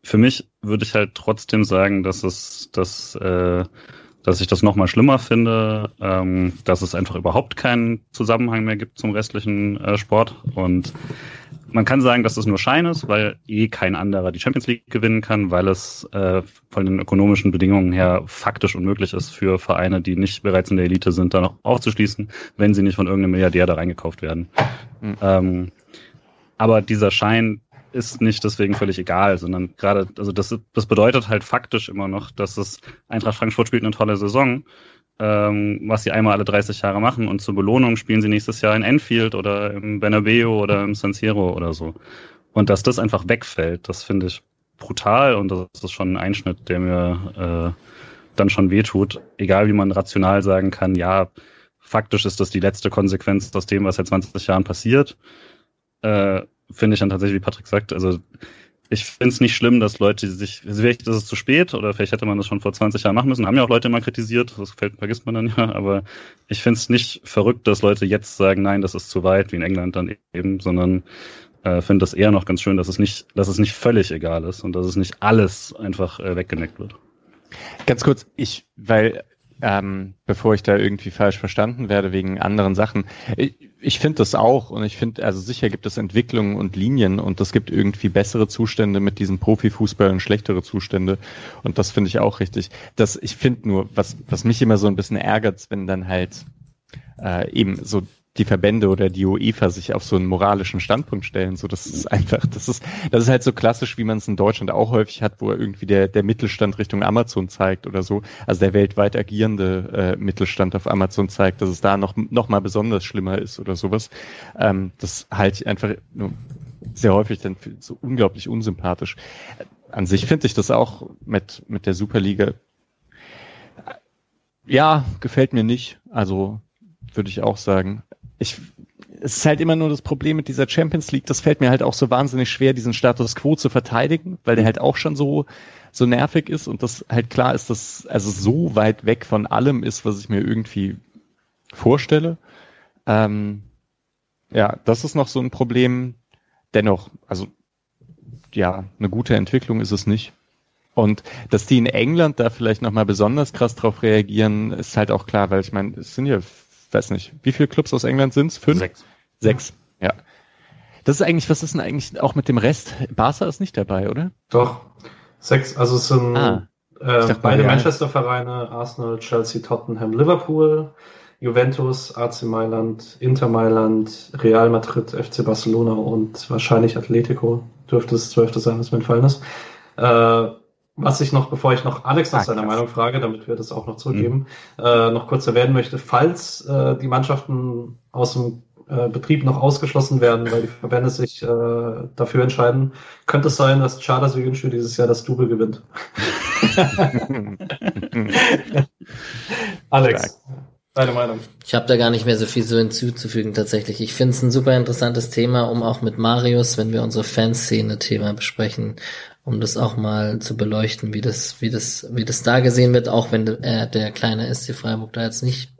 Für mich würde ich halt trotzdem sagen, dass es, dass äh, dass ich das nochmal schlimmer finde, ähm, dass es einfach überhaupt keinen Zusammenhang mehr gibt zum restlichen äh, Sport. Und man kann sagen, dass es nur Schein ist, weil eh kein anderer die Champions League gewinnen kann, weil es äh, von den ökonomischen Bedingungen her faktisch unmöglich ist für Vereine, die nicht bereits in der Elite sind, da noch aufzuschließen, wenn sie nicht von irgendeinem Milliardär da reingekauft werden. Mhm. Ähm, aber dieser Schein ist nicht deswegen völlig egal, sondern gerade, also das, das bedeutet halt faktisch immer noch, dass es Eintracht Frankfurt spielt eine tolle Saison, ähm, was sie einmal alle 30 Jahre machen und zur Belohnung spielen sie nächstes Jahr in Enfield oder im Bernabeu oder im San Siro oder so. Und dass das einfach wegfällt, das finde ich brutal und das ist schon ein Einschnitt, der mir äh, dann schon wehtut, egal wie man rational sagen kann, ja, faktisch ist das die letzte Konsequenz aus dem, was seit 20 Jahren passiert. Äh, finde ich dann tatsächlich, wie Patrick sagt, also ich finde es nicht schlimm, dass Leute sich, vielleicht ist es zu spät oder vielleicht hätte man das schon vor 20 Jahren machen müssen, haben ja auch Leute immer kritisiert, das fällt, vergisst man dann ja, aber ich finde es nicht verrückt, dass Leute jetzt sagen, nein, das ist zu weit, wie in England dann eben, sondern äh, finde das eher noch ganz schön, dass es nicht, dass es nicht völlig egal ist und dass es nicht alles einfach äh, weggeneckt wird. Ganz kurz, ich, weil ähm, bevor ich da irgendwie falsch verstanden werde wegen anderen Sachen. Ich, ich finde das auch und ich finde, also sicher gibt es Entwicklungen und Linien und es gibt irgendwie bessere Zustände mit diesem Profifußball und schlechtere Zustände und das finde ich auch richtig. Das, ich finde nur, was, was mich immer so ein bisschen ärgert, wenn dann halt äh, eben so die Verbände oder die UEFA sich auf so einen moralischen Standpunkt stellen. So, das ist einfach, das ist, das ist halt so klassisch, wie man es in Deutschland auch häufig hat, wo irgendwie der, der Mittelstand Richtung Amazon zeigt oder so. Also der weltweit agierende äh, Mittelstand auf Amazon zeigt, dass es da noch, noch mal besonders schlimmer ist oder sowas. Ähm, das halte ich einfach nur sehr häufig dann für so unglaublich unsympathisch. An sich finde ich das auch mit, mit der Superliga. Ja, gefällt mir nicht. Also würde ich auch sagen ich, es ist halt immer nur das Problem mit dieser Champions League, das fällt mir halt auch so wahnsinnig schwer, diesen Status quo zu verteidigen, weil der halt auch schon so, so nervig ist und das halt klar ist, dass also so weit weg von allem ist, was ich mir irgendwie vorstelle. Ähm, ja, das ist noch so ein Problem. Dennoch, also ja, eine gute Entwicklung ist es nicht. Und dass die in England da vielleicht nochmal besonders krass drauf reagieren, ist halt auch klar, weil ich meine, es sind ja weiß nicht, wie viele Clubs aus England sind es? Fünf? Sechs. Sechs, ja. Das ist eigentlich, was ist denn eigentlich auch mit dem Rest? Barca ist nicht dabei, oder? Doch. Sechs, also es sind ah, äh, beide Manchester-Vereine, Arsenal, Chelsea, Tottenham, Liverpool, Juventus, AC Mailand, Inter Mailand, Real Madrid, FC Barcelona und wahrscheinlich Atletico dürfte es zwölfte sein, was mir entfallen ist. Äh, was ich noch, bevor ich noch Alex nach ah, seiner. Meinung frage, damit wir das auch noch zurückgeben, mhm. äh, noch kurz erwähnen möchte, falls äh, die Mannschaften aus dem äh, Betrieb noch ausgeschlossen werden, weil die Verbände sich äh, dafür entscheiden, könnte es sein, dass Charter Söyüncü dieses Jahr das Double gewinnt. Alex, deine Meinung? Ich habe da gar nicht mehr so viel so hinzuzufügen tatsächlich. Ich finde es ein super interessantes Thema, um auch mit Marius, wenn wir unsere Fanszene-Thema besprechen, um das auch mal zu beleuchten, wie das, wie das, wie das da gesehen wird, auch wenn äh, der kleine SC Freiburg da jetzt nicht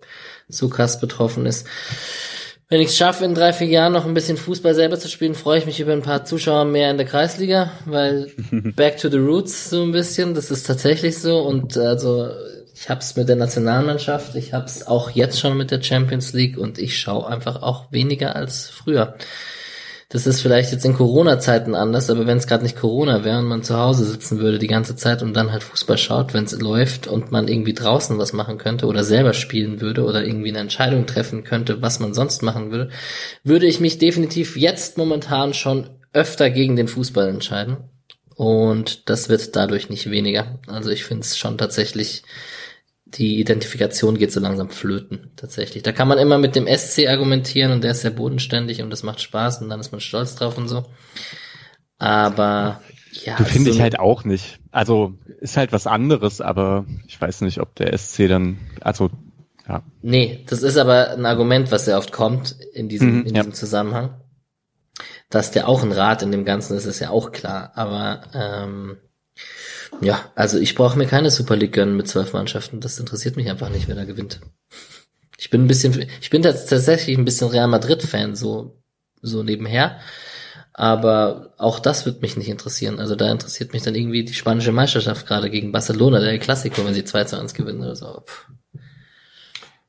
so krass betroffen ist. Wenn ich es schaffe, in drei, vier Jahren noch ein bisschen Fußball selber zu spielen, freue ich mich über ein paar Zuschauer mehr in der Kreisliga, weil back to the roots so ein bisschen, das ist tatsächlich so und also ich hab's mit der Nationalmannschaft, ich hab's auch jetzt schon mit der Champions League und ich schaue einfach auch weniger als früher. Das ist vielleicht jetzt in Corona-Zeiten anders, aber wenn es gerade nicht Corona wäre und man zu Hause sitzen würde die ganze Zeit und dann halt Fußball schaut, wenn es läuft und man irgendwie draußen was machen könnte oder selber spielen würde oder irgendwie eine Entscheidung treffen könnte, was man sonst machen würde, würde ich mich definitiv jetzt momentan schon öfter gegen den Fußball entscheiden. Und das wird dadurch nicht weniger. Also ich finde es schon tatsächlich die Identifikation geht so langsam flöten, tatsächlich. Da kann man immer mit dem SC argumentieren und der ist sehr bodenständig und das macht Spaß und dann ist man stolz drauf und so. Aber ja. Du finde so ich halt auch nicht. Also ist halt was anderes, aber ich weiß nicht, ob der SC dann, also ja. Nee, das ist aber ein Argument, was sehr oft kommt in diesem, mhm, in diesem Zusammenhang. Dass der auch ein Rat in dem Ganzen ist, ist ja auch klar. Aber ähm, ja, also ich brauche mir keine Super League gönnen mit zwölf Mannschaften. Das interessiert mich einfach nicht, wer da gewinnt. Ich bin ein bisschen, ich bin tatsächlich ein bisschen Real Madrid-Fan, so, so nebenher. Aber auch das wird mich nicht interessieren. Also da interessiert mich dann irgendwie die spanische Meisterschaft gerade gegen Barcelona, der Klassiko, wenn sie 2 zu 1 gewinnen oder so.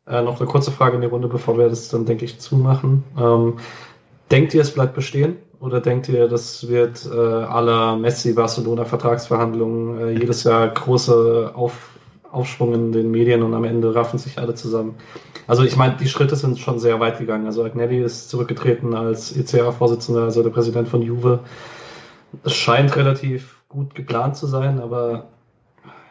Äh, noch eine kurze Frage in die Runde, bevor wir das dann, denke ich, zumachen. Ähm, denkt ihr, es bleibt bestehen? Oder denkt ihr, das wird äh, aller Messi-Barcelona-Vertragsverhandlungen äh, jedes Jahr große Auf Aufschwung in den Medien und am Ende raffen sich alle zusammen? Also ich meine, die Schritte sind schon sehr weit gegangen. Also Agnelli ist zurückgetreten als ECA-Vorsitzender, also der Präsident von Juve. Es scheint relativ gut geplant zu sein, aber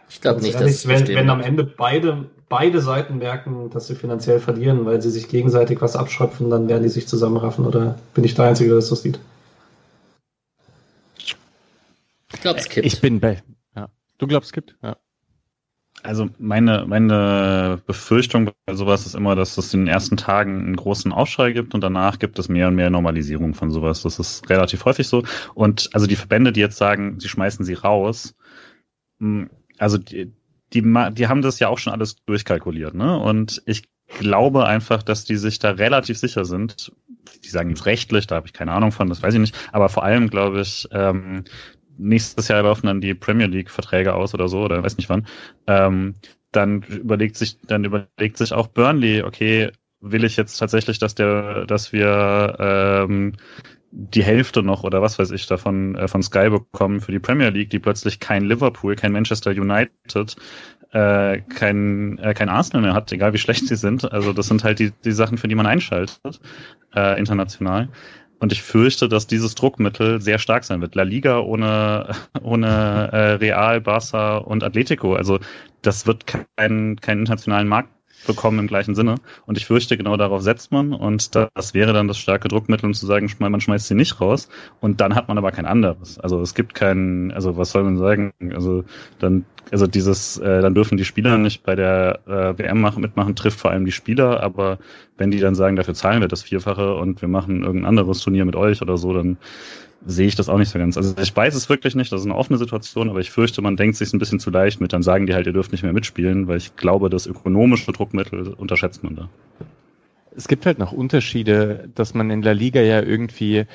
ich glaube nicht, ehrlich, dass wenn, wenn am Ende beide beide Seiten merken, dass sie finanziell verlieren, weil sie sich gegenseitig was abschöpfen, dann werden die sich zusammenraffen. Oder bin ich der Einzige, der das so sieht? Glaube, es kippt. Ich bin bei. Ja. Du glaubst, es kippt? Ja. Also meine, meine Befürchtung bei sowas ist immer, dass es in den ersten Tagen einen großen Aufschrei gibt und danach gibt es mehr und mehr Normalisierung von sowas. Das ist relativ häufig so. Und also die Verbände, die jetzt sagen, sie schmeißen sie raus, hm, also die, die, die haben das ja auch schon alles durchkalkuliert, ne? Und ich glaube einfach, dass die sich da relativ sicher sind. Die sagen jetzt rechtlich, da habe ich keine Ahnung von, das weiß ich nicht. Aber vor allem glaube ich, ähm, nächstes Jahr laufen dann die Premier League Verträge aus oder so oder weiß nicht wann, ähm, dann überlegt sich, dann überlegt sich auch Burnley, okay, will ich jetzt tatsächlich, dass der, dass wir ähm, die Hälfte noch oder was weiß ich davon äh, von Sky bekommen für die Premier League, die plötzlich kein Liverpool, kein Manchester United, äh, kein, äh, kein Arsenal mehr hat, egal wie schlecht sie sind. Also das sind halt die, die Sachen, für die man einschaltet, äh, international. Und ich fürchte, dass dieses Druckmittel sehr stark sein wird. La Liga ohne, ohne äh, Real, Barca und Atletico. Also das wird keinen keinen internationalen Markt bekommen im gleichen Sinne. Und ich fürchte, genau darauf setzt man. Und das wäre dann das starke Druckmittel, um zu sagen, man schmeißt sie nicht raus. Und dann hat man aber kein anderes. Also es gibt keinen, also was soll man sagen? Also dann, also dieses, äh, dann dürfen die Spieler nicht bei der äh, WM machen, mitmachen, trifft vor allem die Spieler. Aber wenn die dann sagen, dafür zahlen wir das Vierfache und wir machen irgendein anderes Turnier mit euch oder so, dann sehe ich das auch nicht so ganz. Also ich weiß es wirklich nicht, das ist eine offene Situation, aber ich fürchte, man denkt sich ein bisschen zu leicht mit, dann sagen die halt, ihr dürft nicht mehr mitspielen, weil ich glaube, das ökonomische Druckmittel unterschätzt man da. Es gibt halt noch Unterschiede, dass man in der Liga ja irgendwie,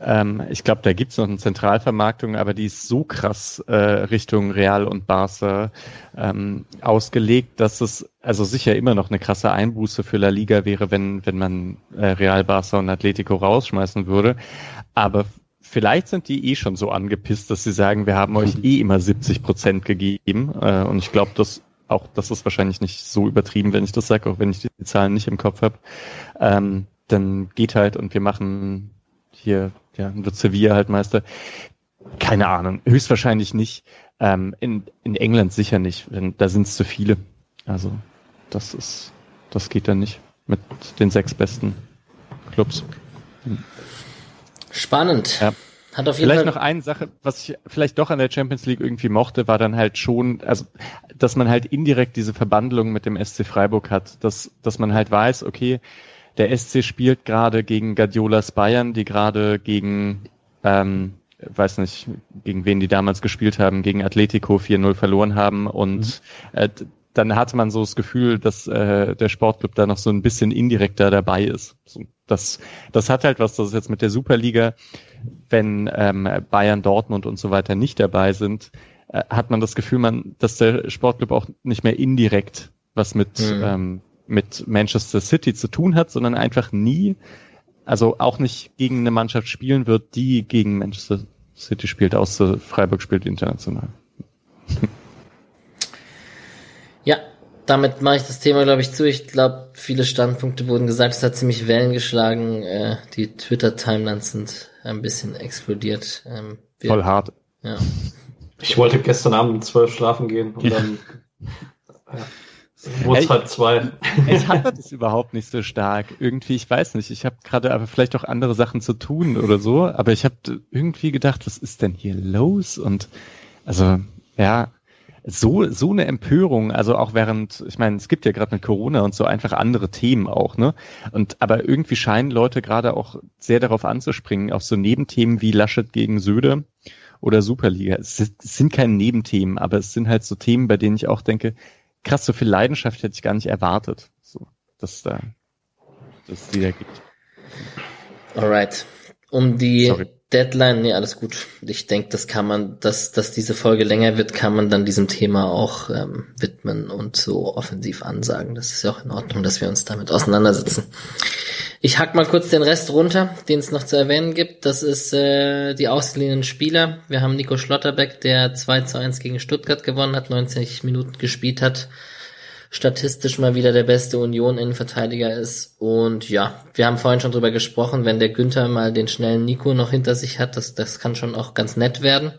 ähm, ich glaube, da gibt es noch eine Zentralvermarktung, aber die ist so krass äh, Richtung Real und Barca ähm, ausgelegt, dass es also sicher immer noch eine krasse Einbuße für La Liga wäre, wenn, wenn man äh, Real, Barca und Atletico rausschmeißen würde. Aber vielleicht sind die eh schon so angepisst, dass sie sagen, wir haben euch eh immer 70 Prozent gegeben. Äh, und ich glaube, dass auch das ist wahrscheinlich nicht so übertrieben, wenn ich das sage, auch wenn ich die Zahlen nicht im Kopf habe. Ähm, dann geht halt und wir machen hier, ja, wird Sevilla halt Meister. Keine Ahnung, höchstwahrscheinlich nicht. Ähm, in, in England sicher nicht, denn da sind es zu viele. Also das ist, das geht dann nicht mit den sechs Besten. Clubs. Spannend. Ja. Hat auf jeden Vielleicht Fall noch eine Sache, was ich vielleicht doch an der Champions League irgendwie mochte, war dann halt schon, also dass man halt indirekt diese Verbandlung mit dem SC Freiburg hat, dass, dass man halt weiß, okay, der SC spielt gerade gegen Guardiolas Bayern, die gerade gegen, ähm, weiß nicht, gegen wen die damals gespielt haben, gegen Atletico 4-0 verloren haben und mhm. äh, dann hatte man so das Gefühl, dass äh, der Sportclub da noch so ein bisschen indirekter dabei ist. So, das, das hat halt was, das ist jetzt mit der Superliga, wenn ähm, Bayern, Dortmund und so weiter nicht dabei sind, äh, hat man das Gefühl, man, dass der Sportclub auch nicht mehr indirekt was mit, mhm. ähm, mit Manchester City zu tun hat, sondern einfach nie, also auch nicht gegen eine Mannschaft spielen wird, die gegen Manchester City spielt, außer Freiburg spielt international. Damit mache ich das Thema, glaube ich, zu. Ich glaube, viele Standpunkte wurden gesagt. Es hat ziemlich Wellen geschlagen. Äh, die Twitter-Timelines sind ein bisschen explodiert. Ähm, wir, Voll hart. Ja. Ich wollte gestern Abend um zwölf schlafen gehen und dann ja, wurde es halt zwei. Ich hatte das überhaupt nicht so stark. Irgendwie, ich weiß nicht. Ich habe gerade aber vielleicht auch andere Sachen zu tun oder so. Aber ich habe irgendwie gedacht, was ist denn hier los? Und also ja, so, so eine Empörung, also auch während, ich meine, es gibt ja gerade mit Corona und so einfach andere Themen auch, ne? Und aber irgendwie scheinen Leute gerade auch sehr darauf anzuspringen, auf so Nebenthemen wie Laschet gegen Söder oder Superliga. Es sind keine Nebenthemen, aber es sind halt so Themen, bei denen ich auch denke, krass, so viel Leidenschaft hätte ich gar nicht erwartet, so, dass da, dass es die da gibt. Alright. Um die Sorry. Deadline, nee, alles gut. Ich denke, das kann man, dass, dass diese Folge länger wird, kann man dann diesem Thema auch ähm, widmen und so offensiv ansagen. Das ist ja auch in Ordnung, dass wir uns damit auseinandersetzen. Ich hack mal kurz den Rest runter, den es noch zu erwähnen gibt. Das ist äh, die ausgeliehenen Spieler. Wir haben Nico Schlotterbeck, der 2 zu 1 gegen Stuttgart gewonnen hat, 90 Minuten gespielt hat statistisch mal wieder der beste Union-Innenverteidiger ist. Und ja, wir haben vorhin schon drüber gesprochen, wenn der Günther mal den schnellen Nico noch hinter sich hat, das, das kann schon auch ganz nett werden.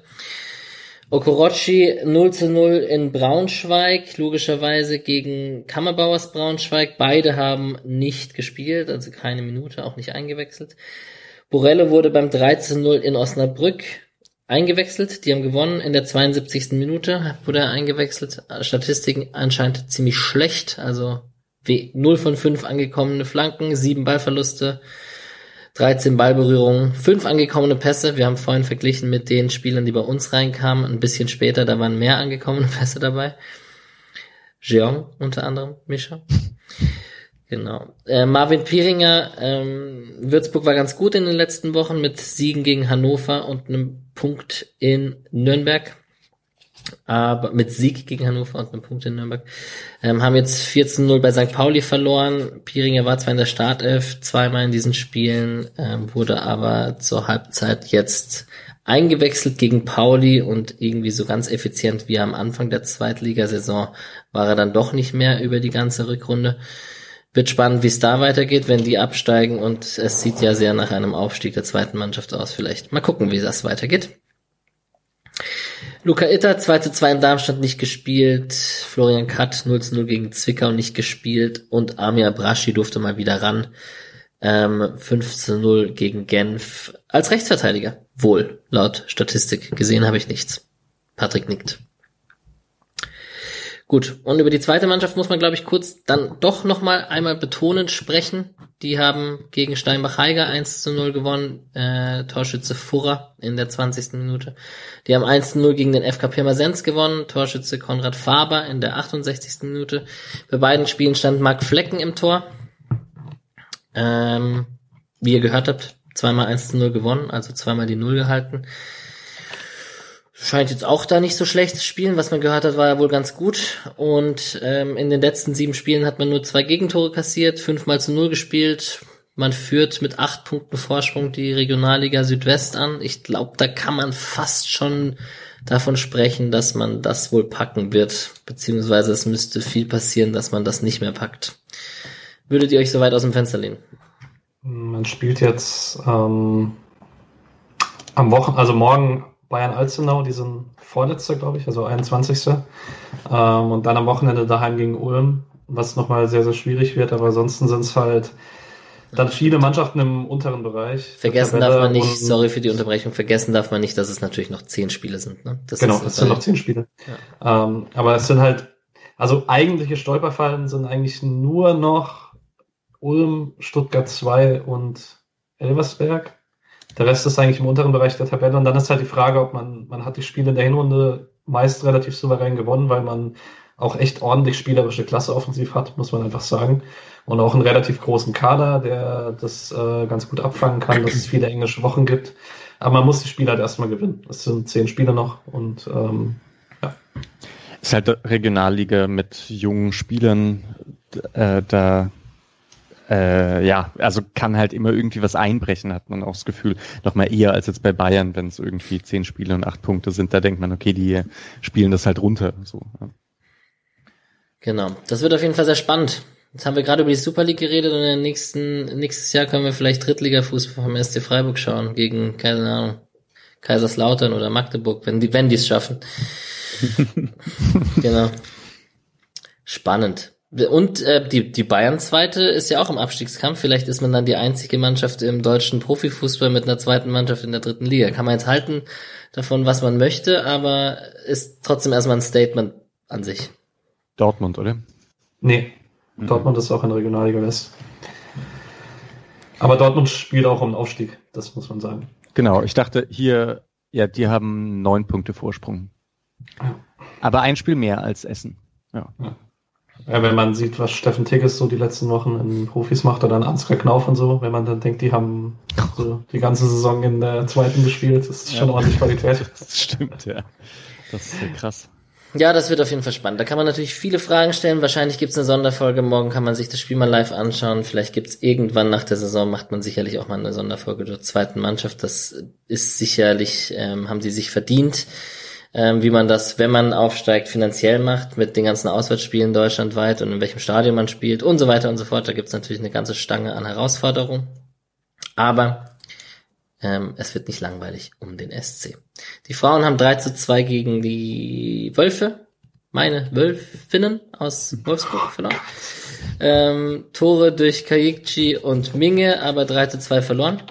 Okorochi 0 zu 0 in Braunschweig, logischerweise gegen Kammerbauers Braunschweig. Beide haben nicht gespielt, also keine Minute, auch nicht eingewechselt. Borello wurde beim 3 zu 0 in Osnabrück eingewechselt. Die haben gewonnen in der 72. Minute, wurde er eingewechselt. Statistiken anscheinend ziemlich schlecht, also 0 von 5 angekommene Flanken, 7 Ballverluste, 13 Ballberührungen, 5 angekommene Pässe. Wir haben vorhin verglichen mit den Spielern, die bei uns reinkamen. Ein bisschen später, da waren mehr angekommene Pässe dabei. Jeong unter anderem, Mischa. Genau. Äh, Marvin Pieringer, ähm, Würzburg war ganz gut in den letzten Wochen mit Siegen gegen Hannover und einem Punkt in Nürnberg. Aber mit Sieg gegen Hannover und einem Punkt in Nürnberg. Ähm, haben jetzt 14-0 bei St. Pauli verloren. Pieringer war zwar in der Startelf zweimal in diesen Spielen, ähm, wurde aber zur Halbzeit jetzt eingewechselt gegen Pauli und irgendwie so ganz effizient wie am Anfang der Zweitligasaison war er dann doch nicht mehr über die ganze Rückrunde. Wird spannend, wie es da weitergeht, wenn die absteigen und es sieht ja sehr nach einem Aufstieg der zweiten Mannschaft aus vielleicht. Mal gucken, wie das weitergeht. Luca Itter, 2 zu 2 in Darmstadt nicht gespielt. Florian Katt 0 zu 0 gegen Zwickau nicht gespielt. Und Amir Braschi durfte mal wieder ran. Ähm, 5 zu 0 gegen Genf. Als Rechtsverteidiger. Wohl, laut Statistik. Gesehen habe ich nichts. Patrick nickt. Gut, und über die zweite Mannschaft muss man, glaube ich, kurz dann doch nochmal einmal betonend sprechen. Die haben gegen Steinbach-Heiger 1 zu 0 gewonnen, äh, Torschütze Furrer in der 20. Minute. Die haben 1 zu 0 gegen den FK Pirmasens gewonnen, Torschütze Konrad Faber in der 68. Minute. Bei beiden Spielen stand Marc Flecken im Tor. Ähm, wie ihr gehört habt, zweimal 1 zu 0 gewonnen, also zweimal die Null gehalten scheint jetzt auch da nicht so schlecht zu spielen. Was man gehört hat, war ja wohl ganz gut. Und ähm, in den letzten sieben Spielen hat man nur zwei Gegentore kassiert, fünfmal zu null gespielt. Man führt mit acht Punkten Vorsprung die Regionalliga Südwest an. Ich glaube, da kann man fast schon davon sprechen, dass man das wohl packen wird. Beziehungsweise es müsste viel passieren, dass man das nicht mehr packt. Würdet ihr euch so weit aus dem Fenster lehnen? Man spielt jetzt ähm, am Wochen, also morgen Bayern-Alzenau, die sind vorletzter, glaube ich, also 21. Ähm, und dann am Wochenende daheim gegen Ulm, was nochmal sehr, sehr schwierig wird, aber ansonsten sind es halt dann viele Mannschaften im unteren Bereich. Vergessen darf man nicht, sorry für die Unterbrechung, vergessen darf man nicht, dass es natürlich noch zehn Spiele sind. Ne? Das genau, es sind noch zehn Spiele. Ja. Ähm, aber es sind halt, also eigentliche Stolperfallen sind eigentlich nur noch Ulm, Stuttgart 2 und Elversberg. Der Rest ist eigentlich im unteren Bereich der Tabelle. Und dann ist halt die Frage, ob man, man hat die Spiele in der Hinrunde meist relativ souverän gewonnen, weil man auch echt ordentlich spielerische Klasse offensiv hat, muss man einfach sagen. Und auch einen relativ großen Kader, der das äh, ganz gut abfangen kann, dass es viele englische Wochen gibt. Aber man muss die Spiele halt erstmal gewinnen. Es sind zehn Spiele noch und ähm, ja. Ist halt Regionalliga mit jungen Spielern, äh, da äh, ja, also kann halt immer irgendwie was einbrechen, hat man auch das Gefühl. Noch mal eher als jetzt bei Bayern, wenn es irgendwie zehn Spiele und acht Punkte sind, da denkt man, okay, die spielen das halt runter. So. Ja. Genau, das wird auf jeden Fall sehr spannend. Jetzt haben wir gerade über die Super League geredet und in nächsten, nächstes Jahr können wir vielleicht Drittliga-Fußball vom SC Freiburg schauen gegen, keine Ahnung, Kaiserslautern oder Magdeburg, wenn die, wenn die es schaffen. genau. Spannend. Und äh, die, die Bayern-Zweite ist ja auch im Abstiegskampf. Vielleicht ist man dann die einzige Mannschaft im deutschen Profifußball mit einer zweiten Mannschaft in der dritten Liga. Kann man jetzt halten davon, was man möchte, aber ist trotzdem erstmal ein Statement an sich. Dortmund, oder? Nee, mhm. Dortmund ist auch in der Regionalliga West. Aber Dortmund spielt auch um den Aufstieg, das muss man sagen. Genau, ich dachte hier, ja, die haben neun Punkte Vorsprung. Ja. Aber ein Spiel mehr als Essen. Ja. ja. Ja, wenn man sieht, was Steffen Tigges so die letzten Wochen in Profis macht oder dann Ansgar Knauf und so, wenn man dann denkt, die haben so die ganze Saison in der zweiten gespielt, das ist schon ja. ordentlich Qualität. Das stimmt, ja. Das ist ja krass. Ja, das wird auf jeden Fall spannend. Da kann man natürlich viele Fragen stellen. Wahrscheinlich gibt's eine Sonderfolge. Morgen kann man sich das Spiel mal live anschauen. Vielleicht gibt's irgendwann nach der Saison, macht man sicherlich auch mal eine Sonderfolge der zweiten Mannschaft. Das ist sicherlich, ähm, haben sie sich verdient ähm, wie man das, wenn man aufsteigt, finanziell macht, mit den ganzen Auswärtsspielen deutschlandweit und in welchem Stadion man spielt und so weiter und so fort. Da gibt's natürlich eine ganze Stange an Herausforderungen. Aber ähm, es wird nicht langweilig um den SC. Die Frauen haben 3 zu 2 gegen die Wölfe, meine Wölfinnen aus Wolfsburg verloren. Ähm, Tore durch Kajikci und Minge, aber 3 zu 2 verloren.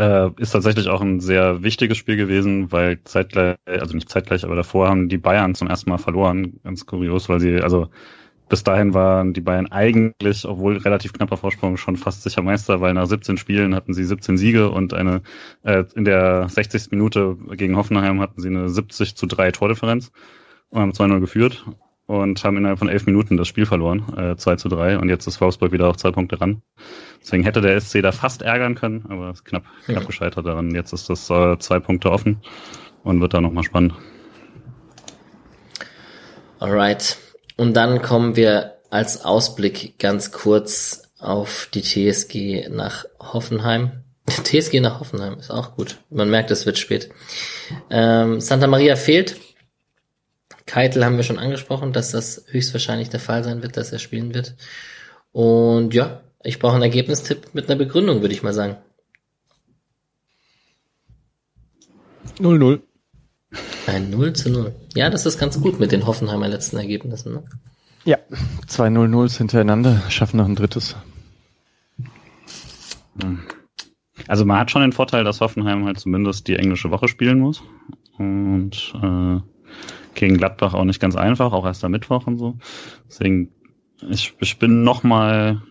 Äh, ist tatsächlich auch ein sehr wichtiges Spiel gewesen, weil zeitgleich, also nicht zeitgleich, aber davor haben die Bayern zum ersten Mal verloren. Ganz kurios, weil sie, also bis dahin waren die Bayern eigentlich, obwohl relativ knapper Vorsprung, schon fast sicher Meister, weil nach 17 Spielen hatten sie 17 Siege und eine äh, in der 60. Minute gegen Hoffenheim hatten sie eine 70 zu 3 Tordifferenz und haben 2-0 geführt und haben innerhalb von elf Minuten das Spiel verloren, äh, 2 zu 3 und jetzt ist Wolfsburg wieder auf zwei Punkte ran. Deswegen hätte der SC da fast ärgern können, aber ist knapp, knapp gescheitert daran. Jetzt ist das äh, zwei Punkte offen und wird da nochmal spannend. Alright. Und dann kommen wir als Ausblick ganz kurz auf die TSG nach Hoffenheim. TSG nach Hoffenheim ist auch gut. Man merkt, es wird spät. Ähm, Santa Maria fehlt. Keitel haben wir schon angesprochen, dass das höchstwahrscheinlich der Fall sein wird, dass er spielen wird. Und ja, ich brauche einen Ergebnistipp mit einer Begründung, würde ich mal sagen. 0-0. Ein 0 zu 0. Ja, das ist ganz gut mit den Hoffenheimer letzten Ergebnissen. Ne? Ja, zwei 0-0s hintereinander, schaffen noch ein drittes. Also man hat schon den Vorteil, dass Hoffenheim halt zumindest die englische Woche spielen muss. Und äh, gegen Gladbach auch nicht ganz einfach, auch erst am Mittwoch und so. Deswegen, ich, ich bin noch mal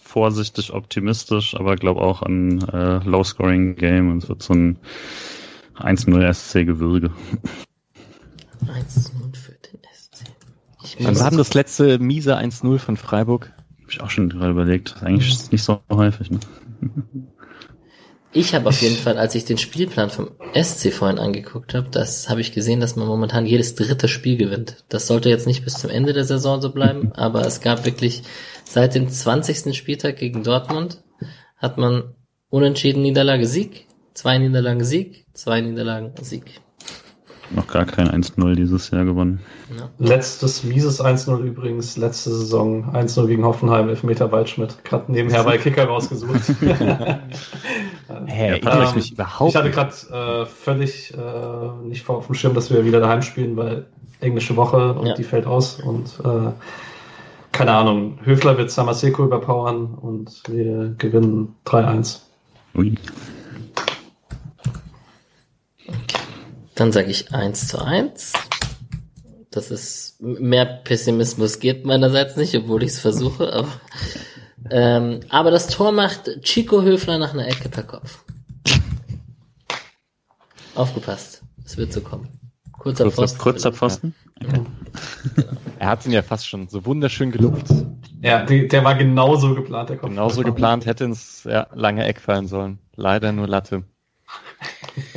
vorsichtig optimistisch, aber glaube auch an äh, Low-Scoring-Game und es wird so ein 1-0 SC-Gewürge. 1-0 für den SC. Ich war denn das letzte miese 1-0 von Freiburg? Hab ich auch schon gerade überlegt. Eigentlich ist es nicht so häufig. Ne? Ich habe auf jeden Fall, als ich den Spielplan vom SC vorhin angeguckt habe, das habe ich gesehen, dass man momentan jedes dritte Spiel gewinnt. Das sollte jetzt nicht bis zum Ende der Saison so bleiben, aber es gab wirklich seit dem 20. Spieltag gegen Dortmund hat man unentschieden Niederlage Sieg, zwei Niederlagen Sieg, zwei Niederlagen Sieg. Noch gar kein 1-0 dieses Jahr gewonnen. Ja. Letztes mieses 1-0 übrigens, letzte Saison 1-0 gegen Hoffenheim, Elfmeter Waldschmidt. Gerade nebenher bei Kicker rausgesucht. hey, ich, ähm, mich überhaupt ich hatte gerade äh, völlig äh, nicht vor auf dem Schirm, dass wir wieder daheim spielen, weil englische Woche und ja. die fällt aus und äh, keine Ahnung, Höfler wird Samaseko überpowern und wir gewinnen 3-1. Ui. Dann sage ich 1 zu 1. Das ist mehr Pessimismus geht meinerseits nicht, obwohl ich es versuche. Aber, ähm, aber das Tor macht Chico Höfler nach einer Ecke per Kopf. Aufgepasst, es wird so kommen. Kurzer, kurzer Pfosten. Kurzer Pfosten. Okay. Er hat ihn ja fast schon so wunderschön gelobt. Ja, der, der war genauso geplant, der Kopf. Genauso geplant, hätte ins ja, lange Eck fallen sollen. Leider nur Latte.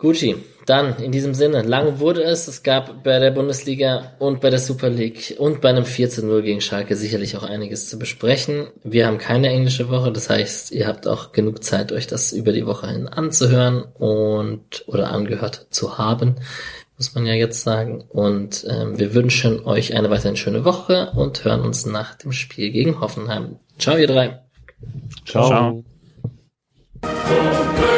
Gucci, dann in diesem Sinne, lang wurde es. Es gab bei der Bundesliga und bei der Super League und bei einem 4 zu 0 gegen Schalke sicherlich auch einiges zu besprechen. Wir haben keine englische Woche, das heißt, ihr habt auch genug Zeit, euch das über die Woche hin anzuhören und oder angehört zu haben, muss man ja jetzt sagen. Und ähm, wir wünschen euch eine weiterhin schöne Woche und hören uns nach dem Spiel gegen Hoffenheim. Ciao, ihr drei. Ciao. Ciao.